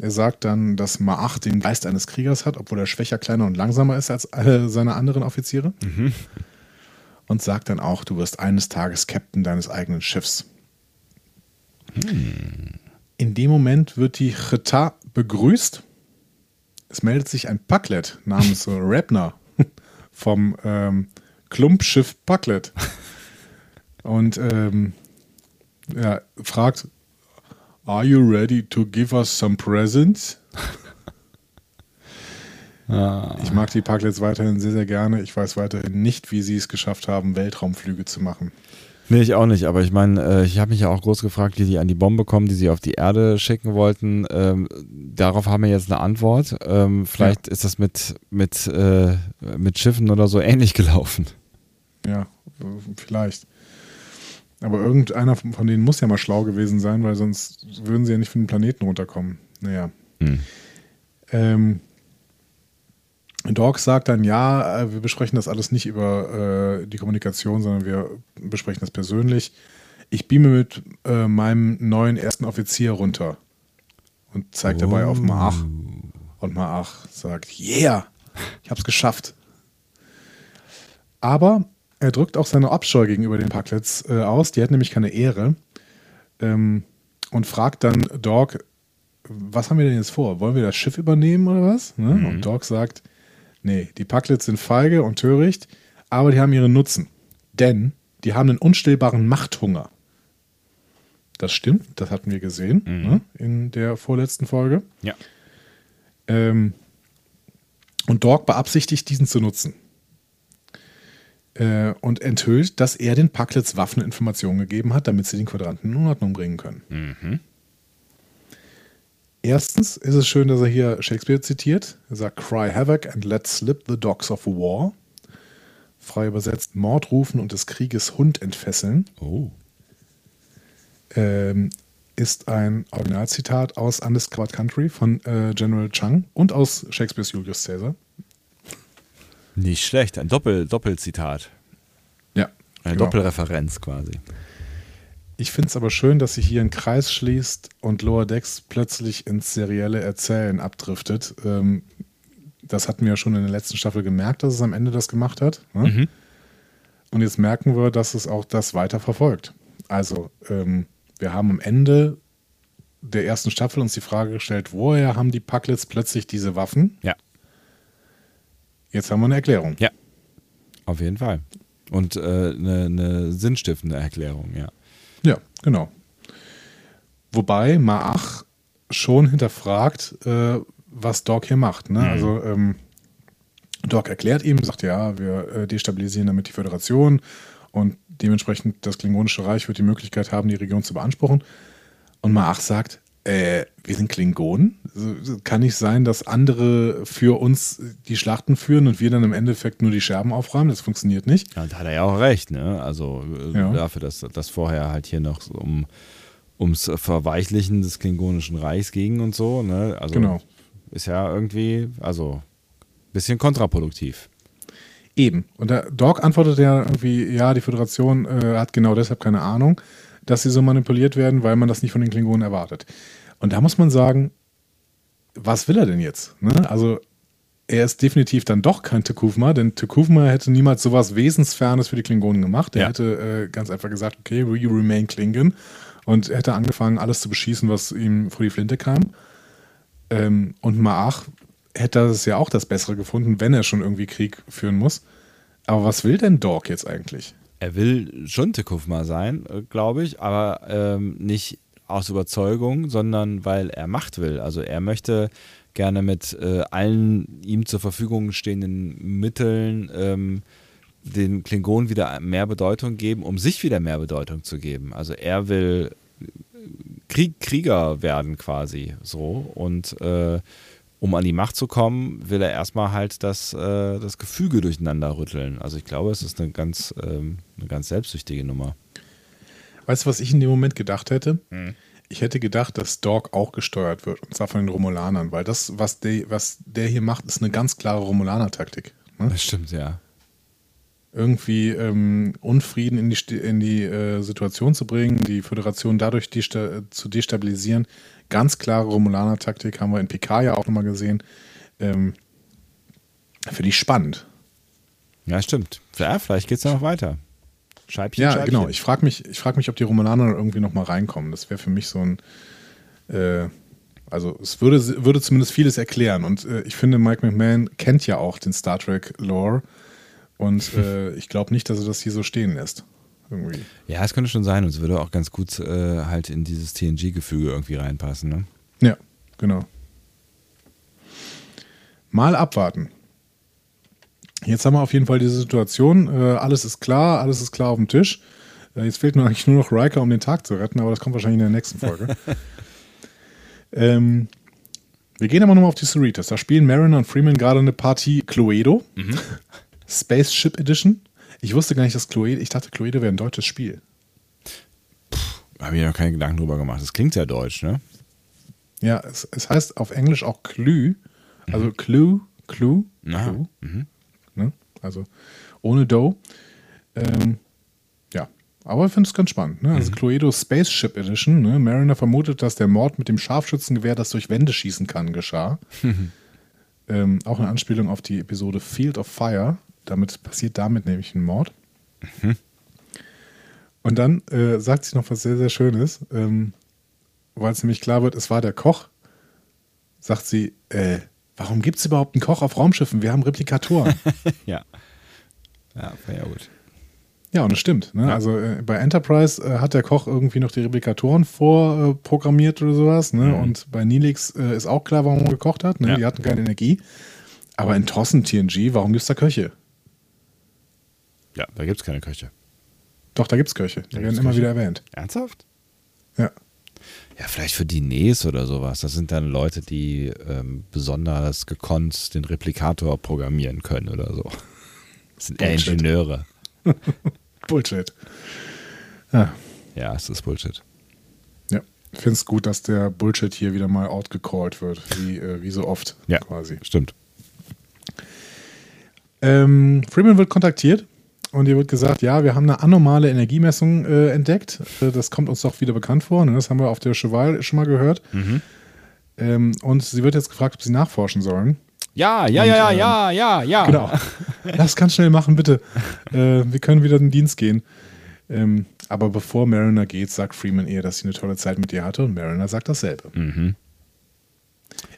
Er sagt dann, dass Maach den Geist eines Kriegers hat, obwohl er schwächer, kleiner und langsamer ist als alle seine anderen Offiziere. Und sagt dann auch, du wirst eines Tages Captain deines eigenen Schiffs. In dem Moment wird die Cheta begrüßt. Es meldet sich ein Packlet namens Rapner vom ähm, Klumpschiff Packlet. Und ähm, ja, fragt, Are you ready to give us some presents? Ich mag die Parklets weiterhin sehr, sehr gerne. Ich weiß weiterhin nicht, wie sie es geschafft haben, Weltraumflüge zu machen. Nee, ich auch nicht, aber ich meine, äh, ich habe mich ja auch groß gefragt, wie die an die Bombe kommen, die sie auf die Erde schicken wollten. Ähm, darauf haben wir jetzt eine Antwort. Ähm, vielleicht ist das mit, mit, äh, mit Schiffen oder so ähnlich gelaufen. Ja, vielleicht. Aber irgendeiner von denen muss ja mal schlau gewesen sein, weil sonst würden sie ja nicht von den Planeten runterkommen. Naja. Hm. Ähm, Dog sagt dann, ja, äh, wir besprechen das alles nicht über äh, die Kommunikation, sondern wir besprechen das persönlich. Ich beame mit äh, meinem neuen ersten Offizier runter und zeigt dabei auf Maach. Und Maach sagt, yeah, ich hab's geschafft. Aber er drückt auch seine Abscheu gegenüber den Parklets äh, aus. Die hat nämlich keine Ehre. Ähm, und fragt dann Dog, was haben wir denn jetzt vor? Wollen wir das Schiff übernehmen oder was? Ne? Und Dog sagt, nee, die Parklets sind feige und töricht, aber die haben ihren Nutzen. Denn die haben einen unstillbaren Machthunger. Das stimmt, das hatten wir gesehen ne? in der vorletzten Folge. Ja. Ähm, und Dog beabsichtigt, diesen zu nutzen. Äh, und enthüllt, dass er den Packlets Waffeninformationen gegeben hat, damit sie den Quadranten in Unordnung bringen können. Erstens ist es schön, dass er hier Shakespeare zitiert. Er sagt, Cry havoc and let slip the dogs of war. Frei übersetzt, Mord rufen und des Krieges Hund entfesseln. Oh. Ähm, ist ein Originalzitat aus Undiscovered Country von äh, General Chang und aus Shakespeares Julius Caesar. Nicht schlecht, ein Doppel, Doppelzitat. Ja. Eine genau. Doppelreferenz quasi. Ich finde es aber schön, dass sich hier ein Kreis schließt und Lower Decks plötzlich ins serielle Erzählen abdriftet. Ähm, das hatten wir ja schon in der letzten Staffel gemerkt, dass es am Ende das gemacht hat. Ne? Und jetzt merken wir, dass es auch das weiter verfolgt. Also, ähm, wir haben am Ende der ersten Staffel uns die Frage gestellt, woher haben die Packlets plötzlich diese Waffen? Ja. Jetzt haben wir eine Erklärung. Ja. Auf jeden Fall. Und äh, eine, eine sinnstiftende Erklärung, ja. Ja, genau. Wobei Maach schon hinterfragt, äh, was Doc hier macht. Ne? Also ähm, Doc erklärt ihm, sagt ja, wir äh, destabilisieren damit die Föderation und dementsprechend das Klingonische Reich wird die Möglichkeit haben, die Region zu beanspruchen. Und Maach sagt, äh, wir sind Klingonen. Also, Kann nicht sein, dass andere für uns die Schlachten führen und wir dann im Endeffekt nur die Scherben aufräumen. Das funktioniert nicht. Ja, da hat er ja auch recht, ne? Also äh, Ja. dafür, dass das vorher halt hier noch so um ums Verweichlichen des Klingonischen Reichs ging und so, ne? Also Genau. ist ja irgendwie, also bisschen kontraproduktiv. Eben. Und der Doc antwortet ja irgendwie, ja, die Föderation äh, hat genau deshalb keine Ahnung, dass sie so manipuliert werden, weil man das nicht von den Klingonen erwartet. Und da muss man sagen, was will er denn jetzt? Ne? Also er ist definitiv dann doch kein Tekufma, denn Tekufma hätte niemals sowas Wesensfernes für die Klingonen gemacht. Er Ja. hätte äh, ganz einfach gesagt, okay, we remain Klingon und hätte angefangen, alles zu beschießen, was ihm vor die Flinte kam. Ähm, und Maach hätte das ja auch das Bessere gefunden, wenn er schon irgendwie Krieg führen muss. Aber was will denn Dork jetzt eigentlich? Er will schon Tekufma sein, äh, glaube ich, aber ähm, nicht aus Überzeugung, sondern weil er Macht will. Also er möchte gerne mit äh, allen ihm zur Verfügung stehenden Mitteln ähm, den Klingonen wieder mehr Bedeutung geben, um sich wieder mehr Bedeutung zu geben. Also er will Krieg, Krieger werden quasi so und äh, um an die Macht zu kommen, will er erstmal halt das, äh, das Gefüge durcheinander rütteln. Also ich glaube, es ist eine ganz, ähm, eine ganz selbstsüchtige Nummer. Weißt du, was ich in dem Moment gedacht hätte? Ich hätte gedacht, dass Dork auch gesteuert wird, und zwar von den Romulanern, weil das, was der, was der hier macht, ist eine ganz klare Romulaner-Taktik. Ne? Das stimmt, ja. Irgendwie ähm, Unfrieden in die, in die äh, Situation zu bringen, die Föderation dadurch desta zu destabilisieren. Ganz klare Romulaner-Taktik haben wir in PK ja auch nochmal gesehen. Ähm, Finde ich spannend. Ja, stimmt. Ja, vielleicht geht's ja noch weiter. Scheibchen, Ja, Scheibchen. genau. Ich frage mich, ich frag mich, ob die Romulaner irgendwie nochmal reinkommen. Das wäre für mich so ein. Äh, also, es würde, würde zumindest vieles erklären. Und äh, ich finde, Mike McMahon kennt ja auch den Star Trek-Lore. Und äh, ich glaube nicht, dass er das hier so stehen lässt. Irgendwie. Ja, es könnte schon sein und es würde auch ganz gut äh, halt in dieses TNG-Gefüge irgendwie reinpassen. Ne? Ja, genau. Mal abwarten. Jetzt haben wir auf jeden Fall diese Situation. Äh, alles ist klar, alles ist klar auf dem Tisch. Äh, jetzt fehlt nur eigentlich nur noch Riker, um den Tag zu retten, aber das kommt wahrscheinlich in der nächsten Folge. ähm, wir gehen aber nochmal auf die Cerritos. Da spielen Mariner und Freeman gerade eine Partie Cluedo. Spaceship Edition. Ich wusste gar nicht, dass Cluedo, ich dachte, Cluedo wäre ein deutsches Spiel. Habe ich mir noch keine Gedanken drüber gemacht. Das klingt ja deutsch, ne? Ja, es, es heißt auf Englisch auch Clue. Also Clue, Clue, Aha. Clue. Ne? Also ohne Dough. Ähm, ja, aber ich finde es ganz spannend. Ne? Also Cluedo Spaceship Edition. Ne? Mariner vermutet, dass der Mord mit dem Scharfschützengewehr, das durch Wände schießen kann, geschah. ähm, auch eine Anspielung auf die Episode Field of Fire. Damit passiert damit nämlich ein Mord. Und dann äh, sagt sie noch was sehr, sehr Schönes, ähm, weil es nämlich klar wird, es war der Koch. Sagt sie, äh, warum gibt es überhaupt einen Koch auf Raumschiffen? Wir haben Replikatoren. Ja. Ja, war ja gut. ja, und das stimmt. Ne? Also äh, bei Enterprise äh, hat der Koch irgendwie noch die Replikatoren vorprogrammiert oder sowas. Ne? Und bei Nilix äh, ist auch klar, warum man gekocht hat. Ne? Ja. Die hatten keine Energie. Aber in Tossen TNG, warum gibt es da Köche? Ja, da gibt es keine Köche. Doch, da gibt es Köche. Die Da werden immer Köche. wieder erwähnt. Ernsthaft? Ja. Ja, vielleicht für Diners oder sowas. Das sind dann Leute, die ähm, besonders gekonnt den Replikator programmieren können oder so. Das sind eher. Ingenieure. Bullshit. Ja. Ja, es ist Bullshit. Ja. Ich finde es gut, dass der Bullshit hier wieder mal outgecallt wird, wie, äh, wie so oft Ja, quasi. stimmt. Ähm, Freeman wird kontaktiert und ihr wird gesagt, ja, wir haben eine anormale Energiemessung äh, entdeckt. Äh, das kommt uns doch wieder bekannt vor. Ne? Das haben wir auf der Cheval schon mal gehört. Ähm, und sie wird jetzt gefragt, ob sie nachforschen sollen. Ja, ja, Und, ja, ähm, ja, ja, ja. Genau. Lass ganz schnell machen, bitte. Äh, wir können wieder in den Dienst gehen. Ähm, aber bevor Mariner geht, sagt Freeman ihr, dass sie eine tolle Zeit mit ihr hatte und Mariner sagt dasselbe. Mhm.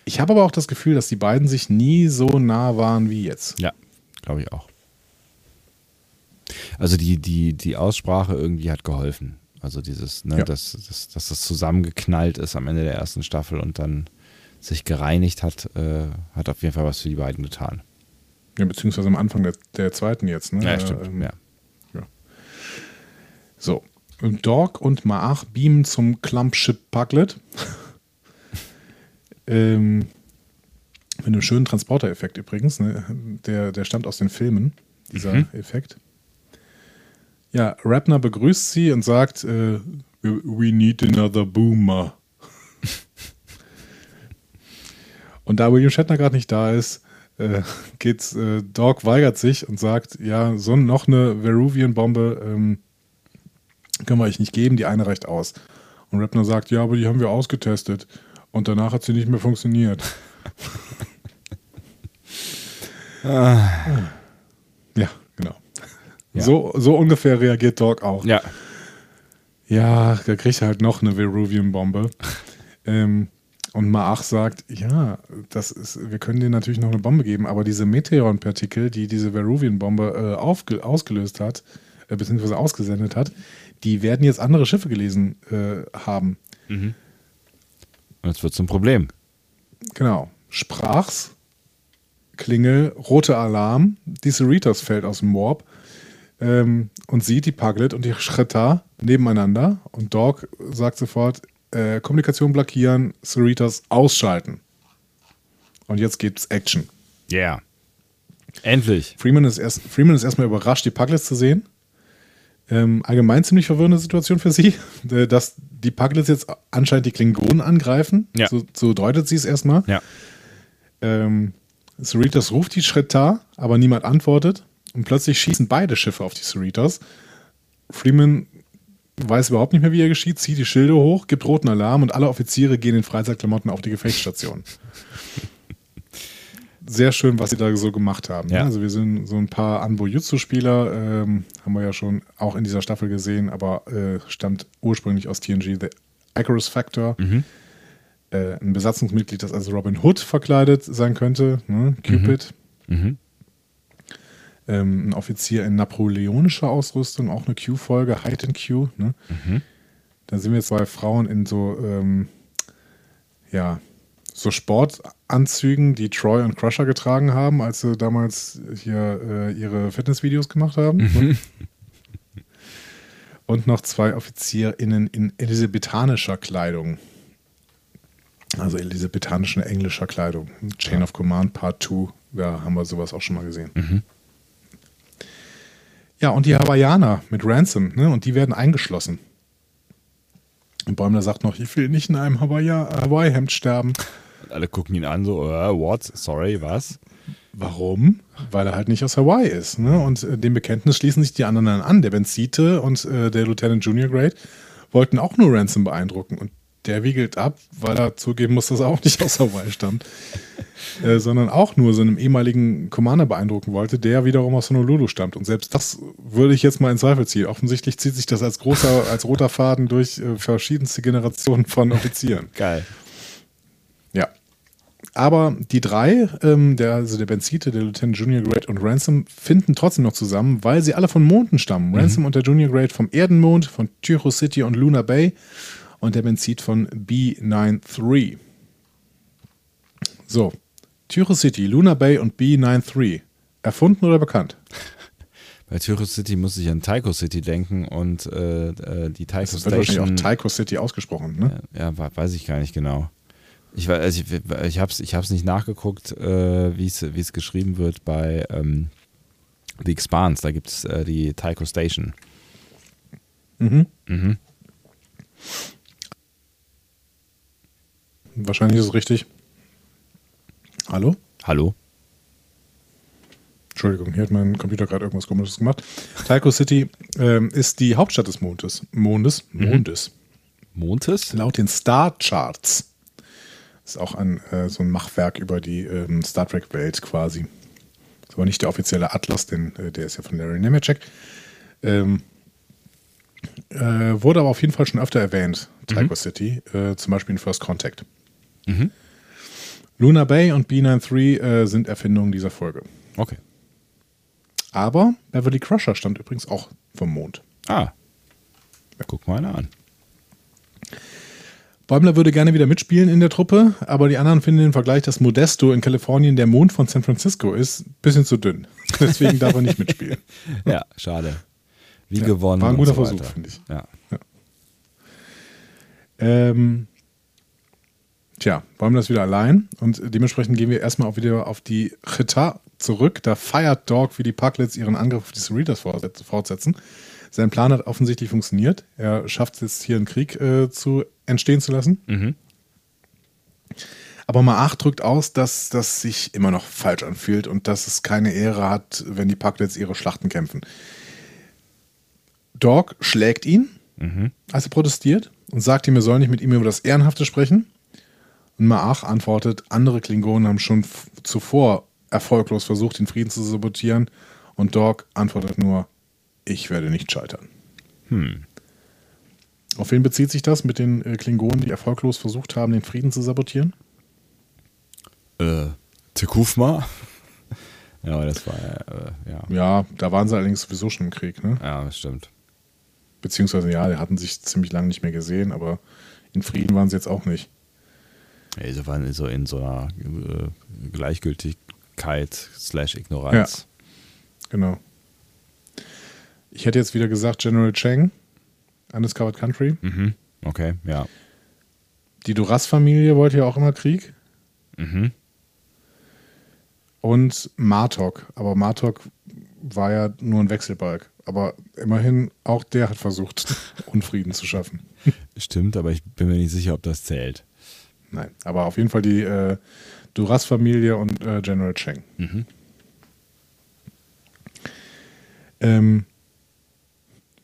Ich habe aber auch das Gefühl, dass die beiden sich nie so nah waren wie jetzt. Ja, glaube ich auch. Also die, die, die Aussprache irgendwie hat geholfen. Also dieses, ne, Ja. dass, dass, dass das zusammengeknallt ist am Ende der ersten Staffel und dann sich gereinigt hat, äh, hat auf jeden Fall was für die beiden getan. Ja, beziehungsweise am Anfang der, der zweiten jetzt. Ne? Ja, stimmt. ähm, ja. So. Und Dog und Maach beamen zum Clumpship Puglet. ähm, mit einem schönen Transporter-Effekt übrigens. Ne? Der, der stammt aus den Filmen, dieser Mhm. Effekt. Ja, Rappner begrüßt sie und sagt, äh, we need another boomer. und da William Shatner gerade nicht da ist, äh, geht's, äh, Dog weigert sich und sagt, ja, so noch eine Veruvian-Bombe ähm, können wir euch nicht geben, die eine reicht aus. Und Rappner sagt, ja, aber die haben wir ausgetestet und danach hat sie nicht mehr funktioniert. Genau. Ja. So, so ungefähr reagiert Dog auch. Ja. Ja, da kriegt er halt noch eine Veruvian-Bombe. ähm, und Maach sagt, ja, das ist, wir können dir natürlich noch eine Bombe geben, aber diese Meteoron-Partikel, die diese Veruvian-Bombe äh, ausgelöst hat, äh, beziehungsweise ausgesendet hat, die werden jetzt andere Schiffe gelesen äh, haben. Und es wird zum Problem. Genau. Sprach's, Klingel, roter Alarm, die Cerritos fällt aus dem Warp ähm, und sieht die Puglet und die Schritta nebeneinander und Dog sagt sofort, äh, Kommunikation blockieren, Cerritos ausschalten. Und jetzt gibt's Action. Yeah. Endlich. Freeman ist, erst, Freeman ist erstmal überrascht, die Puglets zu sehen. Ähm, allgemein ziemlich verwirrende Situation für sie, äh, dass die Puglets jetzt anscheinend die Klingonen angreifen. Ja. So, so deutet sie es erstmal. Ja. Ähm, Cerritos ruft die Schrittar, aber niemand antwortet. Und plötzlich schießen beide Schiffe auf die Cerritos. Freeman weiß überhaupt nicht mehr, wie er geschieht, zieht die Schilde hoch, gibt roten Alarm und alle Offiziere gehen in Freizeitklamotten auf die Gefechtsstation. Sehr schön, was sie da so gemacht haben. Ja. Also wir sind so ein paar Anbo-Jutsu-Spieler, ähm, haben wir ja schon auch in dieser Staffel gesehen, aber äh, stammt ursprünglich aus TNG, The Icarus Factor. Äh, ein Besatzungsmitglied, das als Robin Hood verkleidet sein könnte, ne? Cupid. Mhm. Ähm, ein Offizier in napoleonischer Ausrüstung, auch eine Q-Folge, Height in Q. Ne? Da sind wir jetzt bei Frauen in so, ähm, ja, so Sportanzügen, die Troy und Crusher getragen haben, als sie damals hier äh, ihre Fitnessvideos gemacht haben. Ne? Und noch zwei OffizierInnen in elisabethanischer Kleidung. Also elisabethanischer englischer Kleidung. Chain of Command Part 2, da haben wir sowas auch schon mal gesehen. Ja, und die Hawaiianer mit Ransom, ne? Und die werden eingeschlossen. Und Bäumler sagt noch, ich will nicht in einem Hawaii- Hawaii-Hemd sterben. Und alle gucken ihn an, so, äh, what? Sorry, was? Warum? Weil er halt nicht aus Hawaii ist. Ne? Und äh, dem Bekenntnis schließen sich die anderen dann an. Der Benzite und äh, der Lieutenant Junior Grade wollten auch nur Ransom beeindrucken. Und der wiegelt ab, weil er zugeben muss, dass er auch nicht aus Hawaii stammt. äh, sondern auch nur so einem ehemaligen Commander beeindrucken wollte, der wiederum aus Honolulu stammt. Und selbst das würde ich jetzt mal in Zweifel ziehen. Offensichtlich zieht sich das als großer, als roter Faden durch äh, verschiedenste Generationen von Offizieren. Geil. Ja. Aber die drei, ähm, der, also der Benzite, der Lieutenant Junior Grade und Ransom, finden trotzdem noch zusammen, weil sie alle von Monden stammen. Ransom und der Junior Grade vom Erdenmond, von Tycho City und Luna Bay und der Benzit von B93. So, Tycho City, Luna Bay und B93. Erfunden oder bekannt? Bei Tycho City muss ich an Taiko City denken und äh, äh, die Taiko Das wird wahrscheinlich auch Station. Tycho City ausgesprochen, ne? Ja, wa- weiß ich gar nicht genau. Ich, also ich, ich habe es ich hab's nicht nachgeguckt, äh, wie es wie es geschrieben wird bei ähm, The Expanse. Da gibt es äh, die Taiko Station. Mhm. Mhm. Wahrscheinlich ist es richtig. Hallo? Hallo? Entschuldigung, hier hat mein Computer gerade irgendwas komisches gemacht. Tycho City ähm, ist die Hauptstadt des Mondes. Mondes? Mondes. Montes? Laut den Star Charts. Ist auch ein, äh, so ein Machwerk über die ähm, Star Trek-Welt quasi. Ist aber nicht der offizielle Atlas, denn äh, der ist ja von Larry Nemeczek. Ähm, äh, wurde aber auf jeden Fall schon öfter erwähnt, Tycho City, äh, zum Beispiel in First Contact. Luna Bay und B93 äh, sind Erfindungen dieser Folge. Okay. Aber Beverly Crusher stammt übrigens auch vom Mond. Ah. Guck mal einer an. Bäumler würde gerne wieder mitspielen in der Truppe, aber die anderen finden den Vergleich, dass Modesto in Kalifornien der Mond von San Francisco ist, ein bisschen zu dünn. Deswegen darf er nicht mitspielen. Ja, schade. Wie Ja, gewonnen. war ein guter so Versuch, finde ich. Ja. Ähm, tja, Bäumler ist wieder allein und dementsprechend gehen wir erstmal auch wieder auf die Chita zurück. Da feiert Dog, wie die Pucklets ihren Angriff auf die Cerritos fortset- fortsetzen. Sein Plan hat offensichtlich funktioniert. Er schafft es jetzt hier einen Krieg äh, zu entstehen zu lassen. Mhm. Aber Maach drückt aus, dass das sich immer noch falsch anfühlt und dass es keine Ehre hat, wenn die Pucklets ihre Schlachten kämpfen. Dog schlägt ihn, als er protestiert und sagt ihm, er soll nicht mit ihm über das Ehrenhafte sprechen. Und Maach antwortet, andere Klingonen haben schon zuvor erfolglos versucht, den Frieden zu sabotieren. Und Dog antwortet nur, ich werde nicht scheitern. Auf wen bezieht sich das mit den äh, Klingonen, die erfolglos versucht haben, den Frieden zu sabotieren? Äh, Tekufma? ja, aber das war äh, ja. Ja, da waren sie allerdings sowieso schon im Krieg, ne? Ja, das stimmt. Beziehungsweise ja, die hatten sich ziemlich lange nicht mehr gesehen, aber in Frieden waren sie jetzt auch nicht. Ja, sie waren so in so einer äh, Gleichgültigkeit slash Ignoranz. Genau. Ich hätte jetzt wieder gesagt General Cheng, Undiscovered Country. Mhm. Okay, ja. Die Duras-Familie wollte ja auch immer Krieg. Mhm. Und Martok. Aber Martok war ja nur ein Wechselbalg. Aber immerhin, auch der hat versucht, Unfrieden zu schaffen. Stimmt, aber ich bin mir nicht sicher, ob das zählt. Nein, aber auf jeden Fall die äh, Duras-Familie und äh, General Cheng. Mhm. Ähm,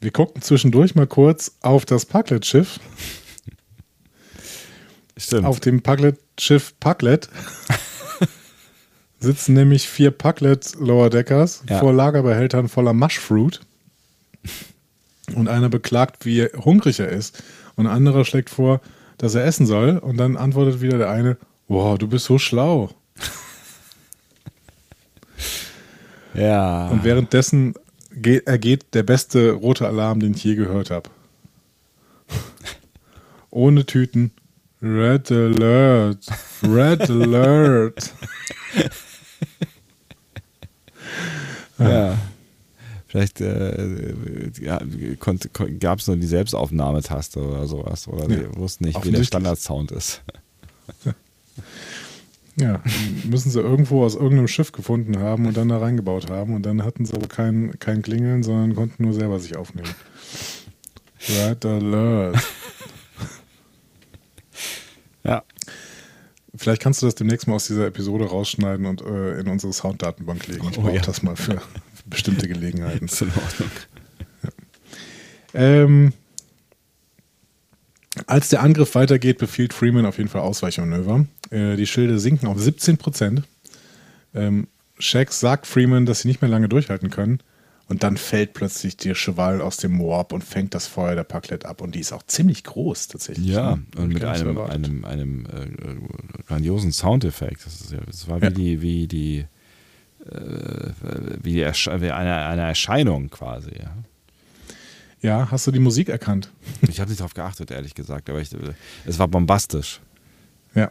wir gucken zwischendurch mal kurz auf das Parklet-Schiff. Stimmt. Auf dem Parklet-Schiff Parklet sitzen nämlich vier Parklet Lower Deckers Ja. vor Lagerbehältern voller Mushfruit. Und einer beklagt, wie hungrig er ist. Und ein anderer schlägt vor, dass er essen soll. Und dann antwortet wieder der eine: Wow, du bist so schlau. ja. Und währenddessen geht, ergeht der beste rote Alarm, den ich je gehört habe. Ohne Tüten. Red Alert. Red Alert. Ja. Vielleicht äh, ja, gab es nur die Selbstaufnahmetaste oder sowas. Oder Ja, die wussten nicht, wie der. Standardsound ist. Ja, müssen sie irgendwo aus irgendeinem Schiff gefunden haben und dann da reingebaut haben. Und dann hatten sie aber kein, kein Klingeln, sondern konnten nur selber sich aufnehmen. Red Alert. Ja. Vielleicht kannst du das demnächst mal aus dieser Episode rausschneiden und äh, in unsere Sounddatenbank legen. Ich Oh, brauche ja. das mal für bestimmte Gelegenheiten. Ist in Ordnung. Ähm, als der Angriff weitergeht, befiehlt Freeman auf jeden Fall Ausweichmanöver. Äh, die Schilde sinken auf 17 Prozent. Ähm, Shax sagt Freeman, dass sie nicht mehr lange durchhalten können. Und dann fällt plötzlich der Cheval aus dem Warp und fängt das Feuer der Parklet ab. Und die ist auch ziemlich groß tatsächlich. Ja, ne? und mit einem, einem, einem äh, äh, grandiosen Soundeffekt. Das, ist ja, das war wie Ja. die, wie die, äh, wie Ersche wie eine, eine Erscheinung quasi. Ja. Ja, hast du die Musik erkannt? Ich habe nicht darauf geachtet, ehrlich gesagt, aber ich, äh, es war bombastisch. Ja.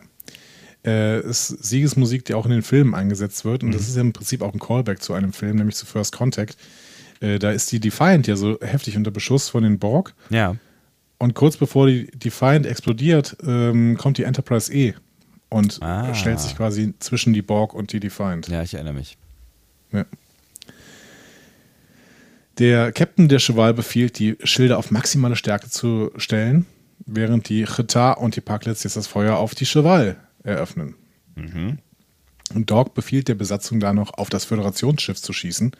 Äh, ist Siegesmusik, die auch in den Filmen eingesetzt wird. Und das ist ja im Prinzip auch ein Callback zu einem Film, nämlich zu First Contact. Äh, da ist die Defiant ja so heftig unter Beschuss von den Borg. Ja. Und kurz bevor die Defiant explodiert, ähm, kommt die Enterprise E und Ah. stellt sich quasi zwischen die Borg und die Defiant. Ja, ich erinnere mich. Ja. Der Captain der Cheval befiehlt, die Schilde auf maximale Stärke zu stellen, während die Chita und die Parklets jetzt das Feuer auf die Cheval eröffnen. Und Dog befiehlt der Besatzung da noch, auf das Föderationsschiff zu schießen.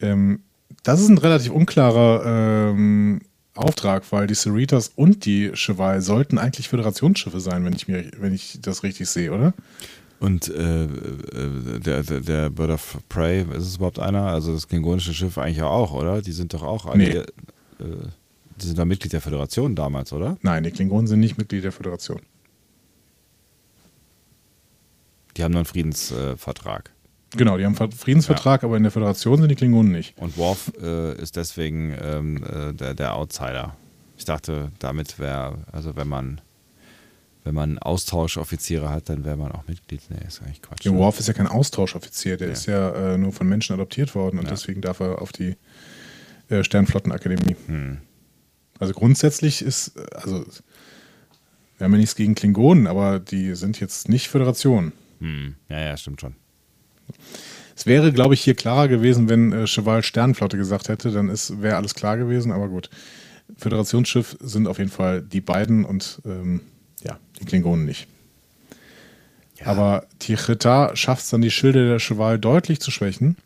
Ähm, das ist ein relativ unklarer ähm, Auftrag, weil die Cerritos und die Cheval sollten eigentlich Föderationsschiffe sein, wenn ich, mir, wenn ich das richtig sehe, oder? Und äh, äh, der, der, der Bird of Prey, ist es überhaupt einer? Also das klingonische Schiff eigentlich ja auch, oder? Die sind doch auch alle, Nee. äh, die sind doch Mitglied der Föderation damals, oder? Nein, die Klingonen sind nicht Mitglied der Föderation. Die haben nur einen Friedensvertrag. Genau, die haben einen Friedensvertrag, aber in der Föderation sind die Klingonen nicht. Und Worf äh, ist deswegen ähm, äh, der, der Outsider. Ich dachte, damit wäre, also wenn man wenn man Austauschoffiziere hat, dann wäre man auch Mitglied. Nee, ist eigentlich Quatsch. Der Worf ist ja kein Austauschoffizier, der Ja. ist ja äh, nur von Menschen adoptiert worden und Ja. deswegen darf er auf die äh, Sternflottenakademie. Hm. Also grundsätzlich ist, also wir haben ja nichts gegen Klingonen, aber die sind jetzt nicht Föderation. Hm. Ja, ja, stimmt schon. Es wäre, glaube ich, hier klarer gewesen, wenn äh, Cheval Sternflotte gesagt hätte, dann wäre alles klar gewesen, aber gut. Föderationsschiff sind auf jeden Fall die beiden und ähm, ja, die Klingonen nicht. Aber Tichita schafft es dann, die Schilde der Cheval deutlich zu schwächen.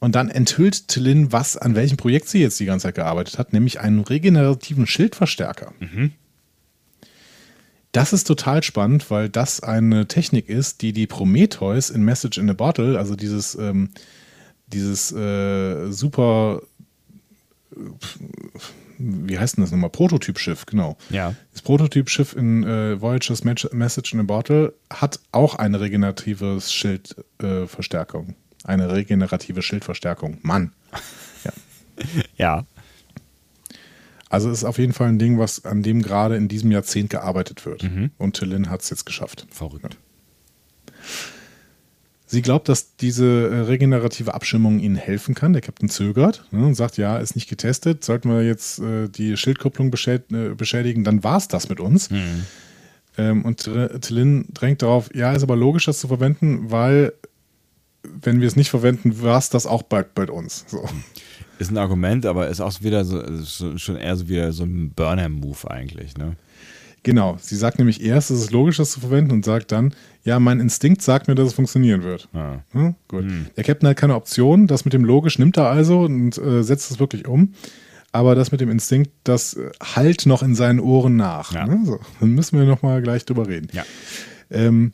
Und dann enthüllt Tillin, was an welchem Projekt sie jetzt die ganze Zeit gearbeitet hat, nämlich einen regenerativen Schildverstärker. Das ist total spannend, weil das eine Technik ist, die die Prometheus in Message in a Bottle, also dieses, ähm, dieses äh, super, äh, wie heißt denn das nochmal? Prototypschiff, genau. Ja. Das Prototypschiff in äh, Voyager's Message in a Bottle hat auch eine regenerative Schildverstärkung. Äh, eine regenerative Schildverstärkung. Mann. Ja. Also ist auf jeden Fall ein Ding, was an dem gerade in diesem Jahrzehnt gearbeitet wird. Mhm. Und Tillin hat es jetzt geschafft. Verrückt. Sie glaubt, dass diese äh, regenerative Abschirmung ihnen helfen kann. Der Captain zögert ne, und sagt, ja, ist nicht getestet. Sollten wir jetzt äh, die Schildkupplung beschäd äh, beschädigen, dann war es das mit uns. Ähm, und Tillin drängt darauf, ja, ist aber logisch, das zu verwenden, weil wenn wir es nicht verwenden, war es das auch bald bei uns. So. Ist ein Argument, aber ist auch wieder so, ist schon eher so wieder so ein Burnham-Move eigentlich, ne? Genau, sie sagt nämlich erst, es ist logisch, das zu verwenden und sagt dann, ja, mein Instinkt sagt mir, dass es funktionieren wird. Ah. Hm, gut. Der Captain hat keine Option, das mit dem logisch nimmt er also und äh, setzt es wirklich um. Aber das mit dem Instinkt, das äh, halt noch in seinen Ohren nach. Ja. Ne? So, dann müssen wir nochmal gleich drüber reden. Ja. Ähm,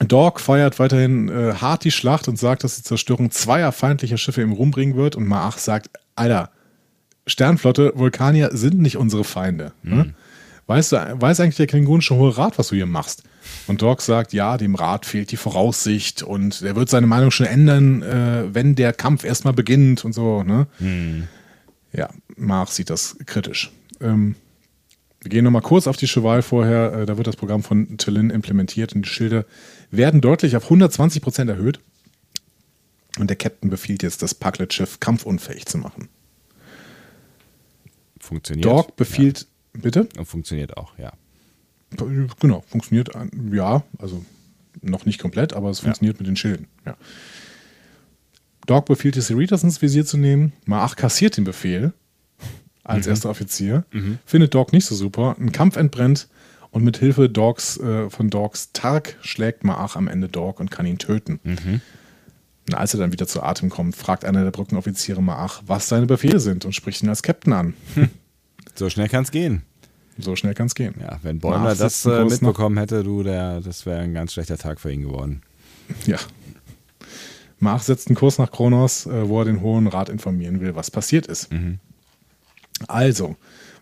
Dog feiert weiterhin äh, hart die Schlacht und sagt, dass die Zerstörung zweier feindlicher Schiffe im Ruhm bringen wird. Und Maach sagt, Alter, Sternflotte, Vulkanier sind nicht unsere Feinde. Ne? Weißt du, weiß eigentlich der klingonische Hohe Rat, was du hier machst? Und Dog sagt, ja, dem Rat fehlt die Voraussicht und er wird seine Meinung schon ändern, äh, wenn der Kampf erstmal beginnt und so. Ne? Ja, Maach sieht das kritisch. Ähm, wir gehen nochmal kurz auf die Cheval vorher. Äh, da wird das Programm von Tillin implementiert und die Schilde werden deutlich auf 120 Prozent erhöht. Und der Captain befiehlt jetzt, das Parklet-Schiff kampfunfähig zu machen. Funktioniert. Dog befiehlt, bitte? Ja. Und funktioniert auch, ja. Genau, funktioniert, ja, also noch nicht komplett, aber es funktioniert mit den Schilden. Ja. Dog befiehlt die Cerritos ins Visier zu nehmen. Maach kassiert den Befehl als erster Offizier. Findet Dog nicht so super. Ein Kampf entbrennt und mit Hilfe Dogs, äh, von Dogs Tark schlägt Maach am Ende Dog und kann ihn töten. Und als er dann wieder zu Atem kommt, fragt einer der Brückenoffiziere Maach, was seine Befehle sind und spricht ihn als Captain an. So schnell kann es gehen. So schnell kann es gehen. Ja, wenn Bäumler das äh, mitbekommen hätte, du, der, das wäre ein ganz schlechter Tag für ihn geworden. Ja. Mark setzt einen Kurs nach Kronos, äh, wo er den Hohen Rat informieren will, was passiert ist. Also,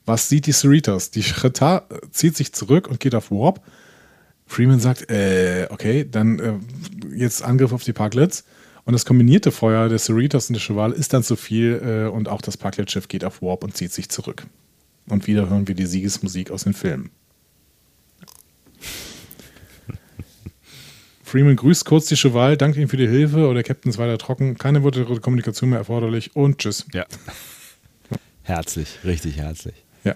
was sieht die Cerritos? Die Shretar äh, zieht sich zurück und geht auf Warp. Freeman sagt, äh, okay, dann äh, jetzt Angriff auf die Parklets. Und das kombinierte Feuer der Cerritos und der Cheval ist dann zu viel äh, und auch das Parklet-Schiff geht auf Warp und zieht sich zurück. Und wieder hören wir die Siegesmusik aus den Filmen. Freeman grüßt kurz die Cheval, dankt ihm für die Hilfe oder der Captain ist weiter trocken. Keine weitere Kommunikation mehr erforderlich und tschüss. Ja. herzlich, richtig herzlich. Ja,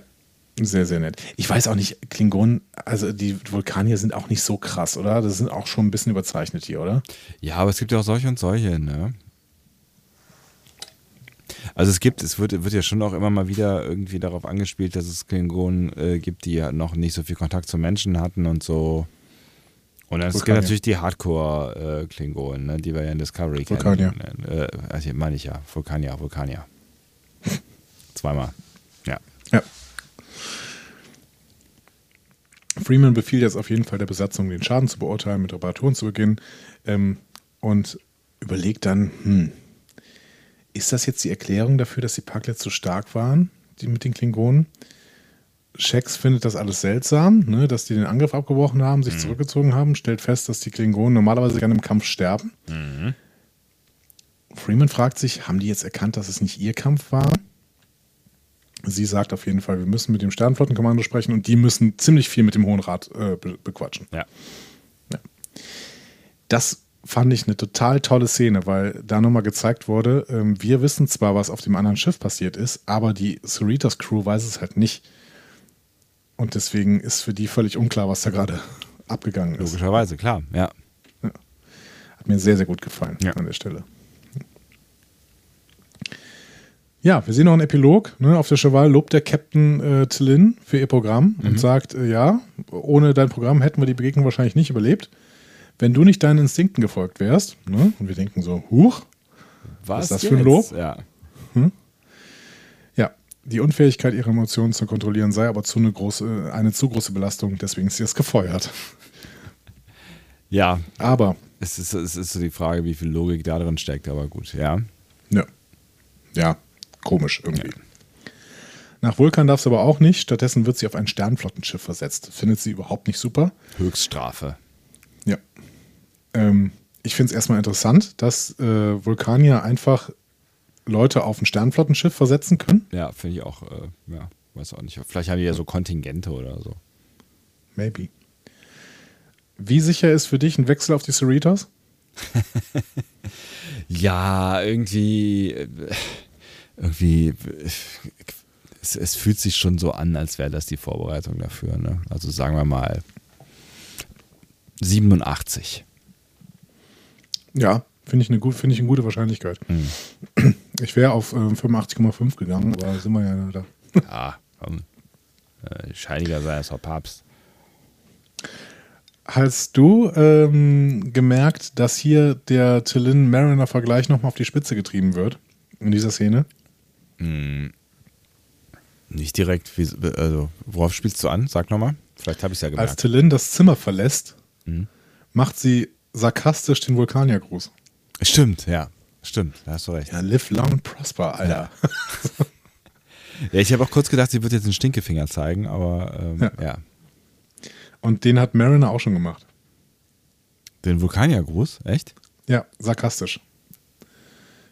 sehr, sehr nett. Ich weiß auch nicht, Klingonen, also die Vulkanier sind auch nicht so krass, oder? Das sind auch schon ein bisschen überzeichnet hier, oder? Ja, aber es gibt ja auch solche und solche, ne? Also es gibt, es wird, wird ja schon auch immer mal wieder irgendwie darauf angespielt, dass es Klingonen äh, gibt, die ja noch nicht so viel Kontakt zu Menschen hatten und so. Und dann es gibt Vulkanier. natürlich die Hardcore-Klingonen, ne, die wir ja in Discovery Vulkanier. kennen. Äh, also meine ich ja, Vulkanier, Vulkanier. Zweimal. Ja. Ja. Freeman befiehlt jetzt auf jeden Fall der Besatzung, den Schaden zu beurteilen, mit Reparaturen zu beginnen ähm, und überlegt dann, hm, ist das jetzt die Erklärung dafür, dass die Parklets so stark waren, die mit den Klingonen? Shax findet das alles seltsam, ne, dass die den Angriff abgebrochen haben, sich zurückgezogen haben, stellt fest, dass die Klingonen normalerweise gerne im Kampf sterben. Freeman fragt sich, haben die jetzt erkannt, dass es nicht ihr Kampf war? Sie sagt auf jeden Fall, wir müssen mit dem Sternflottenkommando sprechen und die müssen ziemlich viel mit dem Hohen Rat äh, be bequatschen. Ja. Das fand ich eine total tolle Szene, weil da nochmal gezeigt wurde, ähm, wir wissen zwar, was auf dem anderen Schiff passiert ist, aber die Cerritos Crew weiß es halt nicht. Und deswegen ist für die völlig unklar, was da gerade abgegangen ist. Logischerweise, klar. Ja. Hat mir sehr, sehr gut gefallen Ja. an der Stelle. Ja, wir sehen noch einen Epilog. Ne? Auf der Cheval lobt der Captain äh, Tillin für ihr Programm Mhm. und sagt, äh, ja, ohne dein Programm hätten wir die Begegnung wahrscheinlich nicht überlebt. Wenn du nicht deinen Instinkten gefolgt wärst, ne? und wir denken so, huch, Was ist das für ein Lob? Ja. ja, die Unfähigkeit, ihre Emotionen zu kontrollieren, sei aber zu eine, große, eine zu große Belastung, deswegen ist sie es gefeuert. Ja, Aber, es ist, es ist so die Frage, wie viel Logik da drin steckt, aber gut, ja. ja, ja komisch irgendwie. Nach Vulkan darf sie aber auch nicht, stattdessen wird sie auf ein Sternflottenschiff versetzt. Findet sie überhaupt nicht super. Höchststrafe. Ähm, ich finde es erstmal interessant, dass äh, Vulkanier einfach Leute auf ein Sternflottenschiff versetzen können. Ja, finde ich auch, äh, ja, weiß auch nicht. Vielleicht haben die ja so Kontingente oder so. Maybe. Wie sicher ist für dich ein Wechsel auf die Cerritos? Ja, irgendwie, äh, irgendwie, äh, es, es fühlt sich schon so an, als wäre das die Vorbereitung dafür. Ne? Also sagen wir mal 87. Ja, finde ich, eine gut, finde ich eine gute Wahrscheinlichkeit. Ich wäre auf äh, 85,5 gegangen, aber sind wir ja da. Ja, ähm, Äh, scheiniger sei es auch Papst. Hast du ähm, gemerkt, dass hier der Tillin-Mariner-Vergleich nochmal auf die Spitze getrieben wird in dieser Szene? Nicht direkt, wie, also worauf spielst du an? Sag nochmal. Vielleicht habe ich es ja Als gemerkt. Tillin das Zimmer verlässt, Mhm. macht sie sarkastisch den Vulkaniergruß. Stimmt, ja. Stimmt, da hast du recht. Ja, live long and prosper, Alter. Ja, ich habe auch kurz gedacht, sie wird jetzt einen Stinkefinger zeigen, aber ähm, ja. Ja. Und den hat Mariner auch schon gemacht. Den Vulkaniergruß, echt? Ja, sarkastisch.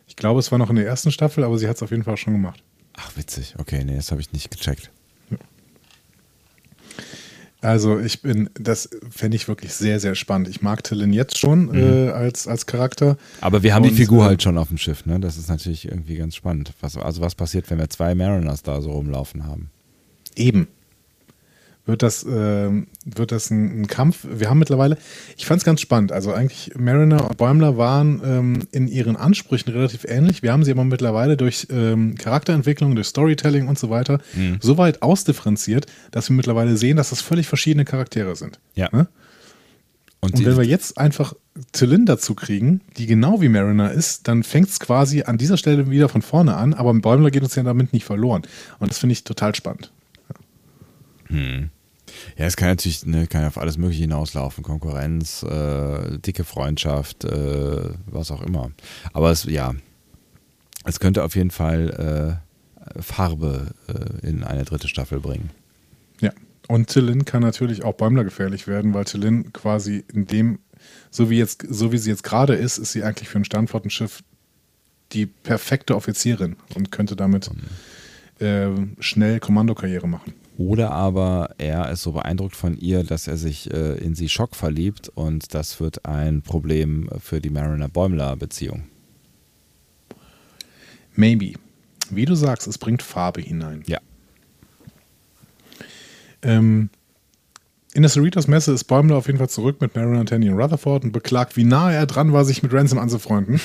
Ich glaube, es war noch in der ersten Staffel, aber sie hat es auf jeden Fall schon gemacht. Ach, witzig. Okay, nee, das habe ich nicht gecheckt. Also ich bin, das fände ich wirklich sehr, sehr spannend. Ich mag Tillin jetzt schon äh, als, als Charakter. Aber wir haben die Und, Figur äh, halt schon auf dem Schiff, ne? Das ist natürlich irgendwie ganz spannend. Was, also was passiert, wenn wir zwei Mariners da so rumlaufen haben? Eben. Wird das, ähm, wird das ein, ein Kampf? Wir haben mittlerweile, ich fand es ganz spannend. Also eigentlich Mariner und Bäumler waren ähm, in ihren Ansprüchen relativ ähnlich. Wir haben sie aber mittlerweile durch ähm, Charakterentwicklung, durch Storytelling und so weiter so weit ausdifferenziert, dass wir mittlerweile sehen, dass das völlig verschiedene Charaktere sind. Ja. Ne? Und, Und wenn wir jetzt einfach Tillin dazu kriegen, die genau wie Mariner ist, dann fängt es quasi an dieser Stelle wieder von vorne an, aber Bäumler geht uns ja damit nicht verloren. Und das finde ich total spannend. Ja, es kann natürlich ne, kann auf alles Mögliche hinauslaufen. Konkurrenz, äh, dicke Freundschaft, äh, was auch immer. Aber es, ja, es könnte auf jeden Fall äh, Farbe äh, in eine dritte Staffel bringen. Ja. Und Tillin kann natürlich auch Bäumler gefährlich werden, weil Tillin quasi in dem, so wie, jetzt, so wie sie jetzt gerade ist, ist sie eigentlich für ein Sternflottenschiff die perfekte Offizierin und könnte damit äh, schnell Kommandokarriere machen. Oder aber er ist so beeindruckt von ihr, dass er sich äh, in sie Schock verliebt und das wird ein Problem für die Mariner-Bäumler-Beziehung. Maybe. Wie du sagst, es bringt Farbe hinein. Ja. Ähm, in der Cerritos Messe ist Bäumler auf jeden Fall zurück mit Mariner, Tandy und Rutherford und beklagt, wie nahe er dran war, sich mit Ransom anzufreunden.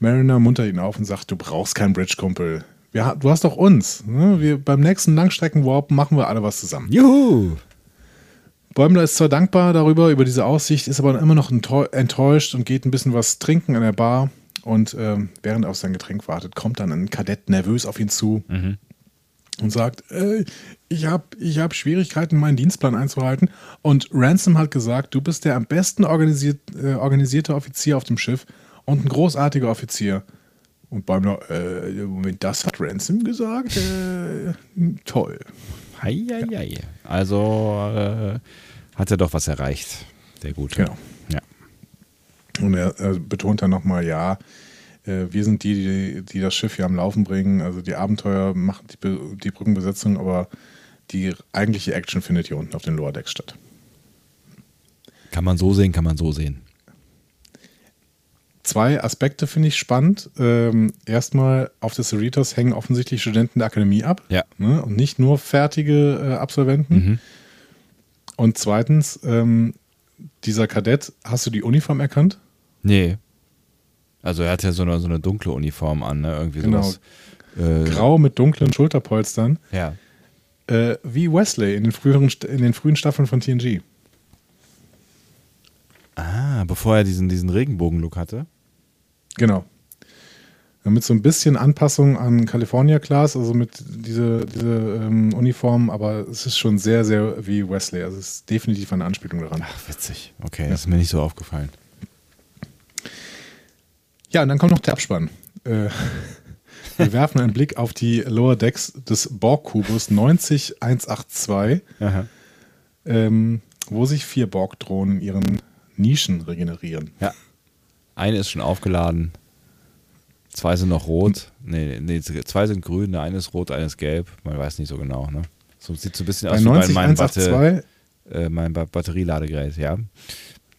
Mariner muntert ihn auf und sagt, du brauchst keinen Bridge-Kumpel. Ha- du hast doch uns. Ne? Wir, beim nächsten Langstreckenwarp machen wir alle was zusammen. Juhu! Bäumler ist zwar dankbar darüber, über diese Aussicht, ist aber immer noch enttäu- enttäuscht und geht ein bisschen was trinken an der Bar. Und ähm, während er auf sein Getränk wartet, kommt dann ein Kadett nervös auf ihn zu und sagt, äh, ich habe ich hab Schwierigkeiten, meinen Dienstplan einzuhalten. Und Ransom hat gesagt, du bist der am besten organisiert, äh, organisierte Offizier auf dem Schiff und ein großartiger Offizier. Und Bäumler, äh, Moment, das hat Ransom gesagt? Äh, toll. Hei, hei, hei. Also äh, hat er doch was erreicht, der Gute. Genau. Ja. Und er, er betont dann nochmal, ja, äh, wir sind die, die, die das Schiff hier am Laufen bringen. Also die Abenteuer machen die, die Brückenbesetzung, aber die eigentliche Action findet hier unten auf den Lower Decks statt. Kann man so sehen, kann man so sehen. Zwei Aspekte finde ich spannend. Ähm, erstmal, auf der Cerritos hängen offensichtlich Studenten der Akademie ab. Ja. Ne? Und nicht nur fertige äh, Absolventen. Und zweitens, ähm, dieser Kadett, hast du die Uniform erkannt? Nee. Also er hat ja so eine, so eine dunkle Uniform an, ne? Irgendwie Genau. sowas. Äh, Grau mit dunklen Schulterpolstern. Ja. Äh, wie Wesley in den, früheren, in den frühen Staffeln von TNG. Ah, bevor er diesen, diesen Regenbogen-Look hatte. Genau. Ja, Mit so ein bisschen Anpassung an California Class, also mit diese, diese ähm, Uniform, aber es ist schon sehr, sehr wie Wesley. Also es ist definitiv eine Anspielung daran. Ach, witzig. Okay, das ist mir nicht so aufgefallen. Ja, und dann kommt noch der Abspann. Äh, wir werfen einen Blick auf die Lower Decks des Borg-Kubus 90182, Aha. ähm, wo sich vier Borg-Drohnen in ihren Nischen regenerieren. Ja. Eine ist schon aufgeladen. Zwei sind noch rot. Nee, nee, zwei sind grün, der eine ist rot, eine ist gelb. Man weiß nicht so genau. Ne? So sieht so ein bisschen Bei aus wie bei meinem, Batte, 90182 äh, mein ba Batterieladegerät, ja.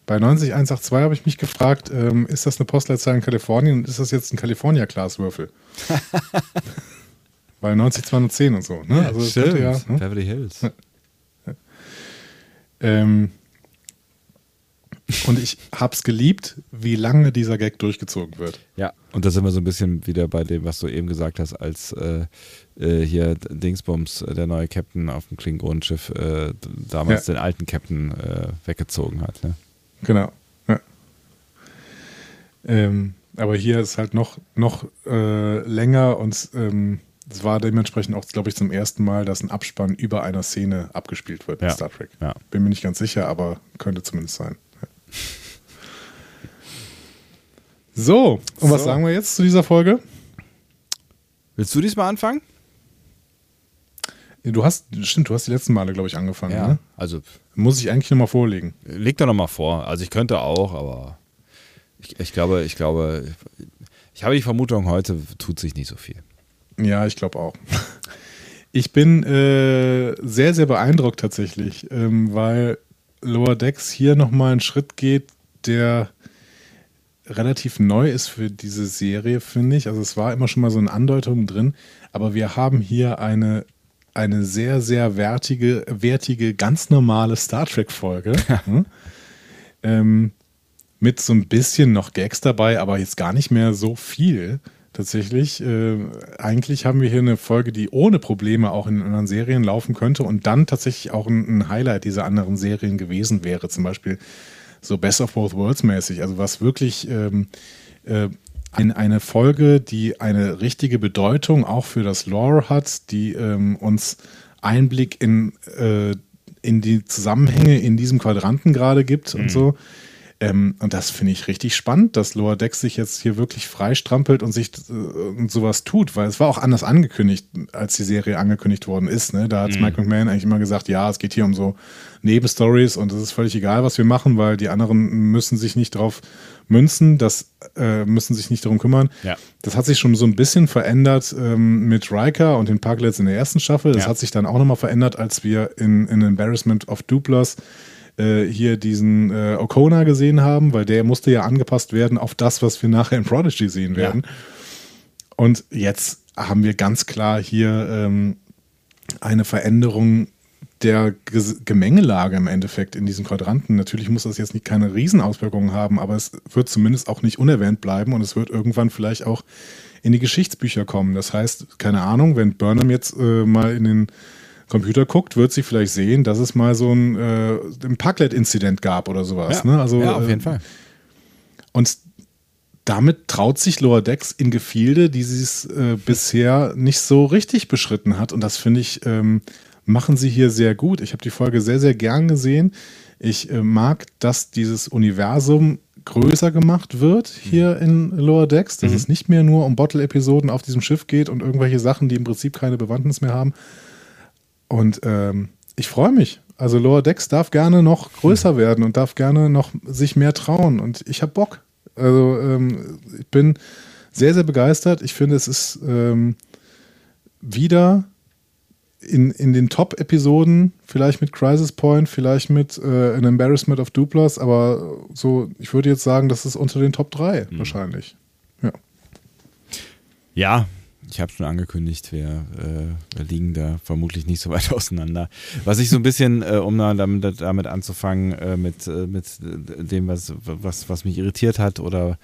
Bei 90182 habe ich mich gefragt, ähm, ist das eine Postleitzahl in Kalifornien und ist das jetzt ein California-Class-Würfel? Weil 90210 und so, ne? Also das könnte ja, ne? Beverly Hills. ähm, Und ich hab's geliebt, wie lange dieser Gag durchgezogen wird. Ja, und da sind wir so ein bisschen wieder bei dem, was du eben gesagt hast, als äh, äh, hier Dingsbums, äh, der neue Captain auf dem Klingonenschiff, äh, damals Ja. den alten Captain äh, weggezogen hat. Ne? Genau. Ja. Ähm, aber hier ist halt noch, noch äh, länger und ähm, es war dementsprechend auch, glaube ich, zum ersten Mal, dass ein Abspann über einer Szene abgespielt wird Ja. in Star Trek. Ja. Bin mir nicht ganz sicher, aber könnte zumindest sein. Ja. So, und was So. sagen wir jetzt zu dieser Folge? Willst du diesmal anfangen? Du hast, stimmt, du hast die letzten Male, glaube ich, angefangen. Ne? Also Muss ich eigentlich nochmal vorlegen. leg doch nochmal vor. Also ich könnte auch, aber ich, ich glaube, ich glaube, ich habe die Vermutung, heute tut sich nicht so viel. Ja, ich glaube auch. Ich bin äh, sehr, sehr beeindruckt tatsächlich, ähm, weil Lower Decks hier nochmal einen Schritt geht, der relativ neu ist für diese Serie, finde ich. Also es war immer schon mal so eine Andeutung drin, aber wir haben hier eine, eine sehr, sehr wertige, wertige, ganz normale Star Trek-Folge. Hm? ähm, mit so ein bisschen noch Gags dabei, aber jetzt gar nicht mehr so viel. Tatsächlich, äh, eigentlich haben wir hier eine Folge, die ohne Probleme auch in anderen Serien laufen könnte und dann tatsächlich auch ein, ein Highlight dieser anderen Serien gewesen wäre. Zum Beispiel so Best of Both Worlds mäßig. Also was wirklich ähm, äh, ein, eine Folge, die eine richtige Bedeutung auch für das Lore hat, die ähm, uns Einblick in, äh, in die Zusammenhänge in diesem Quadranten gerade gibt und so. Ähm, und das finde ich richtig spannend, dass Lower Decks sich jetzt hier wirklich freistrampelt und sich äh, und sowas tut, weil es war auch anders angekündigt, als die Serie angekündigt worden ist. Ne? Da hat Mike McMahon eigentlich immer gesagt, ja, es geht hier um so Nebenstories und es ist völlig egal, was wir machen, weil die anderen müssen sich nicht drauf münzen, das äh, müssen sich nicht darum kümmern. Ja. Das hat sich schon so ein bisschen verändert ähm, mit Riker und den Parklets in der ersten Staffel. Das Ja. hat sich dann auch nochmal verändert, als wir in, in Embarrassment of Duplas äh, hier diesen äh, O'Connor gesehen haben, weil der musste ja angepasst werden auf das, was wir nachher in Prodigy sehen werden. Und jetzt haben wir ganz klar hier ähm, eine Veränderung der Gemengelage im Endeffekt in diesem Quadranten. Natürlich muss das jetzt nicht keine Riesenauswirkungen haben, aber es wird zumindest auch nicht unerwähnt bleiben und es wird irgendwann vielleicht auch in die Geschichtsbücher kommen. Das heißt, keine Ahnung, wenn Burnham jetzt äh, mal in den Computer guckt, wird sie vielleicht sehen, dass es mal so ein, äh, ein Parklet-Inzident gab oder sowas. Ja, ne? also, ja auf äh, jeden Fall. und damit traut sich Lower Decks in Gefilde, die sie es äh, bisher nicht so richtig beschritten hat. Und das finde ich, ähm, machen sie hier sehr gut. Ich habe die Folge sehr, sehr gern gesehen. Ich äh, mag, dass dieses Universum größer gemacht wird hier in Lower Decks, dass es nicht mehr nur um Bottle-Episoden auf diesem Schiff geht und irgendwelche Sachen, die im Prinzip keine Bewandtnis mehr haben. Und ähm, ich freue mich. Also Lower Decks darf gerne noch größer werden und darf gerne noch sich mehr trauen. Und ich habe Bock. Also ähm, ich bin sehr, sehr begeistert. Ich finde, es ist ähm, wieder in, in den Top-Episoden, vielleicht mit Crisis Point, vielleicht mit äh, An Embarrassment of Duplas, aber so, ich würde jetzt sagen, das ist unter den Top 3 wahrscheinlich. Ja. Ja, ich habe schon angekündigt, wir, äh, wir liegen da vermutlich nicht so weit auseinander. Was ich so ein bisschen, äh, um da- damit, damit anzufangen, äh, mit, äh, mit dem, was, was, was mich irritiert hat oder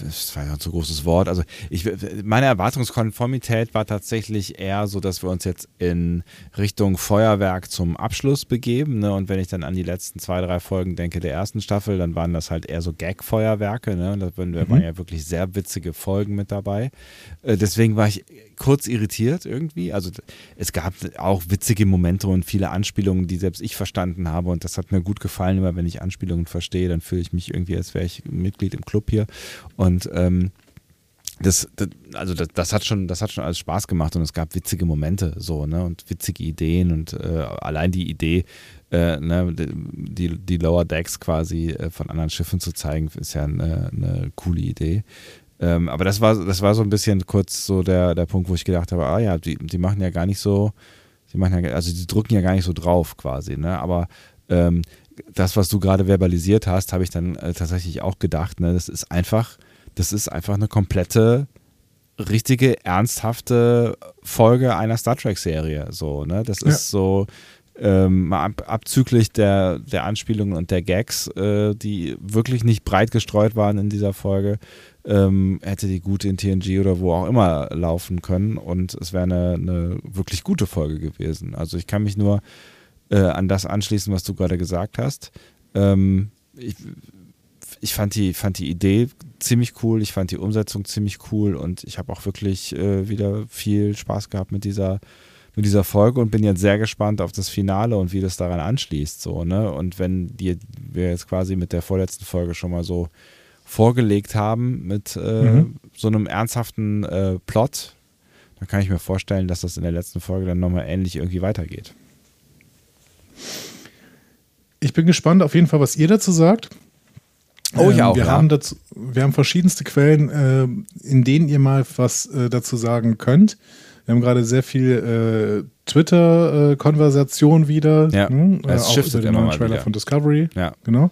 das war ja ein zu großes Wort. Also ich, meine Erwartungskonformität war tatsächlich eher so, dass wir uns jetzt in Richtung Feuerwerk zum Abschluss begeben. Ne? Und wenn ich dann an die letzten zwei, drei Folgen denke der ersten Staffel, dann waren das halt eher so Gag-Feuerwerke. Ne? Und da waren, waren ja wirklich sehr witzige Folgen mit dabei. Äh, deswegen war ich kurz irritiert irgendwie. Also es gab auch witzige Momente und viele Anspielungen, die selbst ich verstanden habe. Und das hat mir gut gefallen. Immer wenn ich Anspielungen verstehe, dann fühle ich mich irgendwie, als wäre ich Mitglied im Club hier. Und ähm, das, das, also das, das hat schon, das hat schon alles Spaß gemacht und es gab witzige Momente so, ne? Und witzige Ideen und äh, allein die Idee, äh, ne, die, die Lower Decks quasi äh, von anderen Schiffen zu zeigen, ist ja eine, eine coole Idee. Ähm, aber das war, das war so ein bisschen kurz so der, der Punkt, wo ich gedacht habe, ah ja, die, die machen ja gar nicht so, die machen ja, also die drücken ja gar nicht so drauf quasi, ne? Aber ähm, das, was du gerade verbalisiert hast, habe ich dann äh, tatsächlich auch gedacht, ne? Das ist einfach, das ist einfach eine komplette, richtige, ernsthafte Folge einer Star Trek-Serie. So, ne? Das Ja. ist so, Ähm, ab, abzüglich der, der Anspielungen und der Gags, äh, die wirklich nicht breit gestreut waren in dieser Folge, ähm, hätte die gut in TNG oder wo auch immer laufen können und es wäre eine, eine wirklich gute Folge gewesen. Also ich kann mich nur äh, an das anschließen, was du gerade gesagt hast. Ähm, ich, ich fand die, fand die Idee ziemlich cool, ich fand die Umsetzung ziemlich cool und ich habe auch wirklich äh, wieder viel Spaß gehabt mit dieser, mit dieser Folge und bin jetzt sehr gespannt auf das Finale und wie das daran anschließt. So, ne? Und wenn die, wir jetzt quasi mit der vorletzten Folge schon mal so vorgelegt haben mit äh, mhm. so einem ernsthaften äh, Plot, dann kann ich mir vorstellen, dass das in der letzten Folge dann nochmal ähnlich irgendwie weitergeht. Ich bin gespannt auf jeden Fall, was ihr dazu sagt. Oh, ich ähm, auch. Wir, ja. haben dazu, wir haben verschiedenste Quellen, äh, in denen ihr mal was äh, dazu sagen könnt. Wir haben gerade sehr viel äh, Twitter-Konversation wieder. Ja, hm? es auch über den neuen Trailer wieder. von Discovery. Ja. Genau.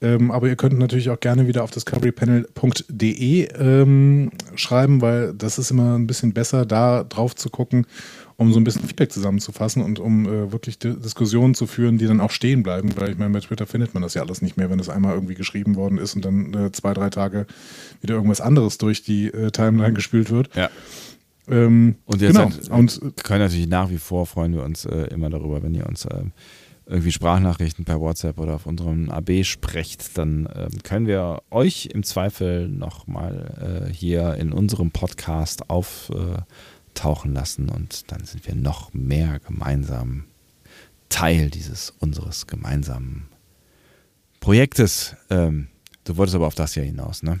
Ähm, aber ihr könnt natürlich auch gerne wieder auf discoverypanel.de ähm, schreiben, weil das ist immer ein bisschen besser, da drauf zu gucken um so ein bisschen Feedback zusammenzufassen und um äh, wirklich Diskussionen zu führen, die dann auch stehen bleiben. Weil ich meine, bei Twitter findet man das ja alles nicht mehr, wenn es einmal irgendwie geschrieben worden ist und dann äh, zwei, drei Tage wieder irgendwas anderes durch die äh, Timeline gespült wird. Ja. Ähm, und jetzt genau. halt, und können natürlich nach wie vor freuen wir uns äh, immer darüber, wenn ihr uns äh, irgendwie Sprachnachrichten per WhatsApp oder auf unserem AB sprecht, dann äh, können wir euch im Zweifel nochmal äh, hier in unserem Podcast auf äh, tauchen lassen und dann sind wir noch mehr gemeinsam Teil dieses unseres gemeinsamen Projektes. Ähm, du wolltest aber auf das hier hinaus, ne?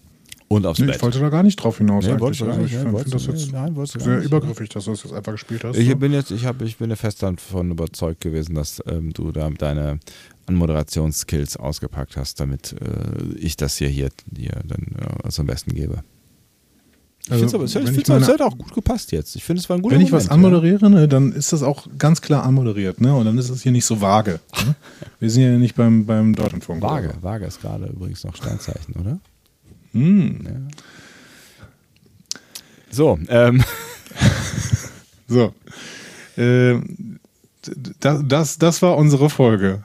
Und aufs nee, Bett. Ich wollte da gar nicht drauf hinaus. Nee, eigentlich. Also ich ja, finde das jetzt nein, sehr übergriffig, dass du das jetzt einfach gespielt hast. Ich so. bin jetzt, ich habe, ich bin fest davon überzeugt gewesen, dass ähm, du da deine Anmoderationsskills ausgepackt hast, damit äh, ich das hier, hier, hier dann äh, zum Besten gebe. Ich also, finde es aber, ich meine, es hat auch gut gepasst jetzt. Ich finde, es war ein guter Wenn ich Moment, was anmoderiere, ne, dann ist das auch ganz klar anmoderiert. Ne? Und dann ist es hier nicht so vage. Ne? Wir sind ja nicht beim, beim Deutschlandfunk. Vage, vage ist gerade übrigens noch Sternzeichen, oder? Hm. Ja. So, ähm. so. Äh, das, das, das war unsere Folge.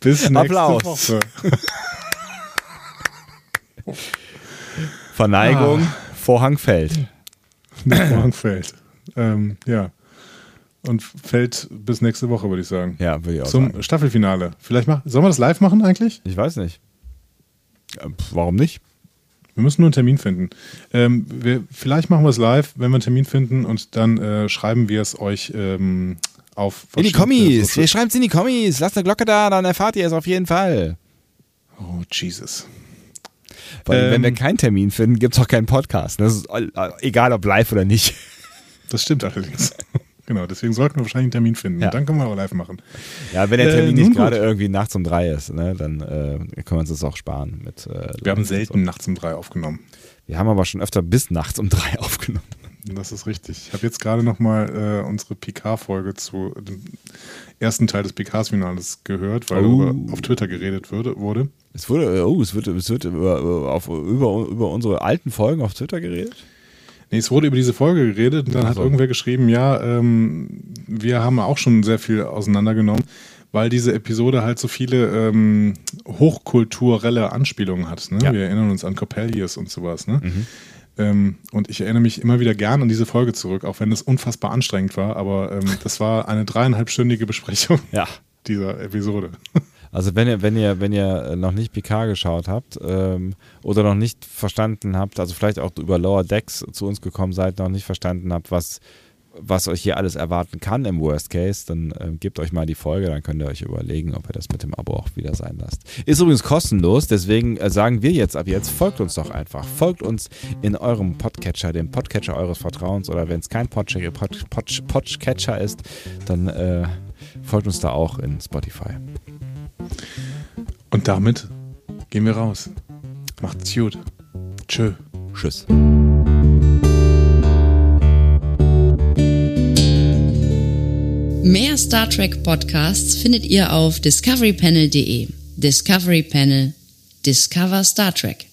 Bis nächste Applaus. Woche. Verneigung, ah. Vorhang fällt. Vorhang fällt. Ähm, ja. Und fällt bis nächste Woche, würde ich sagen. Ja, würde ich auch Zum sagen. Staffelfinale. Vielleicht mach, sollen wir das live machen eigentlich? Ich weiß nicht. Warum nicht? Wir müssen nur einen Termin finden. Ähm, wir, vielleicht machen wir es live, wenn wir einen Termin finden und dann äh, schreiben wir es euch ähm, auf. In die Kommis! Wir schreiben es in die Kommis! Lasst eine Glocke da, dann erfahrt ihr es auf jeden Fall. Oh, Jesus. Weil ähm, wenn wir keinen Termin finden, gibt es auch keinen Podcast. Das ist egal, ob live oder nicht. Das stimmt allerdings. Genau, deswegen sollten wir wahrscheinlich einen Termin finden. Ja. Dann können wir auch live machen. Ja, wenn der Termin äh, nicht gerade irgendwie nachts um drei ist, ne, dann äh, können wir uns das auch sparen. Mit, äh, wir haben selten nachts um drei aufgenommen. Wir haben aber schon öfter bis nachts um drei aufgenommen. Das ist richtig. Ich habe jetzt gerade nochmal äh, unsere PK-Folge zu dem ersten Teil des PK-Finales gehört, weil oh. auf Twitter geredet würde, wurde. Es wurde, oh, es wird, es wird über, auf, über, über unsere alten Folgen auf Twitter geredet? Nee, es wurde über diese Folge geredet und dann also. hat irgendwer geschrieben, ja, ähm, wir haben auch schon sehr viel auseinandergenommen, weil diese Episode halt so viele ähm, hochkulturelle Anspielungen hat. Ne? Ja. Wir erinnern uns an Coppelius und sowas. Ne? Mhm. Ähm, und ich erinnere mich immer wieder gern an diese Folge zurück, auch wenn das unfassbar anstrengend war, aber ähm, das war eine dreieinhalbstündige Besprechung ja. dieser Episode. Also wenn ihr, wenn ihr, wenn ihr noch nicht PK geschaut habt ähm, oder noch nicht verstanden habt, also vielleicht auch über Lower Decks zu uns gekommen seid, noch nicht verstanden habt, was, was euch hier alles erwarten kann im Worst Case, dann äh, gebt euch mal die Folge, dann könnt ihr euch überlegen, ob ihr das mit dem Abo auch wieder sein lasst. Ist übrigens kostenlos, deswegen äh, sagen wir jetzt ab jetzt, folgt uns doch einfach. Folgt uns in eurem Podcatcher, dem Podcatcher eures Vertrauens oder wenn es kein Podcatcher, Pod, Pod, ist, dann äh, Folgt uns da auch in Spotify. Und damit gehen wir raus. Macht's gut. Tschö. Tschüss. Mehr Star Trek Podcasts findet ihr auf discoverypanel.de. Discovery Panel. Discover Star Trek.